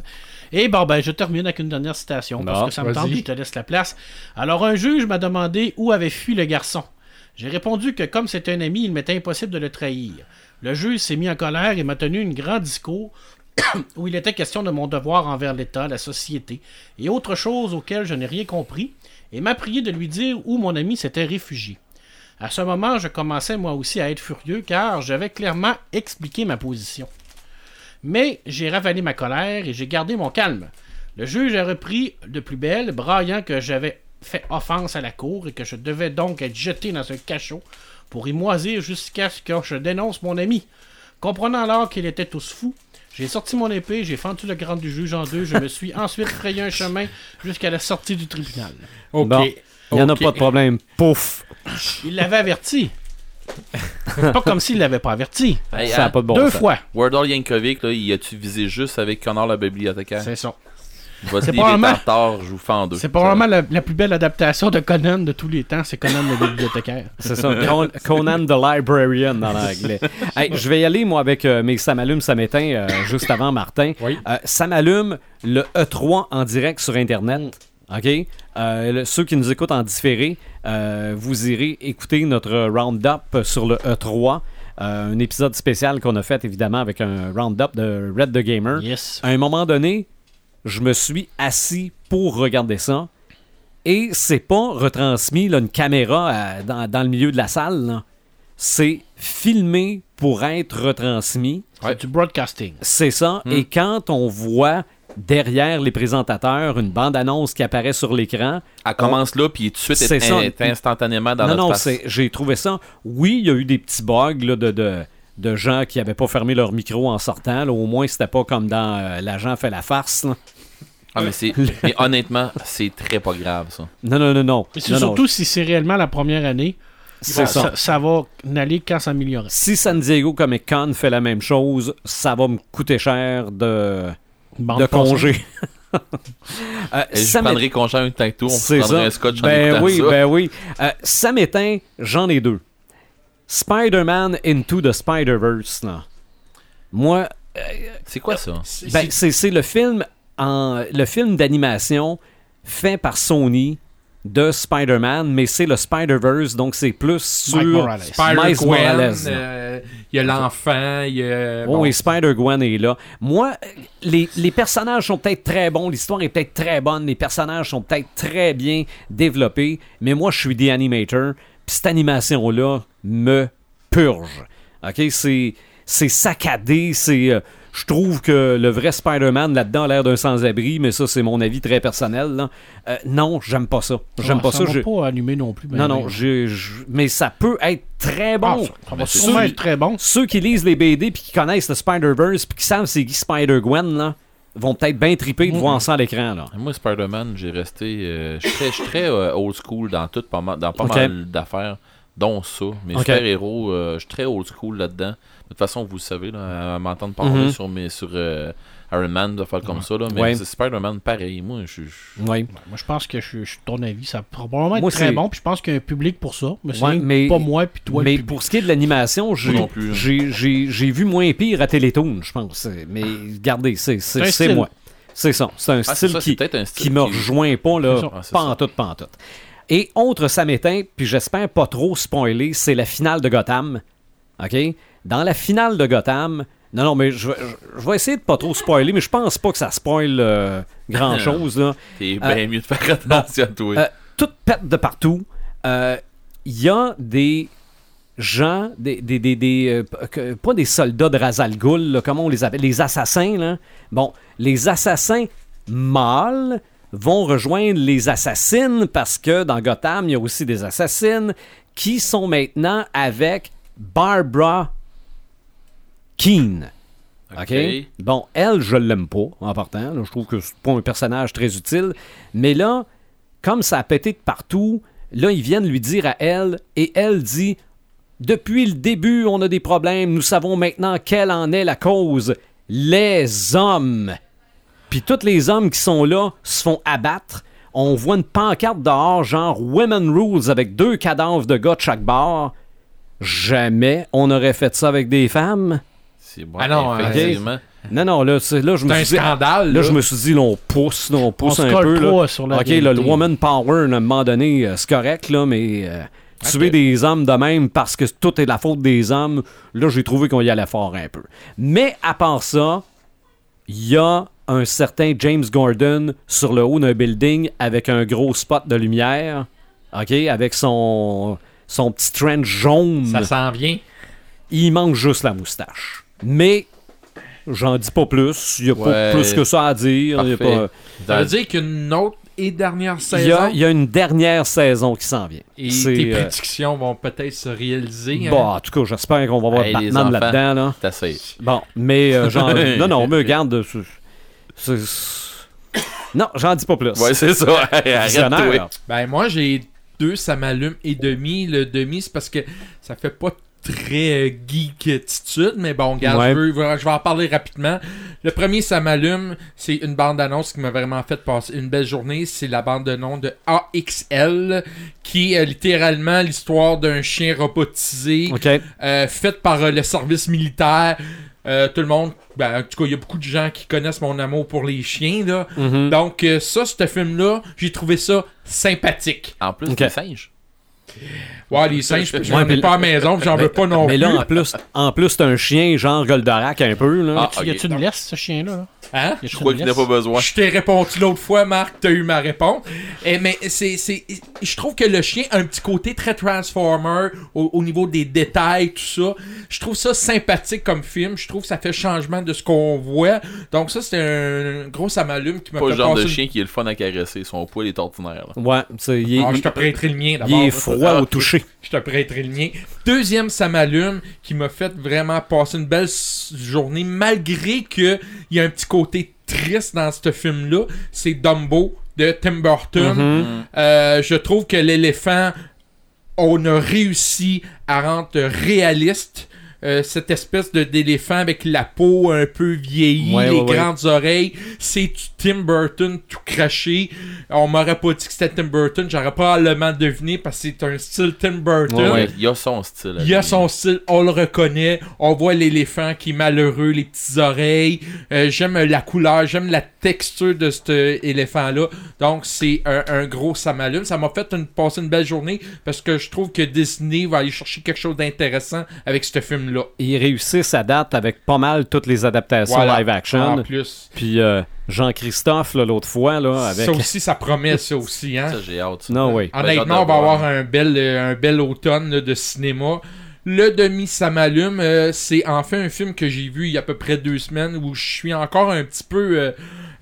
Et bon, ben, je termine avec une dernière citation parce que ça me tente, je te laisse la place. Alors, un juge m'a demandé où avait fui le garçon. J'ai répondu que comme c'était un ami, il m'était impossible de le trahir. Le juge s'est mis en colère et m'a tenu un grand discours où il était question de mon devoir envers l'État, la société et autre chose auxquelles je n'ai rien compris, et m'a prié de lui dire où mon ami s'était réfugié. À ce moment, je commençais moi aussi à être furieux car j'avais clairement expliqué ma position. Mais j'ai ravalé ma colère et j'ai gardé mon calme. Le juge a repris de plus belle, braillant que j'avais fait offense à la cour et que je devais donc être jeté dans un cachot pour y moisir jusqu'à ce que je dénonce mon ami. Comprenant alors qu'il était tous fous, j'ai sorti mon épée, j'ai fendu le grand du juge en deux, je me suis ensuite frayé un chemin jusqu'à la sortie du tribunal. Ok. Bon. Il n'y en a pas de problème. Pouf! Il l'avait averti. pas comme s'il l'avait pas averti. Hey, ça n'a hein, pas de bon Deux sens. fois. Wardell Yankovic, là, il a-tu visé juste avec Connor le bibliothécaire? C'est ça. C'est probablement- retard, je vous fais en deux. C'est probablement la, la plus belle adaptation de Conan de tous les temps, c'est Conan le bibliothécaire. C'est ça, Con- Conan the Librarian dans l'anglais. Hey, je vais y aller, moi, avec euh, mes Samalume Samétain, euh, juste avant Martin. Oui. Euh, Samalume, le E3 en direct sur Internet. OK? Euh, le- ceux qui nous écoutent en différé, euh, vous irez écouter notre round-up sur le E3. Euh, un épisode spécial qu'on a fait, évidemment, avec un round-up de Red the Gamer. Yes. À un moment donné, je me suis assis pour regarder ça. Et c'est pas retransmis, là, une caméra euh, dans, dans le milieu de la salle. C'est filmé pour être retransmis. C'est du broadcasting. C'est ça. Hmm. Et quand on voit derrière les présentateurs une bande-annonce qui apparaît sur l'écran, Elle commence là, puis tout de suite, est, est instantanément dans non, notre non, face. j'ai trouvé ça. Oui, il y a eu des petits bugs là, de, de, de gens qui n'avaient pas fermé leur micro en sortant. là. Au moins, c'était pas comme dans euh, L'agent fait la farce. là. Ah, mais, c'est- mais honnêtement, c'est très pas grave, ça. Non, non, non, non. Mais surtout si c'est réellement la première année, C'est ça. ça, ça va n'aller qu'en s'améliorer. Si San Diego Comic Con fait la même chose, ça va me coûter cher de, Bande de congé. Euh, Et je prendrai congé un tour, on C'est prendrait ça. un scotch en ben oui, ça. ben oui. Euh, ça m'éteint, j'en ai deux. Spider-Man Into the Spider-Verse. Moi, C'est quoi ça? C'est- ben, c'est- le film en le film d'animation fait par Sony de Spider-Man, mais c'est le Spider-Verse, donc c'est plus sur Mike Morales. Morales, là. euh, il y a l'enfant, il y a... Oh, bon, et Spider-Gwen est là. Moi, les, les personnages sont peut-être très bons, l'histoire est peut-être très bonne, les personnages sont peut-être très bien développés, mais moi, je suis des animateurs, puis cette animation-là me purge. OK? C'est, c'est saccadé, c'est... euh, je trouve que le vrai Spider-Man là-dedans a l'air d'un sans-abri, mais ça, c'est mon avis très personnel. là. Euh, non, j'aime pas ça. J'aime Ah, pas ça. va je- pas allumé non plus. ben Non, non, ben. j'ai- mais ça peut être très Ah, bon. ça- ça va sûrement sûr. être très bon. Ceux qui lisent les BD puis qui connaissent le Spider-Verse puis qui savent c'est qui Spider-Gwen, là, vont peut-être bien triper de Mhm. voir ça à l'écran. Là. Moi, Spider-Man, j'ai resté. euh, je suis très, je suis très, euh, old school dans, tout, pas mal, dans pas Ok. mal d'affaires, dont ça. Mes Ok. super-héros, euh, je suis très old school là-dedans. De toute façon, vous le savez, là, à m'entendre parler Mhm. sur, mes, sur euh, Iron Man, de faire comme ça. Là, mais Ouais. c'est Spider-Man, pareil. Moi, je. Moi, je pense que je, je suis ton avis. Ça va probablement être Moi, très c'est- bon. Puis je pense qu'il y a un public pour ça. Mais mais- pas moi puis toi. mais pour ce qui est de l'animation, j'ai, hein. j'ai, vu moins pire à Télétoon, je pense. Mais regardez, c'est, moi. C'est ça. C'est un Ah, style ça, qui, un style qui me qui- rejoint pas, là. Ah, pas en tout, pas en tout. Et autre, ça m'éteint, puis j'espère pas trop spoiler, c'est la finale de Gotham. OK? Dans la finale de Gotham, non, non, mais je, vais- je- je vais essayer de pas trop spoiler, mais je pense pas que ça spoil euh, grand-chose, là. T'es Euh, bien mieux de faire attention à toi. Euh, tout pète de partout. Euh, Il y a des gens, des, des, des, des, euh, pas des soldats de Razal Ghul, là, comment on les appelle, les assassins, là. Bon, les assassins mâles vont rejoindre les assassines parce que dans Gotham, il y a aussi des assassines qui sont maintenant avec Barbara Keane. OK? Ok? Bon, elle, je l'aime pas, en partant. là. je trouve que c'est pas un personnage très utile. Mais là, comme ça a pété de partout, là, ils viennent lui dire à elle, et elle dit Depuis le début, on a des problèmes. Nous savons maintenant quelle en est la cause. Les hommes. Puis tous les hommes qui sont là se font abattre. On voit une pancarte dehors, genre Women Rules, avec deux cadavres de gars de chaque bord. Jamais on aurait fait ça avec des femmes. C'est bon, Ah non, effectivement. Non, non, là, là je me C'est un suis dit, scandale. Là, là. je me suis dit, là, on pousse, là, on pousse se un peu. Là. sur la OK, là, le woman power, à un moment donné, euh, c'est correct, là, mais euh, tuer des hommes de même parce que tout est la faute des hommes, là, j'ai trouvé qu'on y allait fort un peu. Mais à part ça, il y a un certain James Gordon sur le haut d'un building avec un gros spot de lumière, OK, avec son, son petit trench jaune. Ça s'en vient. Il manque juste la moustache. Mais j'en dis pas plus. Il n'y a pas plus que ça à dire. Il y a pas- Ça veut dire qu'une autre et dernière saison? il y a une dernière saison qui s'en vient. et tes euh, prédictions vont peut-être se réaliser. hein? bon, en tout cas, j'espère qu'on va voir Hey, Batman là-dedans. Là. C'est assez. Bon, mais euh, j'en- non, non, mais regarde. c'est- c'est- Non, j'en dis pas plus. Ouais, c'est ça. Arrête-toi. Visionnaire. Ben moi j'ai deux, ça m'allume et demi. Le demi, c'est parce que ça fait pas très euh, geek attitude, mais bon, regarde, Ouais. je, veux- je vais en parler rapidement. Le premier, ça m'allume, c'est une bande-annonce qui m'a vraiment fait passer une belle journée. C'est la bande-annonce de AXL, qui est littéralement l'histoire d'un chien robotisé OK. euh, faite par euh, le service militaire. Euh, tout le monde, ben, en tout cas, il y a beaucoup de gens qui connaissent mon amour pour les chiens, là. Mhm. Donc, euh, ça, ce film-là, j'ai trouvé ça sympathique. En plus, Ok. des singes. Ouais, les singes, je- j'en Ouais, ai mais- pas à la maison, j'en veux pas non Mais plus. là, en plus, en plus c'est un chien genre Goldorak un peu. Là. Ah, Y a-tu une laisse, ce chien-là? là? Hein? Je crois qu'il n'a pas besoin? Je t'ai répondu l'autre fois, Marc, t'as eu ma réponse. Eh, mais c'est, c'est, je trouve que le chien a un petit côté très Transformer au, au niveau des détails, tout ça. Je trouve ça sympathique comme film. Je trouve que ça fait changement de ce qu'on voit. Donc ça, c'est un gros samalume qui m'a Pas fait le genre de chien qui est le fun à caresser. Son poil est ordinaire. là. Ouais, c'est- il est, Ah, je il- te prêterai le mien il d'abord. est froid au toucher. Je te prêterai le mien. Deuxième samalume qui m'a fait vraiment passer une belle journée, malgré que il y a un petit côté triste dans ce film-là, c'est Dumbo de Tim Burton. Mhm. Euh, je trouve que l'éléphant, on a réussi à rendre réaliste euh, cette espèce de d'éléphant avec la peau un peu vieillie, Ouais, les ouais, ouais. grandes oreilles. C'est Tim Burton tout craché. On m'aurait pas dit que c'était Tim Burton, j'aurais probablement deviné parce que c'est un style Tim Burton. Il y a son style. Il y a son style, on le reconnaît. On voit l'éléphant qui est malheureux, les petites oreilles. Euh, j'aime la couleur, j'aime la texture de cet euh, éléphant-là. Donc, c'est un, un gros samalume. Ça m'a fait une, passer une belle journée parce que je trouve que Disney va aller chercher quelque chose d'intéressant avec ce film-là. Ils réussissent à date avec pas mal toutes les adaptations Voilà. live action. En plus. Puis euh, Jean-Christophe, là, l'autre fois, là, avec. Ça aussi, ça promet ça aussi, hein. Ça, j'ai hâte. ça. Non, oui. Honnêtement, on va voir. avoir un bel, euh, un bel automne là, de cinéma. Le demi Samalume, euh, c'est enfin un film que j'ai vu il y a à peu près deux semaines où je suis encore un petit peu euh,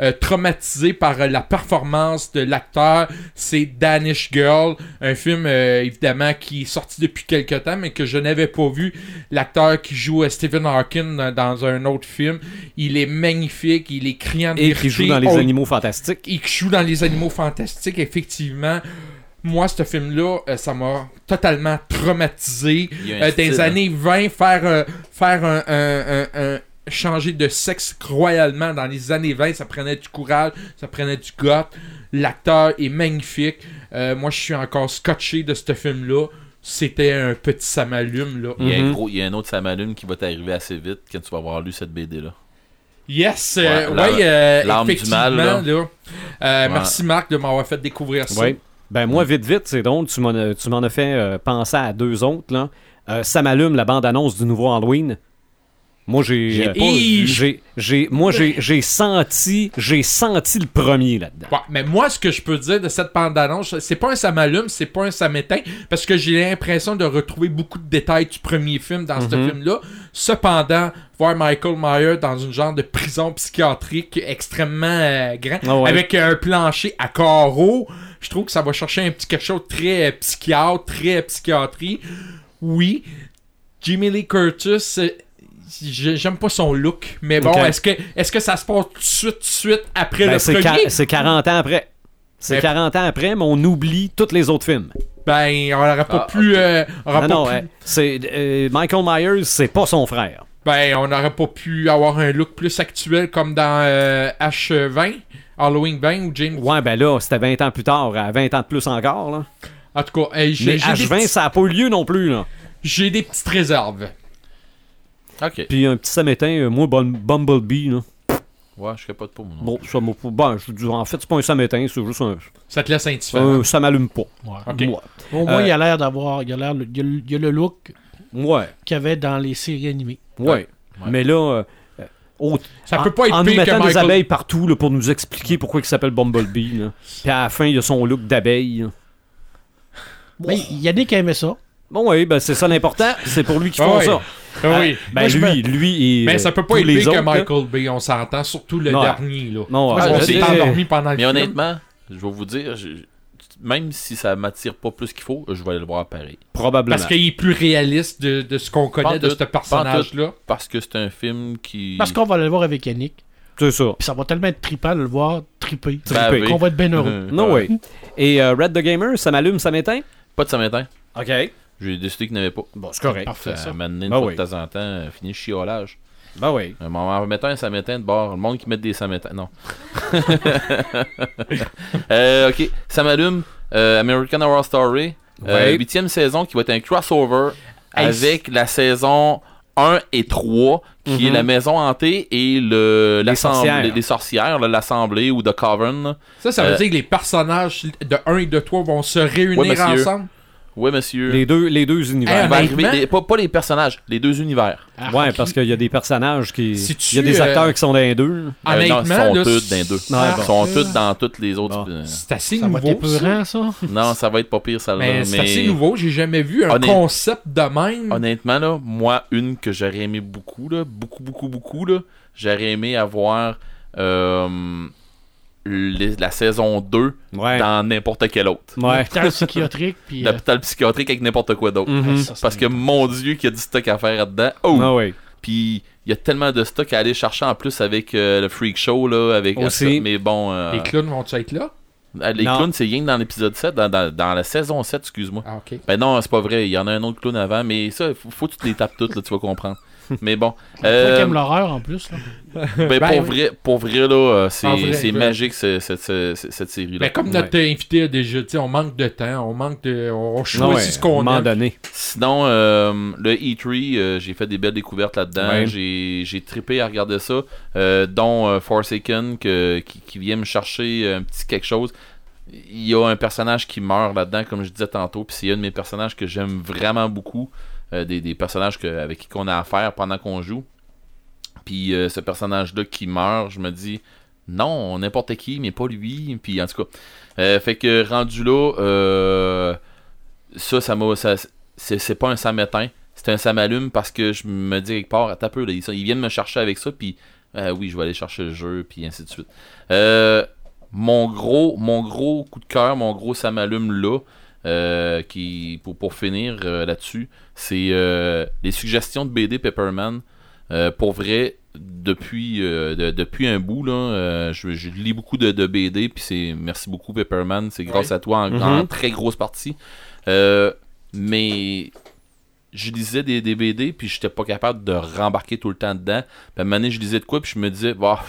euh, traumatisé par euh, la performance de l'acteur. C'est Danish Girl, un film euh, évidemment qui est sorti depuis quelques temps mais que je n'avais pas vu. L'acteur qui joue euh, Stephen Hawking dans, dans un autre film, il est magnifique, il est criant de Et qui joue dans Les On- Animaux Fantastiques. et qui joue dans les animaux fantastiques, effectivement. Moi, ce film-là, euh, ça m'a totalement traumatisé. Il Euh, des hein. années 20, faire, euh, faire un, un- un- un- changer de sexe royalement dans les années 20, ça prenait du courage, ça prenait du goth. L'acteur est magnifique. Euh, moi, je suis encore scotché de ce film-là. C'était un petit samalume, là. Il y, a un Mhm. gros, il y a un autre Samalume qui va t'arriver assez vite quand tu vas avoir lu cette BD-là. Yes, euh, Ouais, ouais, euh, l'arme du effectivement, mal, là. là. Euh, Ouais. Merci, Marc, de m'avoir fait découvrir ça. Oui. Ben moi, vite, vite, c'est drôle. Tu m'en as, tu m'en as fait euh, penser à deux autres. Là. Euh, ça m'allume la bande-annonce du nouveau Halloween. Moi, j'ai. J'ai euh, j'ai, j'ai- moi, j'ai, j'ai senti. J'ai senti le premier là-dedans. Ouais, mais moi, ce que je peux dire de cette bande-annonce, c'est pas un ça m'allume, c'est pas un ça m'éteint, parce que j'ai l'impression de retrouver beaucoup de détails du premier film dans ce Mhm. film-là. Cependant, voir Michael Myers dans une genre de prison psychiatrique extrêmement euh, grand, Ah ouais. avec un plancher à carreaux, je trouve que ça va chercher un petit quelque chose de très euh, psychiatre, très psychiatrie. Oui, Jimmy Lee Curtis, euh, j'aime pas son look, mais bon, est-ce que, est-ce que ça se passe tout de suite, tout de suite après Ben, le premier? c'est 40 ans après. C'est Mais- 40 ans après, mais on oublie tous les autres films. Ben, on n'aurait pas Ah, pu. euh, Non, pas non, pu- euh, c'est, euh, Michael Myers, c'est pas son frère. Ben, on n'aurait pas pu avoir un look plus actuel comme dans euh, H20, Halloween 20 ou James. Ouais, ben là, c'était 20 ans plus tard, à 20 ans de plus encore. Là. En tout cas, hey, Mais j'ai des, H20, petits- ça n'a pas eu lieu non plus. Là. j'ai des petites réserves. Ok. Puis un petit samétain, euh, moi, Bum- Bumblebee. Là. Ouais, je serais pas de peau, mon nom. Bon, ça je dis, en fait, c'est pas un samétain, c'est juste un. Ça te laisse indifférent. un- ça m'allume pas. Ouais. Ok. Moi. Au moins, Euh, il a l'air d'avoir. Il y a l'air. Il y a le- il y a le look Ouais, qu'il y avait dans les séries animées. ouais. Ouais. Mais là, euh, euh, Ça en, peut pas être en nous que mettant des Michael. abeilles partout là, pour nous expliquer pourquoi il s'appelle Bumblebee. Là. Puis à la fin, il a son look d'abeille. là. Mais Yannick aimait ça. Bon, oui, ben c'est ça l'important. C'est pour lui qu'ils Ah font ouais. ça. Ah oui. Ben Moi, je lui, lui et Mais euh, ça peut pas être pire que là. Michael Bay, on s'entend, surtout le Non. dernier. Là. Non, Moi, on s'est endormi pendant le Mais film. honnêtement, je vais vous dire, je- même si ça m'attire pas plus qu'il faut, je vais aller le voir pareil. Probablement. Parce qu'il est plus réaliste de, de ce qu'on connaît de ce personnage-là. Parce que c'est un film qui. Parce qu'on va aller le voir avec Yannick. C'est ça. Puis ça va tellement être trippant de le voir triper. Bavé. Qu'on va être bien heureux. Euh, Non, oui. Et euh, Red the Gamer, ça m'allume, ça m'éteint? Pas de samétain. OK. J'ai décidé qu'il n'y avait pas. Bon, c'est correct. Parfait, Ça ça. m'a donné une Ben fois oui. de temps en temps, euh, fini le chiolage. Ben oui. Un moment, en mettant un samétain de bord. Le monde qui met des samétains. Non. euh, ok. Ça m'allume. euh, American Horror Story. euh, Ouais. Huitième saison qui va être un crossover Hey, avec la saison 1 et 3 qui est Mhm. la maison hantée et le l'assemblée- sorcières. les sorcières, l'assemblée ou The Cavern. Ça, ça veut Euh, dire que les personnages de 1 et de 3 vont se réunir Ouais, ensemble? Ouais, monsieur. Les deux, les deux univers. Va arriver- les- pas, pas les personnages, les deux univers. Ah, Ouais, parce qu'il y a des personnages qui. Il y a des acteurs euh, qui sont dans les deux. Euh, non, Honnêtement, ils sont là, tous dans les deux. Ils bon. sont tous dans toutes les autres. Bon. euh, C'est assez Ça va être nouveau. ça. épeurant, ça. Non, ça va être pas pire, ça Mais c'est assez nouveau. J'ai jamais vu un concept de même. Honnêtement, là, moi, une que j'aurais aimé beaucoup, là, beaucoup, beaucoup, beaucoup, là, j'aurais aimé avoir euh, les- la saison 2 Ouais. dans n'importe quel autre. Ouais. L'hôpital psychiatrique, puis... euh, L'hôpital psychiatrique avec n'importe quoi d'autre. Mhm. c'est- Parce que mon Dieu, qu'il y a du stock à faire là-dedans. Oh! Ah ouais. Puis il y a tellement de stock à aller chercher en plus avec euh, le Freak Show, là, avec Aussi. Mais bon, euh, Les clowns vont-tu être là? euh, les Non. clowns, c'est rien que dans l'épisode 7, dans, dans- dans la saison 7, excuse-moi. Ah. Ben non, c'est pas vrai. Il y en a un autre clown avant, mais ça, faut, faut que tu te les tapes toutes, là, tu vas comprendre. Mais bon. Euh, qui aimes l'horreur, en plus, là. ben, Ben pour, oui. vrai, pour vrai, là, euh, c'est En vrai, c'est vrai. magique, ce- cette, cette, cette, cette série-là. Mais comme notre invité a déjà dit, on manque de temps, on manque de. On Non, choisit ouais, ce qu'on aime. donné. Sinon, euh, le E3, euh, j'ai fait des belles découvertes là-dedans. Ouais. J'ai j'ai trippé à regarder ça, euh, dont euh, Forsaken que, qui, qui vient me chercher un petit quelque chose. Il y a un personnage qui meurt là-dedans, comme je disais tantôt, puis c'est un de mes personnages que j'aime vraiment beaucoup. Euh, des, personnages avec qui on a affaire pendant qu'on joue. Puis euh, ce personnage-là qui meurt, je me dis non, n'importe qui, mais pas lui. Puis en tout cas, euh, fait que rendu là, ça, C'est pas un ça m'éteint, c'est un ça m'allume parce que je me dis quelque part, un peu, là, ils, viennent me chercher avec ça, puis oui, je vais aller chercher le jeu, puis ainsi de suite. Mon gros, mon gros coup de cœur, mon gros ça m'allume là, qui, pour, pour finir euh, là-dessus, c'est euh, les suggestions de BD Pepperman. Euh, pour vrai, depuis, euh, de- depuis un bout, là, euh, je, je lis beaucoup de, de BD, puis c'est merci beaucoup Pepperman, c'est grâce à toi en, Mhm. en très grosse partie. Euh, mais je lisais des, des BD, puis j'étais pas capable de rembarquer tout le temps dedans. Puis à un moment donné, je lisais de quoi, puis je me disais, bah,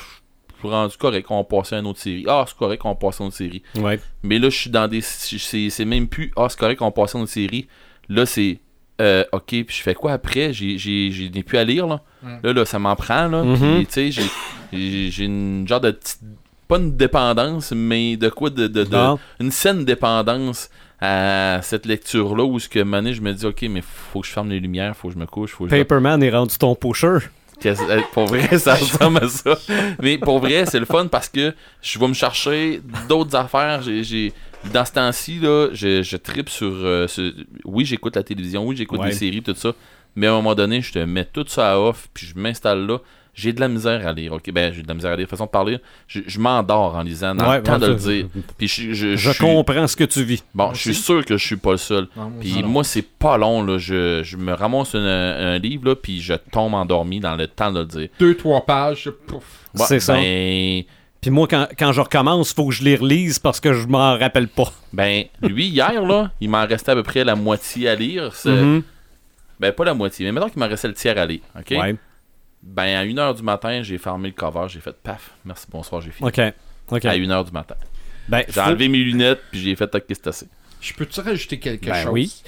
suis rendu correct, on va passer à une autre série. Ah, c'est correct, on va passer à une autre série. Ouais. Mais là, je suis dans des. C'est c'est même plus. Ah, c'est correct, on passe à une série. Là, c'est. euh, ok, puis je fais quoi après? J'ai j'ai- j'ai n'ai plus à lire, là. Mm. Là, là, ça m'en prend, là. Puis, tu sais, j'ai- une genre de petite. Pas une dépendance, mais de quoi de. de- de- une saine dépendance à cette lecture-là où, ce que, donné, je me dis, ok, mais faut que je ferme les lumières, faut que je me couche, faut que je. Paperman est rendu ton pusher. Pour vrai, ça ressemble à ça. Mais pour vrai, c'est le fun parce que je vais me chercher d'autres affaires. J'ai, Dans ce temps-ci, là, je, je tripe sur, euh, Oui, j'écoute la télévision, oui, j'écoute Ouais. des séries, tout ça. Mais à un moment donné, je te mets tout ça à off, puis je m'installe là. J'ai de la misère à lire, ok? Ben, j'ai de la misère à lire, façon de parler. Je, je m'endors en lisant, dans Ouais, le temps de le dire. Puis je, je, Je suis- comprends ce que tu vis. Bon, je suis sûr que je suis pas le seul. Non, moi Puis moi, c'est pas long, là. Je, je me ramasse un, un livre, là, puis je tombe endormi dans le temps de le dire. Deux, trois pages, pouf. Ouais, C'est ça. Ben, Puis moi, quand, quand je recommence, faut que je les relise parce que je m'en rappelle pas. ben, lui, hier, là, il m'en restait à peu près la moitié à lire. Mhm. Ben, pas la moitié, mais maintenant qu'il m'en restait le tiers à lire. OK? Ouais. Ben, à 1h du matin, j'ai fermé le cover, j'ai fait paf, merci, bonsoir, j'ai fini. OK. OK. À 1h du matin. Ben, J'ai faut- enlevé mes lunettes, puis j'ai fait, ok, c'est assez. Je peux-tu rajouter quelque Ben chose? oui.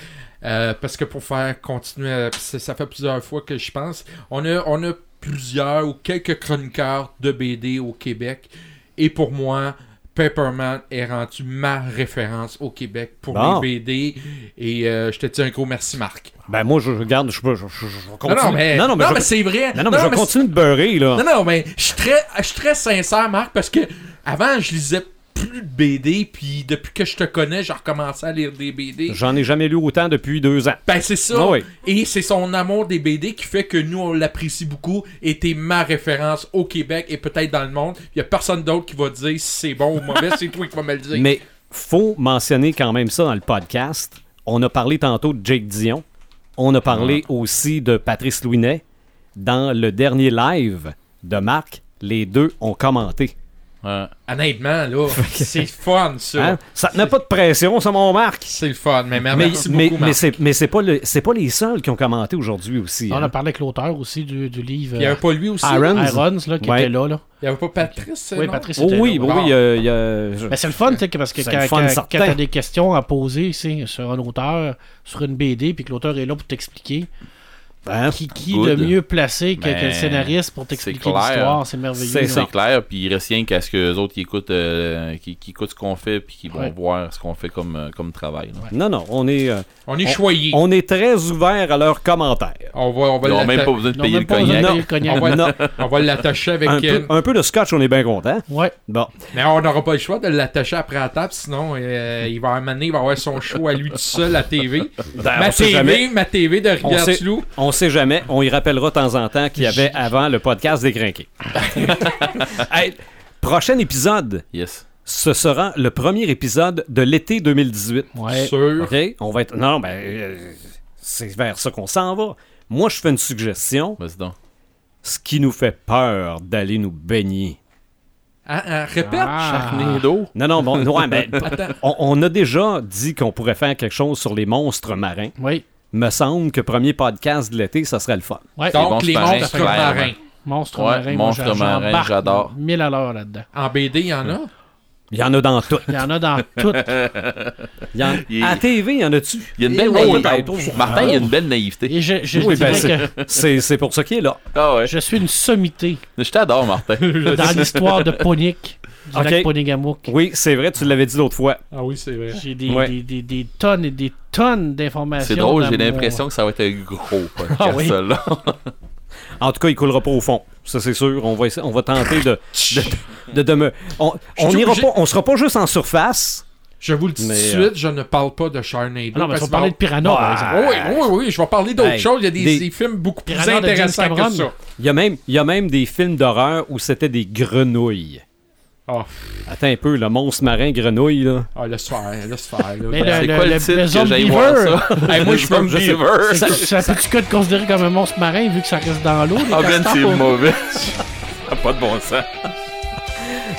Euh, parce que pour faire continuer, ça, ça fait plusieurs fois que je pense, on a, on a plusieurs ou quelques chroniqueurs de BD au Québec. Et pour moi, Paperman est rendu ma référence au Québec pour Bon. les BD. Et euh, je te dis un gros merci, Marc. Ben moi, je regarde, je, je, je, je vais Non, non, mais, non, non, mais je, c'est vrai. non, non, mais je vais continuer de beurrer, là. Non, non, mais je suis très, je suis très sincère, Marc, parce que avant, je lisais plus de BD, puis depuis que je te connais, j'ai recommencé à lire des BD. J'en ai jamais lu autant depuis deux ans. Ben, c'est ça. Ah oui. Et c'est son amour des BD qui fait que nous, on l'apprécie beaucoup. Et t'es ma référence au Québec et peut-être dans le monde. Il y a personne d'autre qui va dire si c'est bon ou mauvais. c'est toi qui vas me le dire. Mais faut mentionner quand même ça dans le podcast. On a parlé tantôt de Jake Dion. On a parlé aussi de Patrice Louinet. Dans le dernier live de Marc, les deux ont commenté. Ouais. Honnêtement, là, c'est fun, ça. Hein? Ça met pas de pression, ça, mon Marc? C'est le fun. Mais, mais Mais, merci mais, beaucoup, mais Marc. c'est, mais c'est pas, le- c'est pas les seuls qui ont commenté aujourd'hui aussi. On hein. a parlé avec l'auteur aussi du, du livre Il y avait pas lui aussi. Irons, là, qui Ouais. était là. là. Il y avait pas Patrice. Oui? Patrice Oh était oui, là. oui, y a- Ben, c'est le fun, tu parce que C'est quand, quand, quand t'as des questions à poser tu sur un auteur, sur une BD, puis que l'auteur est là pour t'expliquer, Hein? Qui, qui de mieux placé que, que le Ben, scénariste pour t'expliquer l'histoire? C'est merveilleux. C'est. C'est clair, puis il reste rien qu'à ce que les autres qui écoutent, euh, qui, qui écoutent ce qu'on fait, puis qui vont Ouais. voir ce qu'on fait comme, euh, comme travail. Non, non, on est, euh, On est choyés. on est très ouvert à leurs commentaires. On va, on va Ils n'ont même pas besoin de payer le cognac. payer le cognac. on va- Non, on va l'attacher avec. un peu, un peu de scotch, on est bien content. Ouais. Bon, Mais on n'aura pas le choix de l'attacher après la table, sinon euh, il va amener, il va avoir son show à lui tout seul à TV. Ben, ma TV, ma TV de Rivière-du-Loup. On sait jamais. On y rappellera de temps en temps qu'il y avait avant le podcast des Crinqués. Hey, prochain épisode, Yes. ce sera le premier épisode de l'été 2018. Ouais. Sûr. OK? On va être. Non, ben, euh, c'est vers ça qu'on s'en va. Moi, je fais une suggestion. Vas-y donc. Ce qui nous fait peur d'aller nous baigner. Ah, ah, répète. Ah. Charnado. Non, non, bon, ouais, ben, on a déjà dit qu'on pourrait faire quelque chose sur les monstres marins. Oui. Me semble que premier podcast de l'été, ça serait le fun. Ouais. Donc, monstres les marins, monstres marins. Monstre Ouais, marin, moi, monstre j'en- marin, j'embarque j'adore. 1000 à l'heure là-dedans. En BD, il y en a? Il y en a dans tout. Il y en a dans tout. Il y en- Il- À TV, il y en a-tu? Il y a une belle naïveté. Martin, il y a une belle naïveté. Et je, je Oui, ben, c'est- pour ça qu'il est là. Ah ouais. je suis une sommité Je t'adore, Martin. dans l'histoire de Ponic, du Ok. lac Ponigamouk. Oui, c'est vrai, tu l'avais dit l'autre fois. Ah oui, c'est vrai. J'ai des, Ouais. des, des, des tonnes et des tonnes d'informations. C'est drôle, j'ai mon- l'impression que ça va être un gros podcast, Ah oui. là. En tout cas, il coulera pas au fond. Ça, c'est sûr. On va, on va tenter de. de, de, de me- on on ira obligé- pas, on sera pas juste en surface. Je vous le dis tout de euh, suite, je ne parle pas de Sharknado. Ah non, mais tu vas parler de Piranha, par Ah, exemple. Oui, oui, oui, je vais parler d'autres Hey, choses. Il y a des, des- des films beaucoup plus Piranha intéressants que ça. Il y a même, il y a même des films d'horreur où c'était des grenouilles. Ah, Attends un peu, le monstre marin grenouille, là. ah laisse faire, laisse faire. là. Mais le- C'est quoi le titre que Zombie j'aille voir Beaver. ça? Hey, moi, je peux- Beaver. Ça, ça peut-tu être considéré comme un monstre marin vu que ça reste dans l'eau? Ah ben, c'est mauvais. pas de bon sens.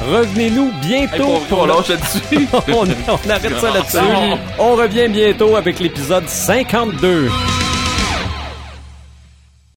Revenez-nous Hey, bientôt pour pour on le- lâche là-dessus. on, on arrête ça là-dessus. On revient bientôt avec l'épisode 52.